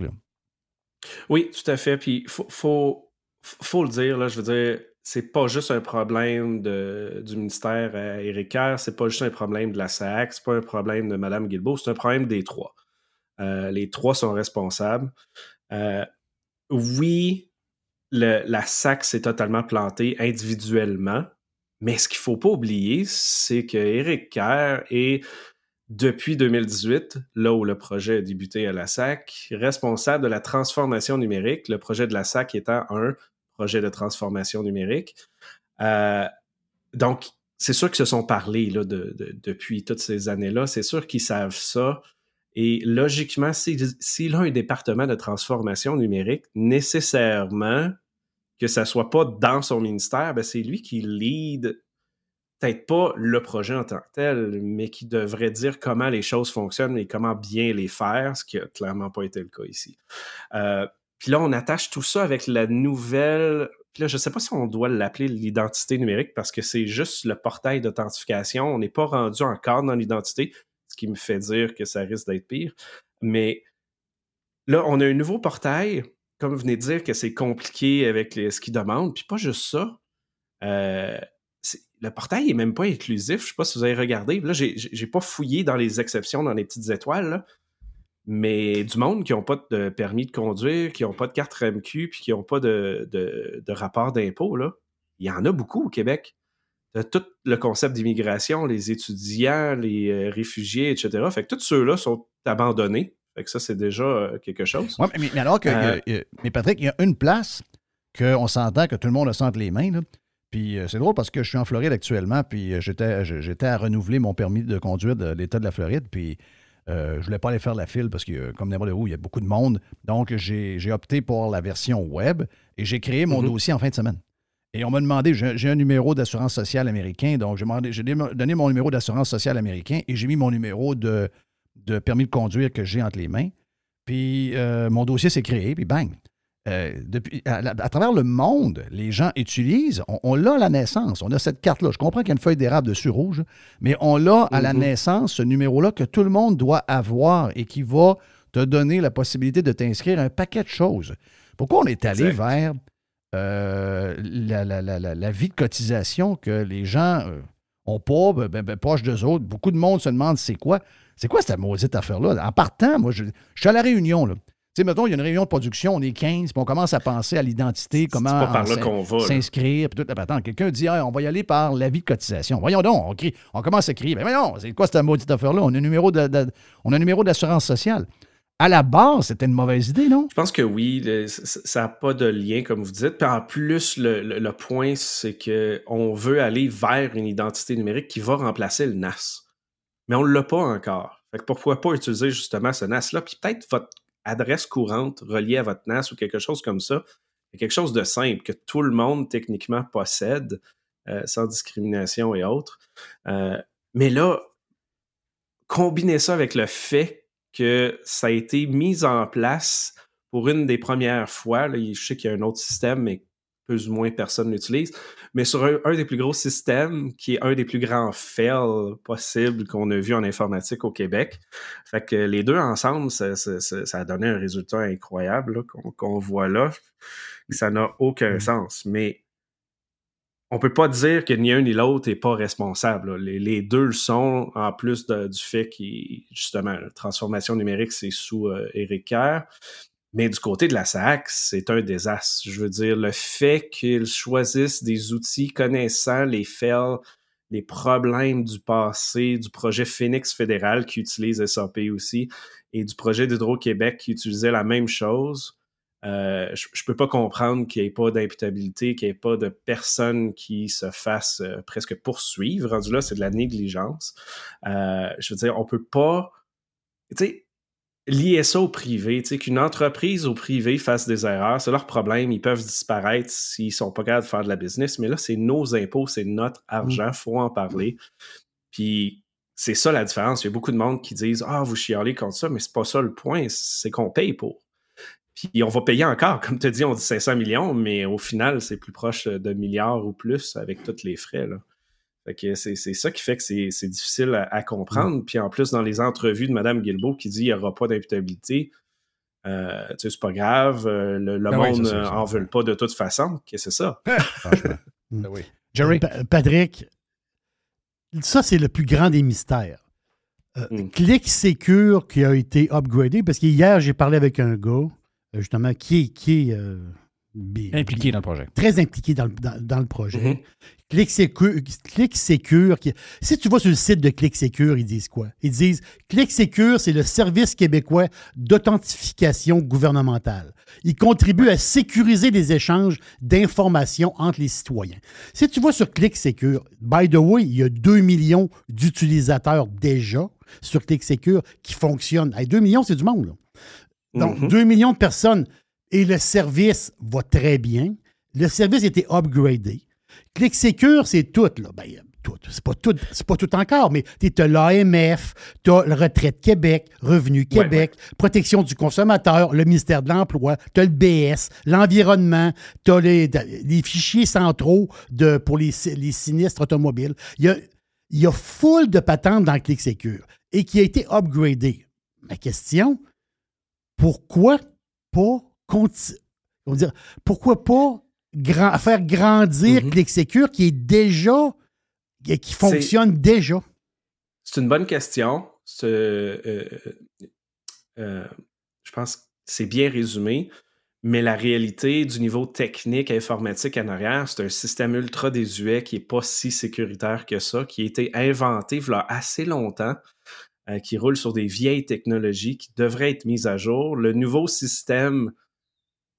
Oui, tout à fait. Puis, faut, faut, faut le dire, là, je veux dire, c'est pas juste un problème de, du ministère à Éric Kerr, c'est pas juste un problème de la SAC, c'est pas un problème de Mme Guilbeault, c'est un problème des trois. Euh, les trois sont responsables. Euh, oui, la SAC s'est totalement plantée individuellement, mais ce qu'il faut pas oublier, c'est que Éric Kerr est depuis 2018, là où le projet a débuté à la SAC, responsable de la transformation numérique, le projet de la SAC étant un projet de transformation numérique. Euh, donc, c'est sûr qu'ils se sont parlé là, de- de- depuis toutes ces années-là. C'est sûr qu'ils savent ça. Et logiquement, s'il a un département de transformation numérique, nécessairement, que ça soit pas dans son ministère, ben, c'est lui qui lead peut-être pas le projet en tant que tel, mais qui devrait dire comment les choses fonctionnent et comment bien les faire, ce qui a clairement pas été le cas ici. Euh, puis là, on attache tout ça avec la nouvelle. Puis là, je sais pas si on doit l'appeler l'identité numérique parce que c'est juste le portail d'authentification. On n'est pas rendu encore dans l'identité, ce qui me fait dire que ça risque d'être pire. Mais là, on a un nouveau portail. Comme vous venez de dire que c'est compliqué avec ce qu'ils demandent. Puis pas juste ça. Euh, le portail est même pas inclusif. Je sais pas si vous avez regardé. Là, j'ai pas fouillé dans les exceptions, dans les petites étoiles. Mais du monde qui n'ont pas de permis de conduire, qui n'ont pas de carte RMQ, puis qui n'ont pas de, de- de rapport d'impôt, là, il y en a beaucoup au Québec. Tout le concept d'immigration, les étudiants, les euh, réfugiés, etc. Fait que tous ceux-là sont abandonnés. Fait que ça, c'est déjà euh, quelque chose. Ouais, mais, mais alors que. Euh, a- mais Patrick, il y a une place qu'on s'entend que tout le monde entre les mains. là. Puis euh, c'est drôle parce que je suis en Floride actuellement, puis j'étais à renouveler mon permis de conduire de l'État de la Floride, puis euh, je voulais pas aller faire la file parce que, comme n'importe où, il y a beaucoup de monde. Donc, j'ai, opté pour la version web et j'ai créé mon Mhm. dossier en fin de semaine. Et on m'a demandé, j'ai, un numéro d'assurance sociale américain, donc j'ai, donné mon numéro d'assurance sociale américain et j'ai mis mon numéro de, de permis de conduire que j'ai entre les mains. Puis euh, mon dossier s'est créé, puis bang. Euh, depuis, à, à travers le monde, les gens utilisent, on, on l'a à la naissance, on a cette carte-là. Je comprends qu'il y a une feuille d'érable dessus rouge, mais on l'a à la Mhm. naissance, ce numéro-là que tout le monde doit avoir et qui va t'a donné la possibilité de t'inscrire à un paquet de choses. Pourquoi on est allé Exact. vers euh, la, la- la- la- la vie de cotisation que les gens euh, ont pas, ben, ben, ben, proche d'eux autres? Beaucoup de monde se demande c'est quoi? C'est quoi cette maudite affaire-là? En partant, moi, je, je suis à la réunion, là. Tu sais, mettons, il y a une réunion de production, on est 15, puis on commence à penser à l'identité, comment s'inscrire, puis tout. Puis Attends, quelqu'un dit, Ah, on va y aller par l'avis de cotisation. Voyons donc, on, crie- on commence à crier. Mais voyons, c'est quoi cette maudite affaire-là? On a un numéro de- de- on a un numéro d'assurance sociale. À la base, c'était une mauvaise idée, non? Je pense que oui, le- ça n'a pas de lien, comme vous dites. Puis en plus, le, le- le point, c'est qu'on veut aller vers une identité numérique qui va remplacer le NAS. Mais on ne l'a pas encore. Fait que pourquoi pas utiliser justement ce NAS-là? Puis peut-être votre adresse courante reliée à votre NAS ou quelque chose comme ça. Quelque chose de simple que tout le monde techniquement possède, euh, sans discrimination et autres. Euh, mais là, combiner ça avec le fait que ça a été mis en place pour une des premières fois. là, je sais qu'il y a un autre système, mais plus ou moins personne l'utilise. Mais sur un, un des plus gros systèmes, qui est un des plus grands fails possibles qu'on a vu en informatique au Québec. Fait que les deux ensemble, ça, ça- ça- ça a donné un résultat incroyable qu'on voit là. Ça n'a aucun sens. Mais on peut pas dire que ni un ni l'autre n'est pas responsable. Les, les deux le sont, en plus de- du fait que, justement, la transformation numérique, c'est sous euh, Éric Kerr. Mais du côté de la SAC, c'est un désastre. Je veux dire, le fait qu'ils choisissent des outils connaissant les fails, les problèmes du passé, du projet Phoenix fédéral qui utilise SAP aussi, et du projet d'Hydro-Québec qui utilisait la même chose, euh, je, je peux pas comprendre qu'il n'y ait pas d'imputabilité, qu'il n'y ait pas de personne qui se fasse euh, presque poursuivre. Rendu là, c'est de la négligence. Euh, je veux dire, on peut pas. Tu sais, lier ça au privé, tu sais, qu'une entreprise au privé fasse des erreurs, c'est leur problème, ils peuvent disparaître s'ils sont pas capables de faire de la business, mais là, c'est nos impôts, c'est notre argent, faut en parler. Puis c'est ça la différence. Il y a beaucoup de monde qui disent Ah, vous chialez contre ça, mais c'est pas ça le point, c'est qu'on paye pour. Puis on va payer encore, comme tu as dit, on dit 500 millions, mais au final, c'est plus proche de milliards ou plus avec tous les frais. Là. Fait que c'est c'est ça qui fait que c'est c'est difficile à, à comprendre. Puis en plus, dans les entrevues de Mme Guilbeault qui dit qu'il n'y aura pas d'imputabilité, euh, tu sais, c'est pas grave, euh, le, le Ben monde c'est ça, euh, ça. en veut pas de toute façon. que c'est ça? Franchement. Ben oui. Jerry? Pa- Patrick, ça, c'est le plus grand des mystères. Euh, Mm. Click Secure qui a été upgradé, parce qu'hier, j'ai parlé avec un gars, euh, justement, qui est, qui est, euh, Impliqué dans le projet. très impliqué dans le, dans- dans le projet. Mhm. Click Secure, Click Secure qui- si tu vas sur le site de Click Secure, ils disent quoi? Ils disent Click Secure, c'est le service québécois d'authentification gouvernementale. Il contribue à sécuriser les échanges d'informations entre les citoyens. Si tu vas sur Click Secure, by the way, il y a 2 millions d'utilisateurs déjà sur Click Secure qui fonctionnent. Hey, 2 millions, c'est du monde. là. Donc, Mhm. 2 millions de personnes et le service va très bien. Le service a été upgradé. Click Secure, c'est tout. Là. Ben, tout. C'est pas tout, c'est pas tout encore, mais tu as l'AMF, tu as le Retraite Québec, Revenu Québec, Protection du consommateur, le ministère de l'Emploi, tu as le BS, l'environnement, tu as les, les fichiers centraux de, pour les, les sinistres automobiles. Il y a, il y a full de patentes dans Click Secure et qui a été upgradé. Ma question, pourquoi pas conti- on va dire, pourquoi pas grand- faire grandir Secure qui est déjà qui fonctionne déjà? C'est une bonne question. Euh, euh, euh, je pense que c'est bien résumé, mais la réalité du niveau technique informatique en arrière, c'est un système ultra désuet qui n'est pas si sécuritaire que ça, qui a été inventé il y a assez longtemps, euh, qui roule sur des vieilles technologies qui devraient être mises à jour. Le nouveau système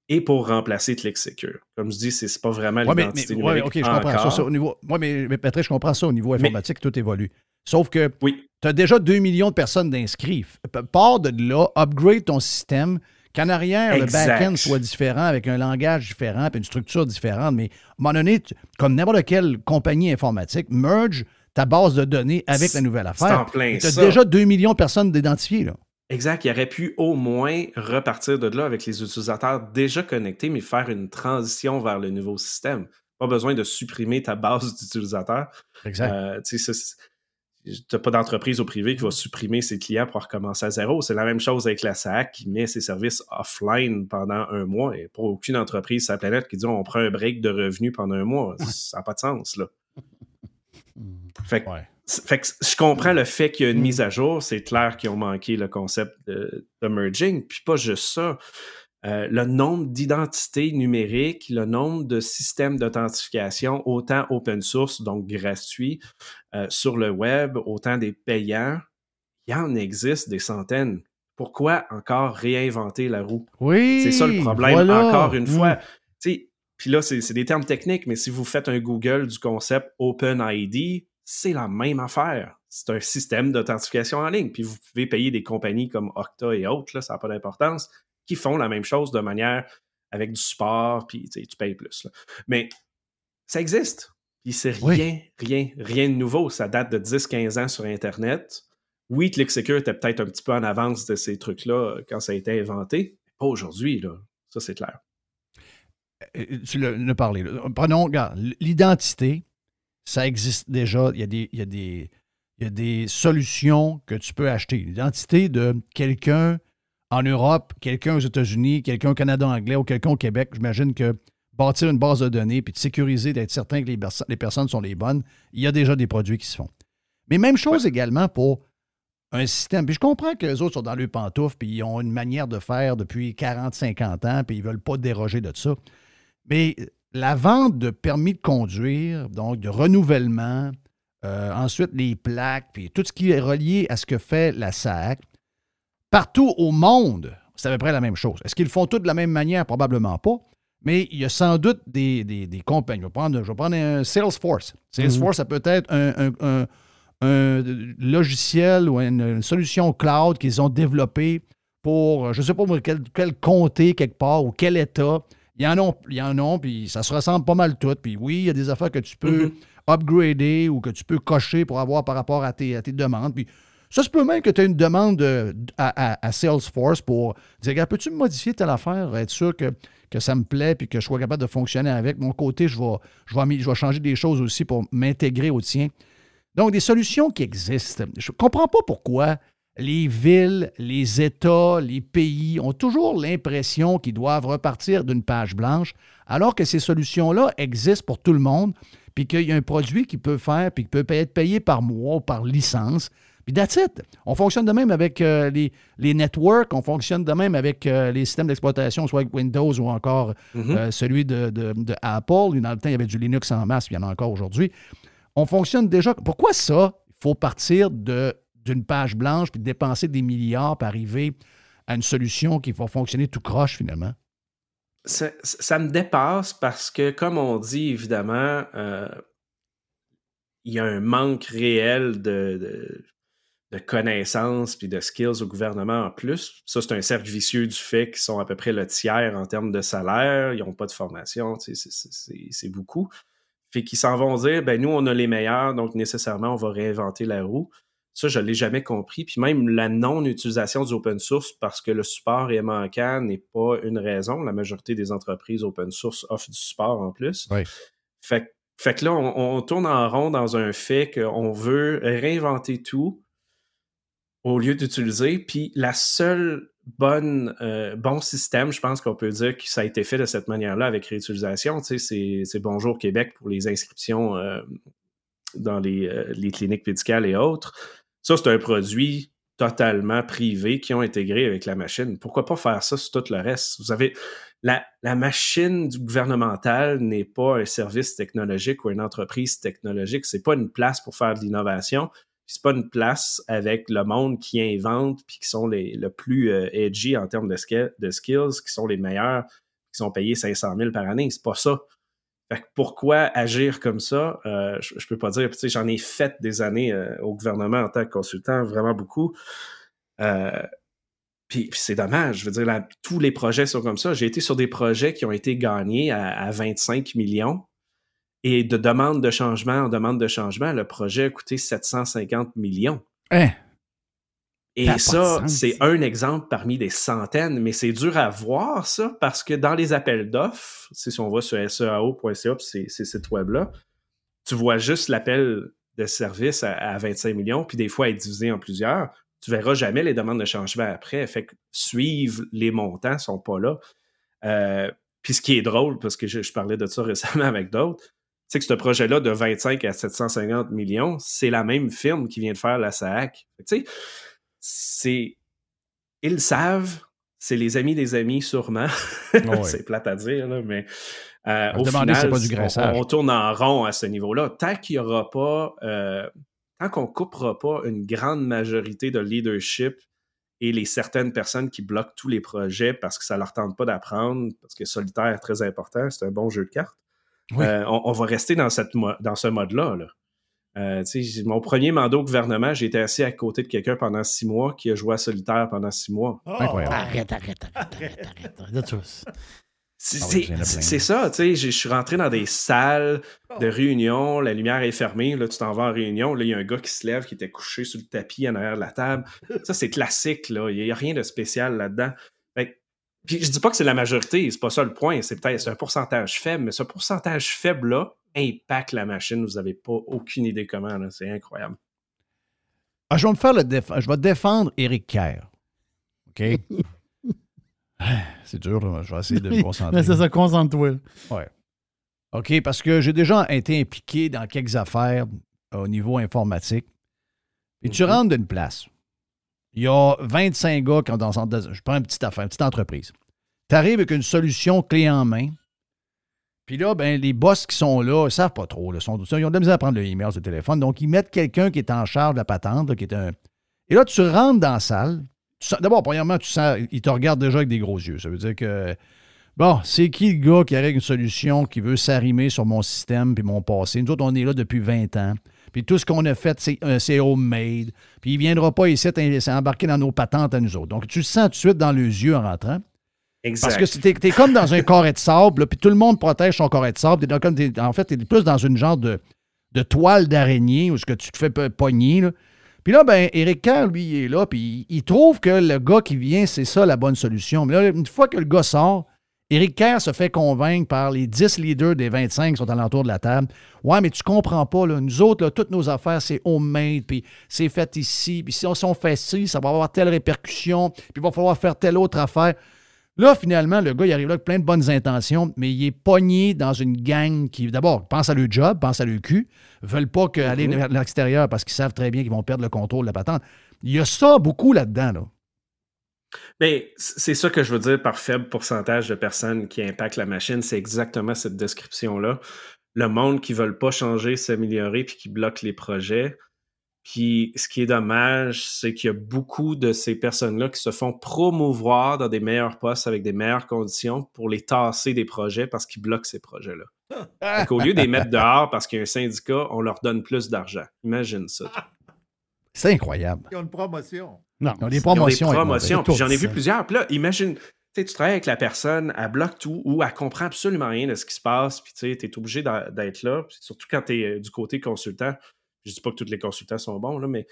est pour remplacer Click Secure. Comme je dis, c'est pas vraiment Ouais, mais, l'identité mais- ouais, numérique OK, je comprends ça. ça, au niveau, mais, mais Patrick, je comprends ça au niveau informatique, tout évolue. Sauf que Oui. tu as déjà 2 millions de personnes d'inscrits. Pars de là, upgrade ton système, qu'en arrière, Exact. le back-end soit différent, avec un langage différent, puis une structure différente. Mais à un moment donné, tu- comme n'importe quelle compagnie informatique, merge ta base de données avec la nouvelle affaire. Tu as déjà 2 millions de personnes d'identifiées. là. Exact. Il aurait pu au moins repartir de là avec les utilisateurs déjà connectés, mais faire une transition vers le nouveau système. Pas besoin de supprimer ta base d'utilisateurs. Exact. Euh, tu n'as pas d'entreprise au privé qui va supprimer ses clients pour recommencer à zéro. C'est la même chose avec la SAC qui met ses services offline pendant un mois. Et pas aucune entreprise sur la planète qui dit on prend un break de revenus pendant un mois. Ça n'a pas de sens, là. Fait que, fait que je comprends le fait qu'il y a une mise à jour. C'est clair qu'ils ont manqué le concept de, de merging. Puis pas juste ça. Euh, le nombre d'identités numériques, le nombre de systèmes d'authentification, autant open source, donc gratuits, euh, sur le web, autant des payants, il y en existe des centaines. Pourquoi encore réinventer la roue? Oui. C'est ça le problème, encore une fois. Puis là, c'est des termes techniques, mais si vous faites un Google du concept OpenID, c'est la même affaire. C'est un système d'authentification en ligne. Puis vous pouvez payer des compagnies comme Okta et autres, là, ça n'a pas d'importance qui font la même chose de manière avec du support, puis tu payes plus. Mais ça existe. Puis c'est rien, rien, rien de nouveau. Ça date de 10-15 ans sur Internet. Oui, ClickSecure était peut-être un petit peu en avance de ces trucs-là quand ça a été inventé. Mais pas aujourd'hui, là. Ça, c'est clair. Euh, euh, tu l'as parlé. Prenons, regarde, l'identité, ça existe déjà. Il y a des, il y a des, il y a des solutions que tu peux acheter. L'identité de quelqu'un en Europe, quelqu'un aux États-Unis, quelqu'un au Canada anglais ou quelqu'un au Québec, j'imagine que bâtir une base de données puis de sécuriser, d'être certain que les, personnes sont les bonnes, il y a déjà des produits qui se font. Mais même chose également pour un système. Puis je comprends que les autres sont dans le pantoufle puis ils ont une manière de faire depuis 40, 50 ans puis ils ne veulent pas déroger de ça. Mais la vente de permis de conduire, donc de renouvellement, euh, ensuite les plaques, puis tout ce qui est relié à ce que fait la SAC, Partout au monde, c'est à peu près la même chose. Est-ce qu'ils font tous de la même manière? Probablement pas. Mais il y a sans doute des, compagnies. Je vais, prendre, un Salesforce. Salesforce, ça peut être un, logiciel ou une, solution cloud qu'ils ont développé pour, je ne sais pas quel, quel, comté quelque part ou quel État. Il y en a, il y en a, puis ça se ressemble pas mal tout. Puis oui, il y a des affaires que tu peux mm-hmm. upgrader ou que tu peux cocher pour avoir par rapport à tes, à tes demandes. Puis ça se peut même que tu aies une demande à, Salesforce pour dire peux-tu me modifier telle affaire, être sûr que, que ça me plaît puis que je sois capable de fonctionner avec? Mon côté, je vais, je vais, je vais changer des choses aussi pour m'intégrer au tien. Donc, des solutions qui existent. Je ne comprends pas pourquoi les villes, les États, les pays ont toujours l'impression qu'ils doivent repartir d'une page blanche, alors que ces solutions-là existent pour tout le monde, puis qu'il y a un produit qui peut faire, puis qui peut être payé par mois ou par licence. Puis that's it. On fonctionne de même avec euh, les, les, networks, on fonctionne de même avec euh, les systèmes d'exploitation, soit avec Windows ou encore mm-hmm. euh, celui de, de, Apple. Dans le temps, il y avait du Linux en masse, puis il y en a encore aujourd'hui. On fonctionne déjà. Pourquoi ça? Il faut partir d'une page blanche puis dépenser des milliards pour arriver à une solution qui va fonctionner tout croche finalement? Ça, me dépasse parce que, comme on dit, évidemment, il y a un manque réel de de connaissances puis de skills au gouvernement en plus. Ça, c'est un cercle vicieux du fait qu'ils sont à peu près le tiers en termes de salaire, ils n'ont pas de formation, c'est beaucoup. Fait qu'ils s'en vont dire, ben nous, on a les meilleurs, donc nécessairement, on va réinventer la roue. Ça, je ne l'ai jamais compris. Puis même la non-utilisation du open source parce que le support est manquant n'est pas une raison. La majorité des entreprises open source offrent du support en plus. Fait, fait que là, on, on, tourne en rond dans un fait qu'on veut réinventer tout, au lieu d'utiliser. Puis la seule bonne, euh, bon système, je pense qu'on peut dire que ça a été fait de cette manière-là avec réutilisation. Tu sais, c'est Bonjour Québec pour les inscriptions euh, dans les, euh, les, cliniques médicales et autres. Ça, c'est un produit totalement privé qui ont intégré avec la machine. Pourquoi pas faire ça sur tout le reste? Vous avez la, la machine du gouvernemental n'est pas un service technologique ou une entreprise technologique. C'est pas une place pour faire de l'innovation c'est pas une place avec le monde qui invente puis qui sont les, le plus euh, edgy en termes de, de, skills, qui sont les meilleurs, qui sont payés 500 000 par année. C'est pas ça. Fait que pourquoi agir comme ça? Euh, je, je, peux pas dire. J'en ai fait des années euh, au gouvernement en tant que consultant, vraiment beaucoup. puis, c'est dommage. Je veux dire, tous les projets sont comme ça. J'ai été sur des projets qui ont été gagnés à, à 25 millions et de demande de changement en demande de changement, le projet a coûté 750 millions. Hein? Et ça, c'est un exemple parmi des centaines, mais c'est dur à voir ça parce que dans les appels d'offres, si on va sur seao.ca, c'est ces sites web-là, tu vois juste l'appel de service à, à 25 millions, puis des fois être divisé en plusieurs, tu verras jamais les demandes de changement après. Fait que suivre les montants sont pas là. Euh, puis ce qui est drôle, parce que je, je parlais de ça récemment avec d'autres, c'est que ce projet-là de 25 à 750 millions, c'est la même firme qui vient de faire la SAC. Tu sais, c'est. Ils le savent, c'est les amis des amis, sûrement. C'est plate à dire, là, mais euh, On au final, pas du on- on, tourne en rond à ce niveau-là. Tant qu'il n'y aura pas, euh, tant qu'on coupera pas une grande majorité de leadership et les certaines personnes qui bloquent tous les projets parce que ça leur tente pas d'apprendre, parce que solitaire est très important, c'est un bon jeu de cartes. Oui. euh, on, on va rester dans, cette dans ce mode-là. Là. Euh, mon premier mandat au gouvernement, j'ai été assis à côté de quelqu'un pendant six mois qui a joué à solitaire pendant six mois. Incroyable. Arrête, arrête, arrête, arrête, arrête. C'est Ah ça, tu sais, je je suis rentré dans des salles de réunion, la lumière est fermée, là, tu t'en vas en réunion, là, il y a un gars qui se lève, qui était couché sur le tapis en arrière de la table. Ça, c'est classique, là, il n'y a rien de spécial là-dedans. Puis je dis pas que c'est la majorité, c'est pas ça le point, c'est peut-être c'est un pourcentage faible, mais ce pourcentage faible-là impacte la machine, vous n'avez pas aucune idée comment, là, c'est incroyable. Ah, je vais me faire le déf- Je vais défendre Éric Kerr. OK? Ah, C'est dur, là. je vais essayer de me concentrer. C'est ça, concentre-toi. Ouais. OK, parce que j'ai déjà été impliqué dans quelques affaires au niveau informatique. Et tu rentres d'une place. Il y a 25 gars qui ont dans Je prends une petite affaire, une petite entreprise. Tu arrives avec une solution clé en main. Puis là, ben, les boss qui sont là, ils savent pas trop. Là, sont, ils ont de la misère à prendre le email le téléphone. Donc, ils mettent quelqu'un qui est en charge de la patente, qui est. Et là, tu rentres dans la salle. D'abord, premièrement, tu sens, ils te regardent déjà avec des gros yeux. Ça veut dire que Bon, c'est qui le gars qui arrive une solution qui veut s'arrimer sur mon système puis mon passé? Nous autres, on est là depuis 20 ans. Puis tout ce qu'on a fait, c'est, euh, c'est homemade. Puis il ne viendra pas ici s'embarquer dans nos patentes à nous autres. Donc, tu le sens tout de suite dans les yeux en rentrant. Exact. Parce que tu es, comme dans un carré de sable, puis tout le monde protège son carré de sable. T'es comme t'es- en fait, tu es plus dans une genre de, de toile d'araignée où ce que tu te fais pogner. là. Puis là, ben, Éric Kerr, lui, il est là, puis il, il trouve que le gars qui vient, c'est ça la bonne solution. Mais là, une fois que le gars sort, Éric Kerr se fait convaincre par les 10 leaders des 25 qui sont alentour de la table. Ouais, mais tu comprends pas, là. Nous autres, là, toutes nos affaires, c'est homemade, puis c'est fait ici, puis si on, si on fait ci, ça va avoir telle répercussion, puis il va falloir faire telle autre affaire. Là, finalement, le gars, il arrive là avec plein de bonnes intentions, mais il est pogné dans une gang qui, d'abord, pense à leur job, pense à leur cul, veulent pas aller vers l'extérieur parce qu'ils savent très bien qu'ils vont perdre le contrôle de la patente. Il y a ça beaucoup là-dedans, là. Mais c'est ça que je veux dire par faible pourcentage de personnes qui impactent la machine. C'est exactement cette description-là. Le monde qui ne veulent pas changer, s'améliorer, puis qui bloque les projets. Puis ce qui est dommage, c'est qu'il y a beaucoup de ces personnes-là qui se font promouvoir dans des meilleurs postes avec des meilleures conditions pour les tasser des projets parce qu'ils bloquent ces projets-là. Fait qu'au lieu de les mettre dehors parce qu'il y a un syndicat, on leur donne plus d'argent. Imagine ça. C'est incroyable. Ils ont une promotion. Non. Ils ont des Ils ont promotions. des promotions. j'en ai vu plusieurs. Puis là, imagine, tu travailles avec la personne, elle bloque tout ou elle comprend absolument rien de ce qui se passe. Puis tu es obligé d'être là. Puis surtout quand tu es du côté consultant. Je dis pas que tous les consultants sont bons, là, mais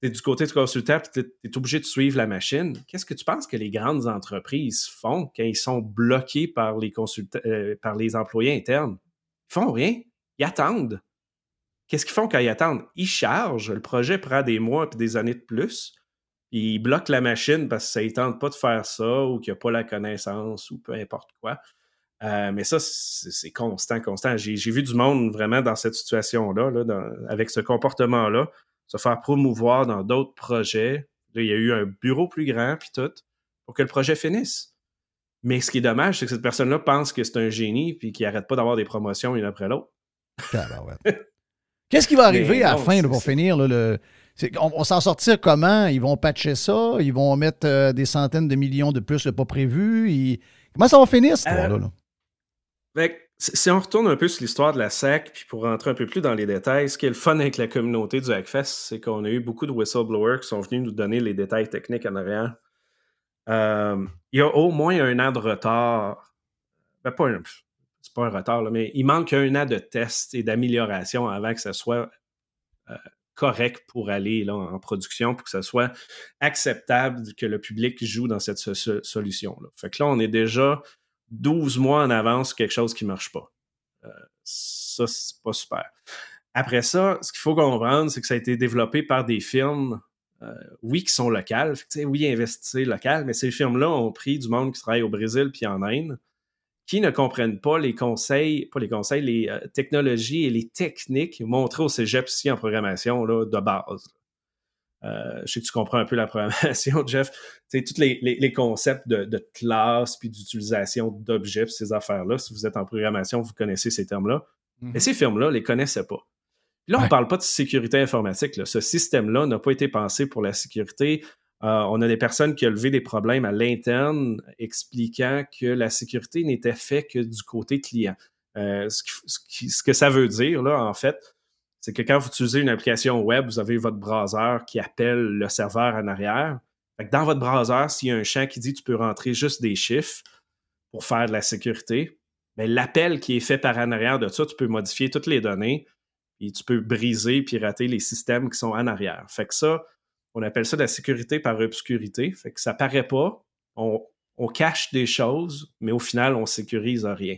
tu es du côté du consultant puis tu es obligé de suivre la machine. Qu'est-ce que tu penses que les grandes entreprises font quand ils sont bloqués par les consultants, euh, par les employés internes? Ils font rien. Ils attendent. Qu'est-ce qu'ils font quand ils attendent? Ils chargent. Le projet prend des mois et des années de plus. Puis ils bloquent la machine parce que ça ne tente pas de faire ça ou qu'il n'y a pas la connaissance ou peu importe quoi. Euh, mais ça, c'est constant, constant. J'ai vu du monde vraiment dans cette situation-là, là, avec ce comportement-là, se faire promouvoir dans d'autres projets. Là, il y a eu un bureau plus grand, puis tout, pour que le projet finisse. Mais ce qui est dommage, c'est que cette personne-là pense que c'est un génie, puis qu'il n'arrête pas d'avoir des promotions une après l'autre. Qu'est-ce qui va arriver à la fin là, pour finir? là, le... On, on s'en sortir comment? Ils vont patcher ça? Ils vont mettre euh, des centaines de millions de plus le pas prévu? Comment ça va finir, cette Euh, histoire-là? là? Que, si on retourne un peu sur l'histoire de la SAC, puis pour rentrer un peu plus dans les détails, ce qui est le fun avec la communauté du Hackfest, c'est qu'on a eu beaucoup de whistleblowers qui sont venus nous donner les détails techniques en arrière. Euh, il y a au moins un an de retard. Ben, pas un, c'est pas un retard, là, mais il manque un an de tests et d'amélioration avant que ça soit euh, correct pour aller là, en production, pour que ça soit acceptable que le public joue dans cette so- so- solution-là. Fait que là, on est déjà 12 mois en avance quelque chose qui ne marche pas. Euh, ça, c'est pas super. Après ça, ce qu'il faut comprendre, c'est que ça a été développé par des firmes, euh, oui, qui sont locales. Oui, investir local, mais ces firmes-là ont pris du monde qui travaille au Brésil puis en Inde, qui ne comprennent pas les conseils, pas les conseils, les euh, technologies et les techniques montrées au cégep ici en programmation là, de base. Euh, je sais que tu comprends un peu la programmation, Jeff. Tu sais, tous les, les- les concepts de, de classe puis d'utilisation d'objets, ces affaires-là. Si vous êtes en programmation, vous connaissez ces termes-là. Mais ces firmes-là ne les connaissaient pas. Puis là, on ne parle pas de sécurité informatique. là. Ce système-là n'a pas été pensé pour la sécurité. Euh, on a des personnes qui ont levé des problèmes à l'interne expliquant que la sécurité n'était faite que du côté client. Euh, ce, que ça veut dire, là, en fait, c'est que quand vous utilisez une application web, vous avez votre browser qui appelle le serveur en arrière. Dans votre browser, s'il y a un champ qui dit tu peux rentrer juste des chiffres pour faire de la sécurité, ben, l'appel qui est fait par en arrière de ça, tu peux modifier toutes les données et tu peux briser, pirater les systèmes qui sont en arrière. Fait que ça, on appelle ça la sécurité par obscurité. Fait que ça paraît pas. On, cache des choses, mais au final, on sécurise rien.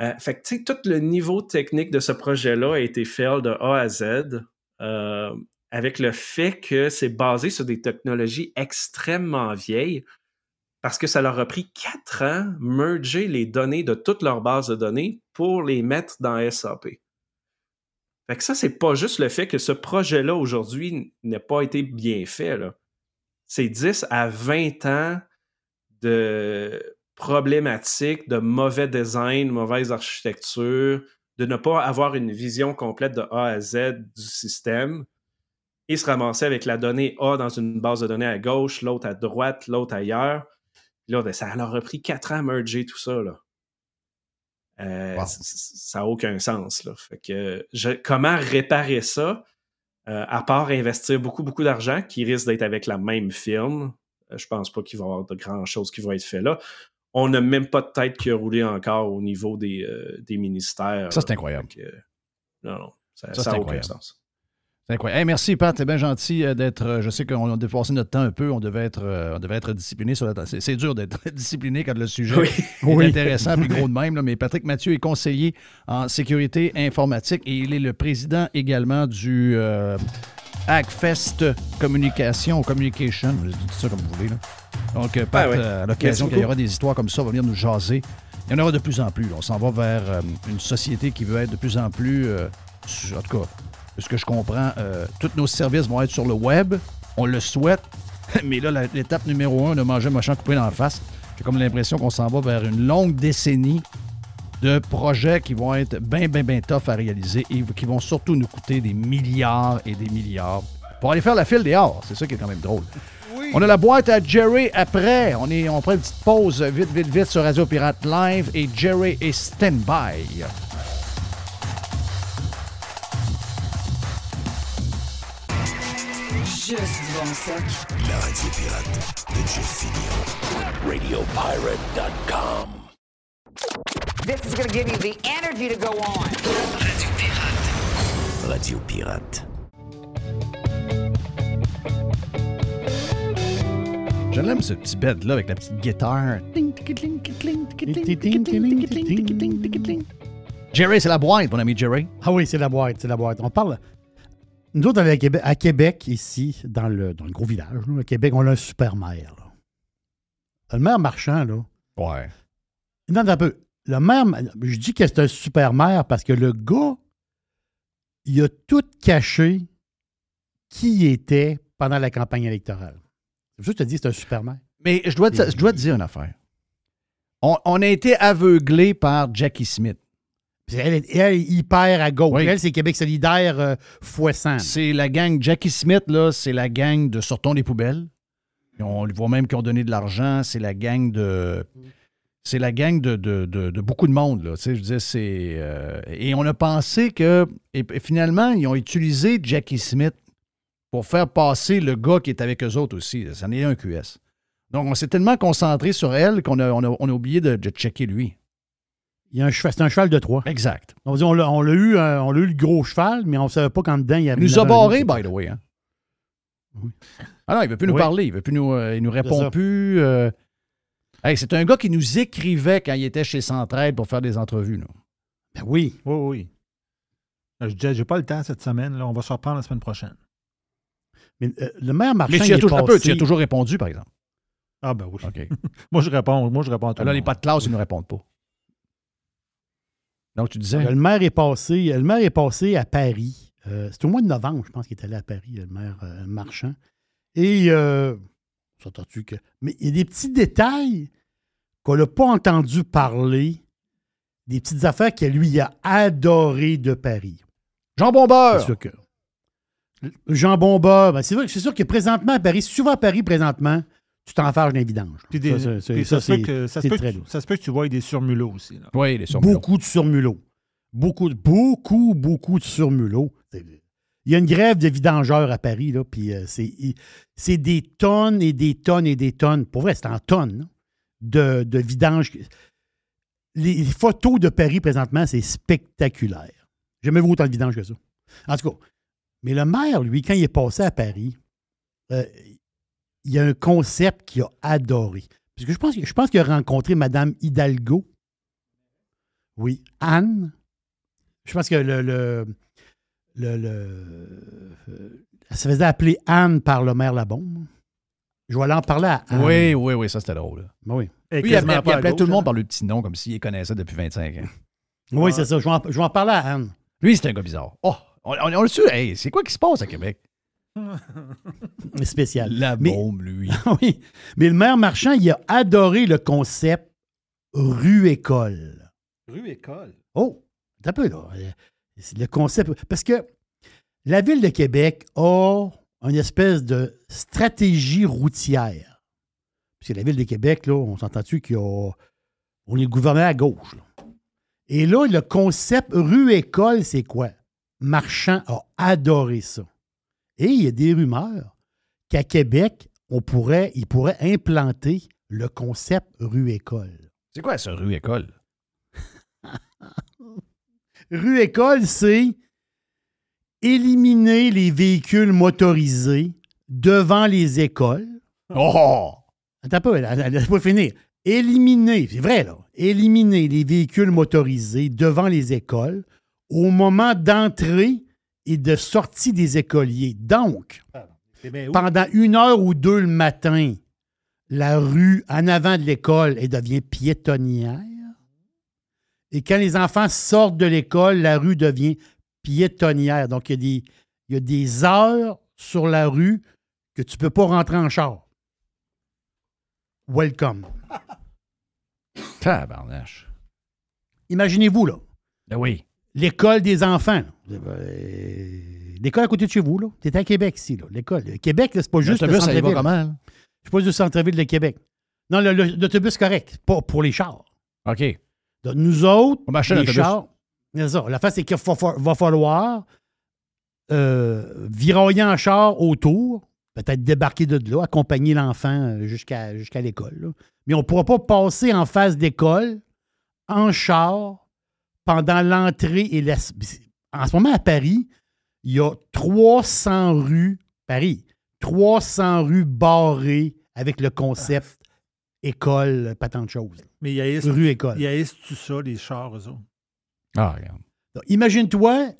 Euh, fait tout le niveau technique de ce projet-là a été fait de A à Z euh, avec le fait que c'est basé sur des technologies extrêmement vieilles parce que ça leur a pris quatre ans merger les données de toute leur base de données pour les mettre dans SAP. Fait que ça, c'est pas juste le fait que ce projet-là aujourd'hui n'a pas été bien fait. C'est 10 à 20 ans de problématiques, de mauvais design, mauvaise architecture, de ne pas avoir une vision complète de A à Z du système et se ramasser avec la donnée A dans une base de données à gauche, l'autre à droite, l'autre ailleurs. Là, ben, ça leur a pris quatre ans à merger tout ça. Là. Euh, Ça n'a aucun sens. Là. Fait que, je- comment réparer ça, euh, à part investir beaucoup, beaucoup d'argent, qui risque d'être avec la même firme? Euh, je pense pas qu'il va y avoir de grandes choses qui vont être faites là. On n'a même pas de tête qui a roulé encore au niveau des, euh, des ministères. Ça, c'est incroyable. Fait que, non, non, ça n'a aucun sens. C'est incroyable. Hey, merci, Pat. C'est bien gentil euh, d'être. euh, Je sais qu'on a dépassé notre temps un peu. On devait être, euh, on devait être discipliné sur la. C'est c'est dur d'être discipliné quand le sujet Oui. est Oui. intéressant et gros de même. là. mais Patrick Mathieu est conseiller en sécurité informatique et il est le président également du euh, Hackfest Communication, Communication. Vous dites ça comme vous voulez. là. Donc, Pat, Ah ouais. à l'occasion qu'il y aura des histoires comme ça, on va venir nous jaser. Il y en aura de plus en plus. On s'en va vers euh, une société qui veut être de plus en plus, euh, en tout cas, de ce que je comprends, euh, tous nos services vont être sur le web. On le souhaite. Mais là, l'étape numéro un de manger un machin coupé dans la face, j'ai comme l'impression qu'on s'en va vers une longue décennie de projets qui vont être bien, bien, bien tough à réaliser et qui vont surtout nous coûter des milliards et des milliards pour aller faire la file des arts. C'est ça qui est quand même drôle. On a la boîte à Jerry après. On, est, on prend une petite pause vite, vite, vite sur Radio Pirate Live et Jerry est stand-by. Juste bon stock. La radio pirate de Jeff Fillion. RadioPirate.com. This is going to give you the energy to go on. Radio Pirate. Je l'aime ce petit bed-là avec la petite guitare. Jerry, c'est la boîte, mon ami Jerry. Ah oui, c'est la boîte, c'est la boîte. On parle. Nous autres, à Québec, à Québec, ici, dans le, dans le gros village, là, à Québec, on a un super maire. là. Le maire marchand, là. Ouais. Non, un peu. Le maire, je dis que c'est un super maire parce que le gars, il a tout caché qui était pendant la campagne électorale. C'est pour ça que je te dis que c'est un super maire. Mais je dois, te, je dois te dire une affaire. On, on a été aveuglés par Jackie Smith. Elle est, elle est hyper à gauche. Elle, c'est Québec solidaire euh, fois 100. C'est la gang Jackie Smith, là, c'est la gang de Sortons les poubelles. Et on voit même qu'ils ont donné de l'argent. C'est la gang de. C'est la gang de, de- de- de beaucoup de monde. Là. Tu sais, je veux dire, c'est, euh, et on a pensé que. Et, et finalement, ils ont utilisé Jackie Smith pour faire passer le gars qui est avec eux autres aussi. Ça en est un QS. Donc, on s'est tellement concentré sur elle qu'on a, on a, on a oublié de, de checker lui. Il y a un cheval, c'est un cheval de Troie. Exact. On, dit, on, l'a, on l'a eu, euh, on l'a eu le gros cheval, mais on ne savait pas qu'en dedans, il y avait. Il nous a barré, by the way. Hein? Ah non, il ne veut plus nous Oui. parler. Il veut plus nous, euh, il nous répond plus. euh. Hey, c'est un gars qui nous écrivait quand il était chez Centraide pour faire des entrevues. là. Ben oui. Oui, oui. Je disais, j'ai pas le temps cette semaine. Là. On va se reprendre la semaine prochaine. Mais euh, le maire Marchand, Mais tu as, toujours, un peu, tu as toujours répondu, par exemple. Ah ben oui. OK. moi, je réponds. Moi, je réponds à tout Là, le les monde. pas de classe, ils ne répondent pas. Donc, tu disais. Le maire est passé, le maire est passé à Paris. Euh, C'était au mois de novembre, je pense qu'il est allé à Paris, le maire euh, Marchand. Et euh, s'entend-tu que. Mais il y a des petits détails qu'on n'a pas entendu parler, des petites affaires que lui a adoré de Paris. Jambon beurre! C'est sûr que. Le Jambon beurre, ben, c'est sûr que présentement à Paris, si tu vas à Paris présentement, tu t'enfarges d'un vidange. Puis des- Ça, puis ça, ça, se peut que, ça, se peut très que, lourd. ça se peut que tu vois des surmulots aussi. là. Oui, les surmulots. Beaucoup de surmulots. Beaucoup, beaucoup, beaucoup de surmulots. Il y a une grève de vidangeurs à Paris, là, puis euh, c'est, il- c'est des tonnes et des tonnes et des tonnes. Pour vrai, c'est en tonnes là, de, de vidange. Les photos de Paris présentement, c'est spectaculaire. J'ai jamais vu autant de vidange que ça. En tout cas, mais le maire, lui, quand il est passé à Paris, euh, il y a un concept qu'il a adoré. Parce que je pense, que- je pense qu'il a rencontré Mme Hidalgo. Oui, Anne. Je pense que le. le, le- le- euh, elle se faisait appeler Anne par le maire Labombe. Je vais aller en parler à Anne. Oui, oui, oui, ça c'était drôle. Ben oui. Et Lui, il appelait, pas il à appelait gauche, tout le monde hein. par le petit nom, comme s'il connaissait depuis 25 ans. Oui, c'est ça. Je vais, en, je vais en parler à Anne. Lui, c'est un gars bizarre. Oh, on, on, on le su. Hey, c'est quoi qui se passe à Québec? Spécial. La Mais- bombe, lui. oui. Mais le maire Marchand, il a adoré le concept rue-école. Rue École? Oh, un peu là. C'est Le concept. Parce que la ville de Québec a une espèce de stratégie routière. Parce que la ville de Québec, là, on s'entend-tu qu'on on est gouverné à gauche. là. Et là, le concept rue-école, c'est quoi? Marchand a adoré ça. Et il y a des rumeurs qu'à Québec, on pourrait, il pourrait implanter le concept rue-école. C'est quoi ça, rue école? Rue École, c'est éliminer les véhicules motorisés devant les écoles. Oh! Attends là, laisse-moi finir. Éliminer, c'est vrai, là. Éliminer les véhicules motorisés devant les écoles au moment d'entrée et de sortie des écoliers. Donc, où? pendant une heure ou deux le matin, la rue en avant de l'école, elle devient piétonnière. Et quand les enfants sortent de l'école, la rue devient piétonnière. Donc, il y a des, il y a des heures sur la rue que tu ne peux pas rentrer en char. Welcome. Tabarnache. Imaginez-vous, là, Ben oui. L'école des enfants. Euh, L'école à côté de chez vous, là. Tu à Québec ici, là. L'école. Le Québec, c'est pas juste L'autobus, ça y va comment? là? C'est pas juste le centre-ville de Québec. Non, l'autobus correct, pas pour les chars. OK. Donc, nous autres, On les chars, c'est ça. La face, c'est qu'il va, fa- va falloir euh, viroyer en char autour, peut-être débarquer de là, accompagner l'enfant euh, jusqu'à l'école. Mais on ne pourra pas passer en face d'école en char pendant l'entrée et la... En ce moment, à Paris, il y a 300 rues, Paris, 300 rues barrées avec le concept école, pas tant de choses. Mais il y a Rue école. Il y a tu ça, les chars, eux autres? Ah, regarde. Donc, Imagine-toi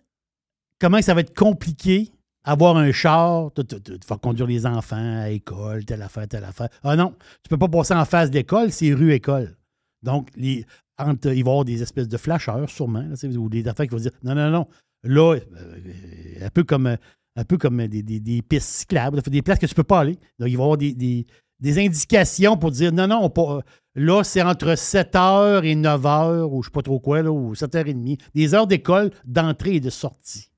comment ça va être compliqué avoir un char, tu vas conduire les enfants à l'école, telle affaire, telle affaire. Ah non, tu peux pas passer en face d'école, c'est rue école. Donc, les, entre, il va y avoir des espèces de flasheurs, sûrement, là, ou des affaires qui vont dire non, non, non. Là, euh, un peu comme, euh, un peu comme des, des- des pistes cyclables, des places que tu peux pas aller. Donc, il va y avoir des, des- des indications pour dire non, non, on là, c'est entre 7h et 9h, ou je sais pas trop quoi, là, ou 7h30. Des heures d'école d'entrée et de sortie.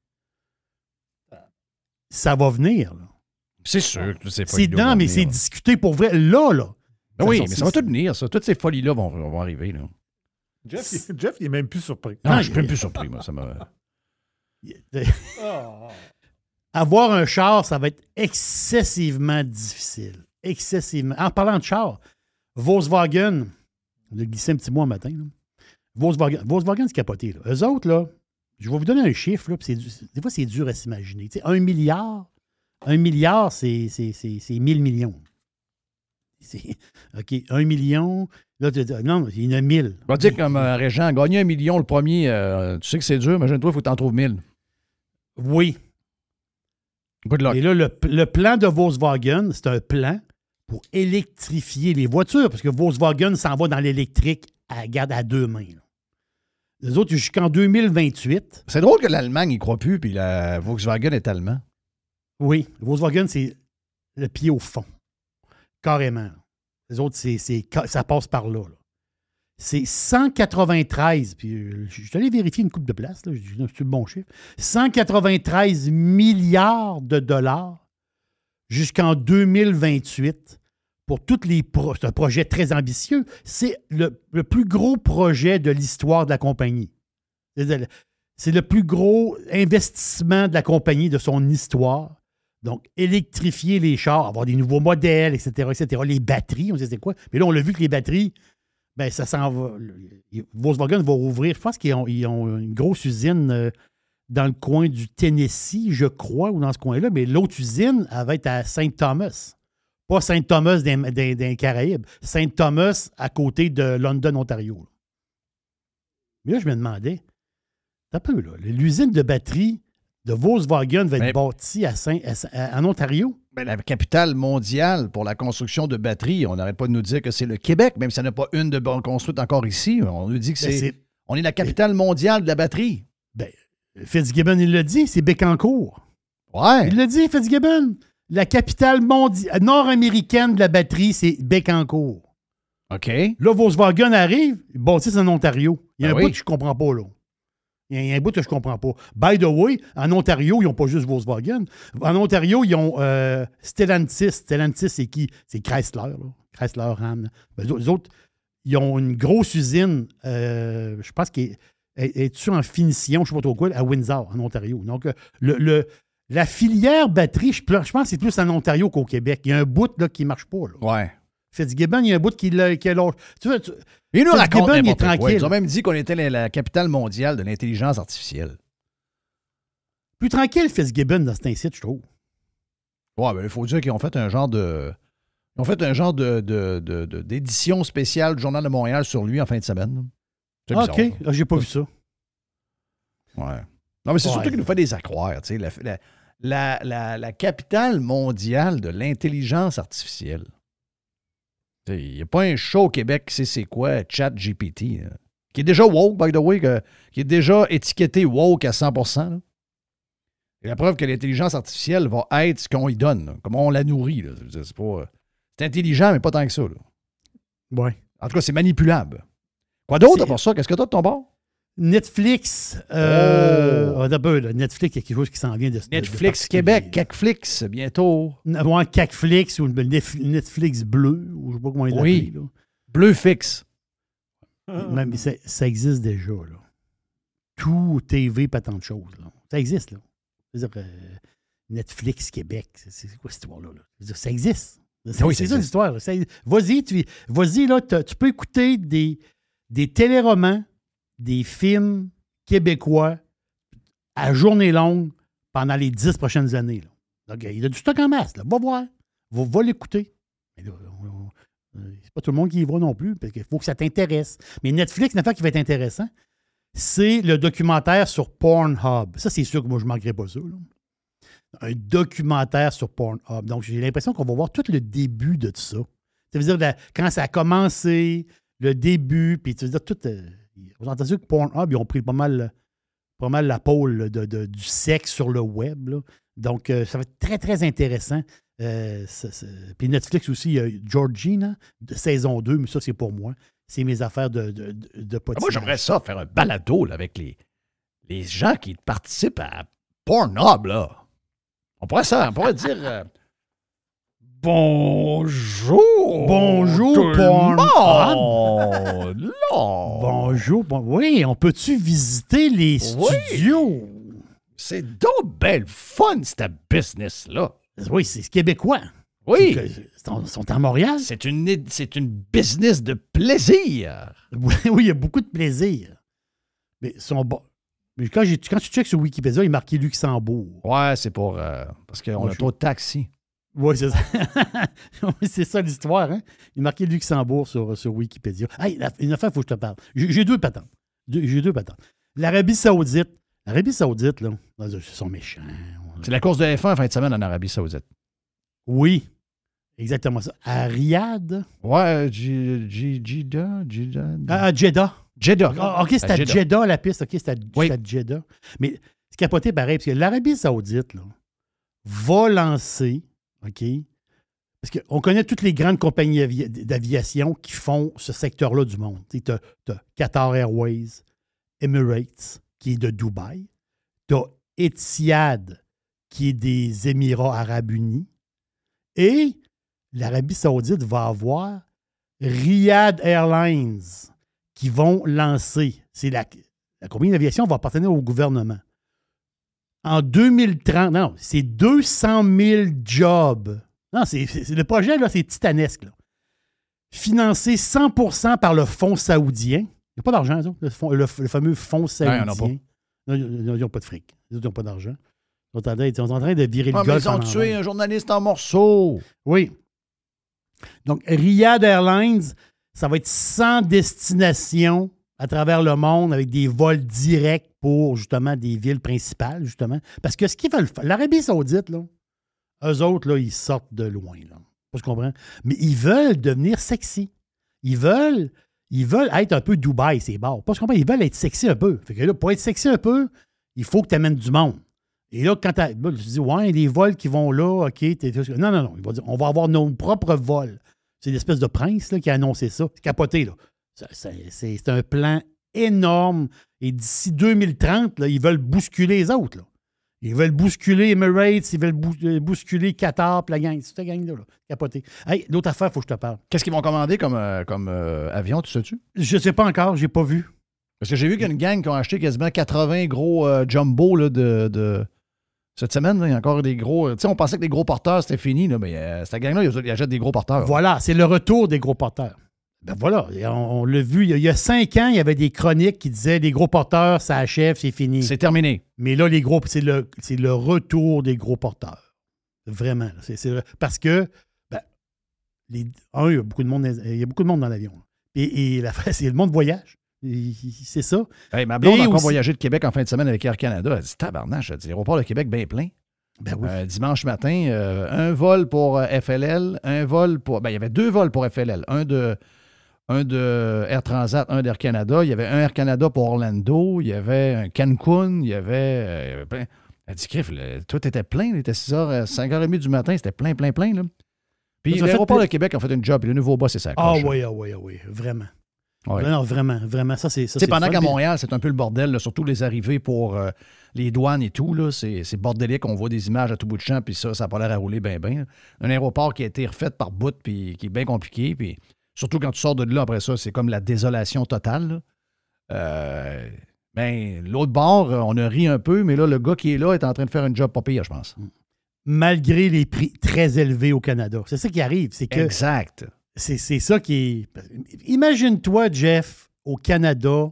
Ça va venir, là. C'est sûr que ces C'est non, vont mais c'est discuté pour vrai. Là, là. Ben oui, mais ça va tout venir, ça. Toutes ces folies-là vont, vont arriver, là. Jeff, il, Jeff, il est même plus surpris. Ah, Non, je suis même plus surpris, moi. Ça m'a... Avoir un char, ça va être excessivement difficile. Excessivement. En parlant de char, Volkswagen, on a glissé un petit mois matin. là. Volkswagen, Volkswagen, c'est capoté. Là. Eux autres, là, je vais vous donner un chiffre. Là, puis c'est du- des fois, c'est dur à s'imaginer. Tu sais, un milliard, un milliard, c'est, c'est, c'est, c'est 1000 millions. OK, un million. Là, tu- tu- non, il y en a 1000. On va dire comme euh, Régent, gagner un million le premier, euh, tu sais que c'est dur, imagine-toi, il faut que tu en trouves mille. Oui. Good luck. Et là, le, le plan de Volkswagen, c'est un plan pour électrifier les voitures, parce que Volkswagen s'en va dans l'électrique à, garde à deux mains. là. Les autres, jusqu'en 2028. C'est drôle que l'Allemagne n'y croit plus, puis la Volkswagen est allemand. Oui, Volkswagen, c'est le pied au fond. Carrément. Les autres, ça passe par là. C'est 193, puis euh, je suis vérifier une coupe de place, là, je c'est le bon chiffre? 193 milliards de dollars jusqu'en 2028 pour tous les projets. C'est un projet très ambitieux. C'est le, plus gros projet de l'histoire de la compagnie. C'est le plus gros investissement de la compagnie de son histoire. Donc, électrifier les chars, avoir des nouveaux modèles, etc., etc. Les batteries, on sait c'est quoi? Mais là, on l'a vu que les batteries, ben, ça s'en va. Volkswagen va ouvrir, je pense qu'ils ont, une grosse usine euh, dans le coin du Tennessee, je crois, ou dans ce coin-là, mais l'autre usine, elle va être à Saint Thomas. Pas Saint Thomas des, Caraïbes, Saint Thomas à côté de London, Ontario. Mais là, je me demandais, un peu, là, l'usine de batterie de Volkswagen va être Mais- bâtie à Saint, à- à- en Ontario. Ben, la capitale mondiale pour la construction de batteries, on n'arrête pas de nous dire que c'est le Québec, même s'il n'y en a pas une de construite encore ici. On nous dit que Ben, c'est. c'est- On est la capitale mondiale de la batterie. Ben, Fitzgibbon, il l'a dit, c'est Bécancourt. Ouais. Il l'a dit, Fitzgibbon. La capitale mondiale nord-américaine de la batterie, c'est Bécancourt. OK. Là, Volkswagen arrive, ils bâtissent en Ontario. Il y a Ben un oui. bout que je comprends pas, là. Il y a- un bout que je comprends pas. By the way, en Ontario, ils n'ont pas juste Volkswagen. En Ontario, ils ont euh, Stellantis. Stellantis, c'est qui? C'est Chrysler, là. Chrysler, Ram. Ben, les autres- ils ont une grosse usine, euh, je pense qu'elle est, est-tu en finition, je ne sais pas trop quoi, à Windsor, en Ontario. Donc, euh, le, le- la filière batterie, je, je pense que c'est plus en Ontario qu'au Québec. Il y a un bout là, qui ne marche pas. Là. Ouais. Fitzgibbon, il y a un bout qui, l'a- qui a. Tu vois, tu- Il nous n'importe quoi. tranquille. Ils ont même dit qu'on était la, capitale mondiale de l'intelligence artificielle. Plus tranquille, Fitzgibbon, dans cet incite, je trouve. Ouais, ben, il faut dire qu'ils ont fait un genre de. Ils ont fait un genre de, de- de- de- d'édition spéciale du Journal de Montréal sur lui en fin de semaine. C'est Ah, bizarre, OK, Ah, j'ai pas vu ça. Ouais. Non, mais c'est Ouais. surtout qu'il nous fait des accroires. tu sais, La, la, la, la- la capitale mondiale de l'intelligence artificielle. Il n'y a pas un show au Québec qui sait c'est quoi ChatGPT. là. Qui est déjà woke, by the way, que- qui est déjà étiqueté woke à 100 là. Et la preuve que l'intelligence artificielle va être ce qu'on y donne, là, comment on la nourrit. C'est, pas, intelligent, mais pas tant que ça. là. Ouais. En tout cas, c'est manipulable. Quoi d'autre part ça? Qu'est-ce que tu as de ton bord? Netflix. Euh, Oh. là, Netflix, il y a quelque chose qui s'en vient de Netflix. Québec, Cacflix, bientôt. Ouais, Cacflix ou Netflix bleu, ou je sais pas comment il Oui. l'appelle. Bleu fixe. Même, ça, ça existe déjà. Là. Tout TV, pas tant de choses. là. Ça existe. Là. Dire, euh, Netflix Québec, c'est quoi cette histoire-là? là? Ça existe. C'est Oui, c'est ça l'histoire. Vas-y, tu, vas-y, là, tu peux écouter des, des téléromans, des films québécois à journée longue pendant les dix prochaines années. Donc, il y a du stock en masse. Va voir. Va, va l'écouter. Euh, c'est pas tout le monde qui y va non plus, parce qu'il faut que ça t'intéresse. Mais Netflix, une affaire qui va être intéressant, c'est le documentaire sur Pornhub. Ça, c'est sûr que moi, je ne manquerai pas ça. Un documentaire sur Pornhub. Donc, j'ai l'impression qu'on va voir tout le début de tout ça. Ça veut dire quand ça a commencé, le début, puis tu veux dire tout. euh, vous entendez que Pornhub, ils ont pris pas mal, pas mal la pôle de- de- du sexe sur le web. là. Donc, euh, ça va être très, très intéressant. Euh, ça- ça- Puis Netflix aussi, il y a Georgina, de saison 2, mais ça, c'est pour moi. C'est mes affaires de, de, Ah, Moi, j'aimerais ça, faire un balado là, avec les, les gens qui participent à Pornhub. Là. On pourrait ça, on pourrait dire euh, Bonjour! Bonjour, tout le monde! Là. Bonjour. bon- oui, on peut-tu visiter les Oui. studios? C'est donc belle fun, cette business-là. Oui, c'est québécois. Oui. Ils sont, à Montréal. C'est une, c'est une business de plaisir. Oui, oui, il y a beaucoup de plaisir. Mais sont bons. Mais quand, tu checkes sur Wikipédia, il est marqué Luxembourg. Ouais, c'est pour. euh, parce qu'on a trop de taxis. Oui, c'est ça. Oui, c'est ça l'histoire. Hein? Il est marqué Luxembourg sur, sur Wikipédia. Hey, la- une affaire, il faut que je te parle. J'ai deux patentes. J'ai deux patentes. L'Arabie Saoudite, L'Arabie Saoudite, là, ils sont méchants. C'est la course de F1 en fin de semaine en Arabie Saoudite. Oui, exactement ça. À Riyad? Ouais, J- Jeddah, Jeddah. À Jeddah. Jeddah. Ah, OK, c'est à Jeddah. la piste. OK, c'est à, c'est à Jeddah. Mais c'est capoté pareil, parce que l'Arabie Saoudite là, va lancer, OK, parce qu'on connaît toutes les grandes compagnies avi- d'aviation qui font ce secteur-là du monde. Tu as, Qatar Airways, Emirates, qui est de Dubaï. Tu as Etihad, qui est des Émirats arabes unis. Et l'Arabie saoudite va avoir Riyadh Airlines qui vont lancer. C'est la, la compagnie d'aviation va appartenir au gouvernement. En 2030, non, c'est 200 000 jobs. Non, c'est, le projet, là, c'est titanesque. là. Financé 100% par le fonds saoudien. Il n'y a pas d'argent, le, le- le fameux fonds Non, saoudien. ils pas. Non, ils n'ont pas de fric. Autres n'ont pas d'argent. Ils sont en train- ils de virer Ah, le golf ils ont tué un journaliste en morceaux. Oui. Donc, Riyadh Airlines, ça va être sans destination à travers le monde avec des vols directs pour justement des villes principales, justement. Parce que ce qu'ils veulent faire, l'Arabie Saoudite, là, eux autres, là, ils sortent de loin. Là. Pas ce qu'on comprend. Mais ils veulent devenir sexy. Ils veulent, ils être un peu Dubaï, c'est barres. Pas ce qu'on comprend. Ils veulent être sexy un peu. Fait que là, pour être sexy un peu, il faut que tu amènes du monde. Et là, quand tu dis, ouais, les vols qui vont là, OK. t'es- non, non, non. Il va dire, on va avoir nos propres vols. C'est l'espèce de prince là, qui a annoncé ça. C'est capoté, là. C'est un plan énorme. Et d'ici 2030, là, ils veulent bousculer les autres. Là. Ils veulent bousculer Emirates, ils veulent euh, bousculer Qatar, puis la gang. C'est cette gang-là. Là. Capoté. Hey, l'autre affaire, il faut que je te parle. Qu'est-ce qu'ils vont commander comme, euh, comme euh, avion, tu sais-tu? Je ne sais pas encore, j'ai pas vu. Parce que j'ai vu qu'il y a une gang qui ont acheté quasiment 80 gros euh, jumbo là, de, de- Cette semaine, là, il y a encore des gros. Tu sais, on pensait que les gros porteurs, c'était fini, là, mais cette gang-là, ils achètent des gros porteurs. Voilà, c'est le retour des gros porteurs. Ben voilà, on, on l'a vu. Il y, a, il y a cinq ans, il y avait des chroniques qui disaient les gros porteurs, ça achève, c'est fini. C'est terminé. Mais là, les gros, c'est le, c'est le retour des gros porteurs. Vraiment. le- parce que, ben, les, un, il y a beaucoup de monde, dans- il y a beaucoup de monde dans l'avion. Et, et la c'est le monde voyage. C'est ça. Hey, ma blonde a encore aussi- voyagé de Québec en fin de semaine avec Air Canada. Elle dit Tabarnache, elle dit Aéroport de Québec bien plein. Ben oui. Euh, dimanche matin, euh, un vol pour euh, FLL, un vol pour. Ben, il y avait deux vols pour FLL. Un de, un de Air Transat, un d'Air Canada. Il y avait un Air Canada pour Orlando. Il y avait un Cancun. Il y avait. euh, il y avait plein. Elle dit Criff, tout était plein. Il était 6h, euh, 5h30 du matin. C'était plein, plein, plein. Là. Puis l'aéroport de Québec a fait une job. Puis le nouveau boss, c'est ça. Ah oui, ah oui, ah oui, vraiment. Ouais. Non, non, vraiment, vraiment. Ça, c'est ça. Pendant qu'à. Montréal, c'est un peu le bordel, là, surtout les arrivées pour euh, les douanes et tout. c'est bordélique. On voit des images à tout bout de champ, puis ça, ça n'a pas l'air à rouler bien, bien. Un aéroport qui a été refait par bout, puis qui est bien compliqué. Puis surtout quand tu sors de là, après ça, c'est comme la désolation totale. Euh, ben, l'autre bord, on a ri un peu, mais là, le gars qui est là est en train de faire un job pas pire, je pense. Malgré les prix très élevés au Canada. C'est ça qui arrive. C'est que Exact. C'est ça qui est. Imagine-toi, Jeff, au Canada,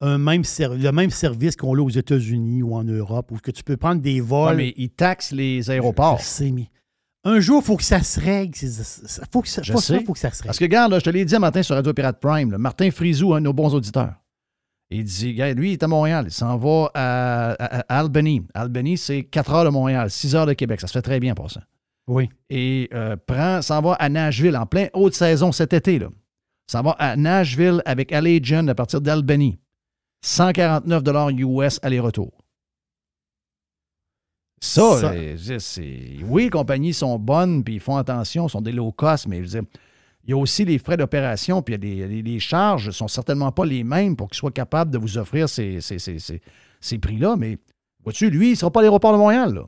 un même le même service qu'on a aux États-Unis ou en Europe, où que tu peux prendre des vols. Ouais, mais ils taxent les aéroports. Je sais, mais un jour, il faut que ça se règle. Faut que ça, Je pas ça, sais. faut que ça se règle. Parce que, regarde, là, je te l'ai dit un matin sur Radio Pirate Prime, là, Martin Frisou, un de nos bons auditeurs. Il dit, lui, il est à Montréal. Il s'en va à, à- à Albany. Albany, c'est 4 heures de Montréal, 6 heures de Québec. Ça se fait très bien pour ça. Oui. Et euh, prend, s'en va à Nashville en plein haute saison cet été. Là. S'en va à Nashville avec Allegiant à partir d'Albany. 149 US aller-retour. Ça, c'est. Oui, les compagnies sont bonnes, puis ils font attention, sont des low cost, mais je veux dire, il y a aussi les frais d'opération, puis il y a des- les, les charges ne sont certainement pas les mêmes pour qu'ils soient capables de vous offrir ces, ces- ces- ces- ces prix-là. Mais vois-tu, lui, il ne sera pas à l'aéroport de Montréal. Là.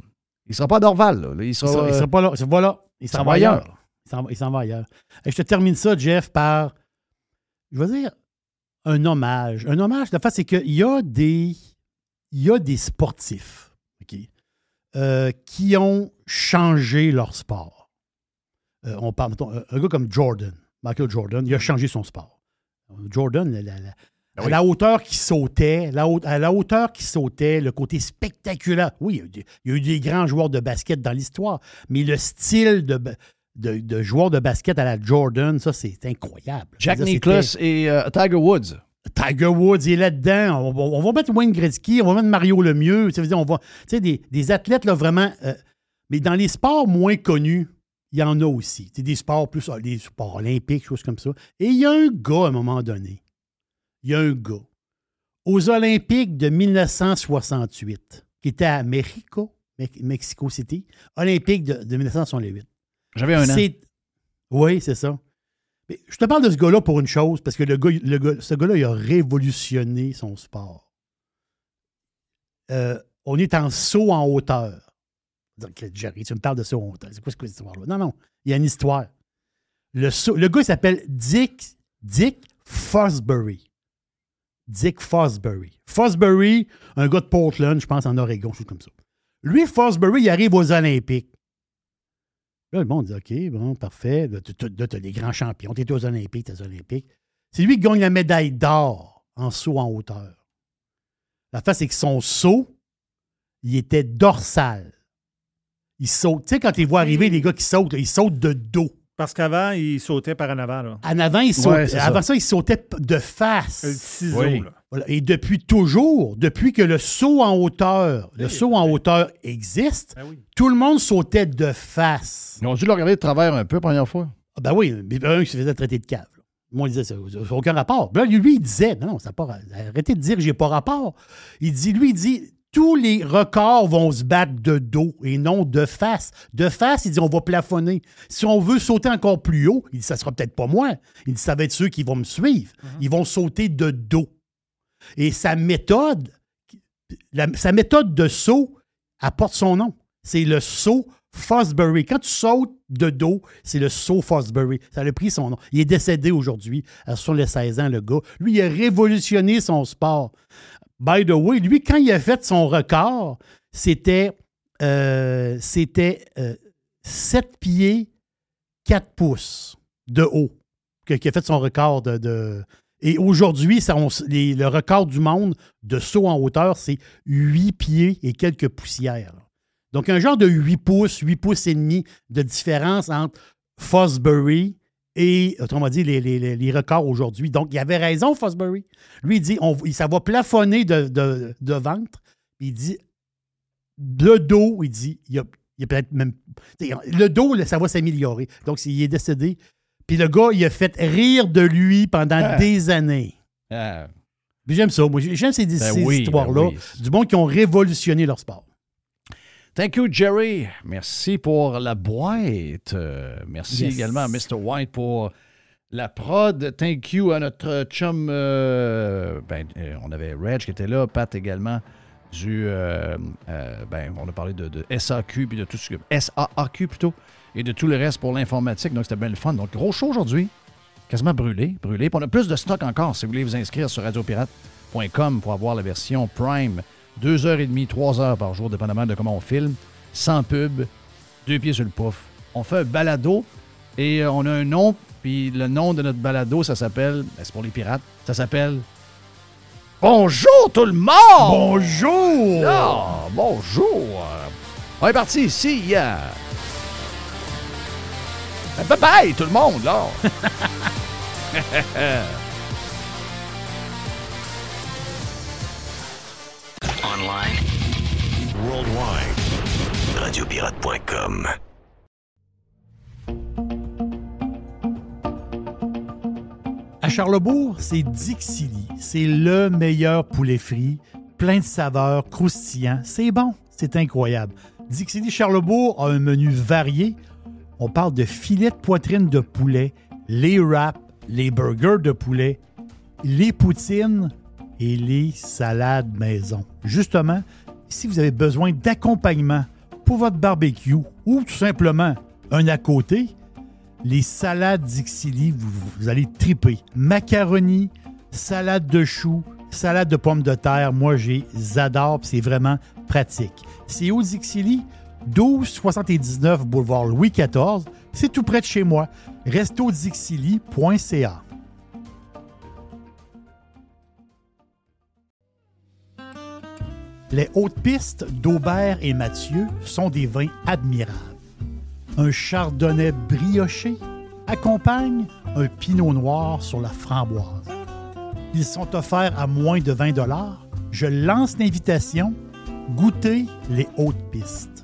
Il ne sera pas à Dorval. là. Il Il sera, sera, il sera pas là. Voilà. Il s'en va ailleurs. ailleurs. Il s'en va- ailleurs. Et je te termine ça, Jeff, par, je veux dire, un hommage. Un hommage, la face, c'est qu'il y a des, il y a des sportifs euh, qui ont changé leur sport. Euh, on parle, mettons, un gars comme Jordan, Michael Jordan, il a changé son sport. Jordan, la- la- la- Ben à la hauteur qu'il sautait, la haute- à la hauteur qu'il sautait, le côté spectaculaire. Oui, il y, a eu des, il y a eu des grands joueurs de basket dans l'histoire, mais le style de, de, de joueur de basket à la Jordan, ça, c'est incroyable. Jack Nicklaus et euh, Tiger Woods. Tiger Woods il est là-dedans. On, va- on va mettre Wayne Gretzky, on va mettre Mario Lemieux. Ça veut dire, on va, tu sais, des, des athlètes là, vraiment. euh, mais dans les sports moins connus, il y en a aussi. C'est des sports plus ah, des sports olympiques, choses comme ça. Et il y a un gars à un moment donné. Il y a un gars aux Olympiques de 1968 qui était à Mexico, Me- Mexico City, Olympique de, de 1968. J'avais un an. Oui, c'est ça. Je te parle de ce gars-là pour une chose, parce que le gars, le gars- ce gars-là, il a révolutionné son sport. Euh, on est en saut en hauteur. Jerry, tu me parles de saut en hauteur. C'est quoi cette histoire-là? Non, non, il y a une histoire. Le, le gars, il s'appelle Dick, Dick Fosbury. Dick Fosbury. Fosbury, un gars de Portland, je pense, en Oregon, chose comme ça. Lui, Fosbury, il arrive aux Olympiques. Là, le monde dit OK, bon, parfait. Là, tu as les grands champions. Tu es aux Olympiques, tu aux Olympiques. C'est lui qui gagne la médaille d'or en saut en hauteur. La face, c'est que son saut, il était dorsal. Il saute. Tu sais, quand tu les vois arriver, les gars qui sautent, là, ils sautent de dos. Parce qu'avant, il sautait par en avant. Là. En avant, il saute- Ouais, c'est avant ça. ça. il sautait p- de face. Le ciseau, Oui. là. Voilà. Et depuis toujours, depuis que le saut en hauteur, le saut en hauteur existe, Ben tout le monde sautait de face. Ils ont dû le regarder de travers un peu la première fois. Ah ben oui, mais un qui se faisait traiter de cave. là. Moi, il disait ça, ça n'a aucun rapport. Là, lui, il disait, non, non, ça n'a pas arrêtez de dire que j'ai pas rapport. Il dit, lui, il dit, tous les records vont se battre de dos et non de face. De face, il dit, on va plafonner. Si on veut sauter encore plus haut, il dit, ça sera peut-être pas moi. Il dit, ça va être ceux qui vont me suivre. Ils vont sauter de dos. Et sa méthode, la- sa méthode de saut apporte son nom. C'est le saut Fosbury. Quand tu sautes de dos, c'est le saut Fosbury. Ça a pris son nom. Il est décédé aujourd'hui, à sur les 16 ans, le gars. Lui, il a révolutionné son sport. By the way, lui, quand il a fait son record, c'était euh, c'était euh, 7 pieds 4 pouces de haut qui a fait son record de. de- et aujourd'hui, le record du monde de saut en hauteur, c'est 8 pieds et quelques poussières. Donc, un genre de 8 pouces, 8 pouces et demi de différence entre Fosbury et, autrement dit, les, les- les- records aujourd'hui. Donc, il avait raison, Fosbury. Lui, il dit, ça va plafonner de, de- ventre. Il dit, le dos, il dit, il y a, a peut-être même. Le dos, ça va s'améliorer. Donc, il est décédé. Puis le gars, il a fait rire de lui pendant Ah. des années. Ah. J'aime ça. Moi, j'aime ces, Ben ces oui, histoires-là. ben oui. Du monde qui ont révolutionné leur sport. Thank you, Jerry. Merci pour la boîte. Euh, merci Yes. également à Mr. White pour la prod. Thank you à notre chum. euh, ben, euh, on avait Reg qui était là, Pat également. Du, euh, euh, ben, on a parlé de, de SAQ, puis de tout ce que. SAAQ plutôt, et de tout le reste pour l'informatique. Donc, c'était bien le fun. Donc, gros show aujourd'hui. Quasiment brûlé, brûlé. Puis on a plus de stock encore si vous voulez vous inscrire sur radiopirate.com pour avoir la version Prime. Deux heures et demie, trois heures par jour, dépendamment de comment on filme. Sans pub, deux pieds sur le pouf. On fait un balado et euh, on a un nom. Puis le nom de notre balado, ça s'appelle, ben, c'est pour les pirates, ça s'appelle Bonjour tout le monde! Bonjour! Ah, bonjour! On est parti ici, yeah. Ben, Bye bye tout le monde, là! Online. Worldwide. Radiopirate.com. À Charlebourg, c'est Dixili. C'est le meilleur poulet frit, plein de saveurs, croustillant. C'est bon, c'est incroyable. Dixili Charlebourg a un menu varié. On parle de filets de poitrine de poulet, les wraps, les burgers de poulet, les poutines et les salades maison. Justement, si vous avez besoin d'accompagnement pour votre barbecue ou tout simplement un à côté, les salades Dixili, vous, allez triper. Macaroni, salade de choux, salade de pommes de terre, moi j'adore, c'est vraiment pratique. C'est au Dixili, 1279 boulevard Louis XIV, c'est tout près de chez moi. restodixili.ca. Les hautes pistes d'Aubert et Mathieu sont des vins admirables. Un chardonnay brioché accompagne un pinot noir sur la framboise. Ils sont offerts à moins de 20 Je lance l'invitation. Goûtez les hautes pistes.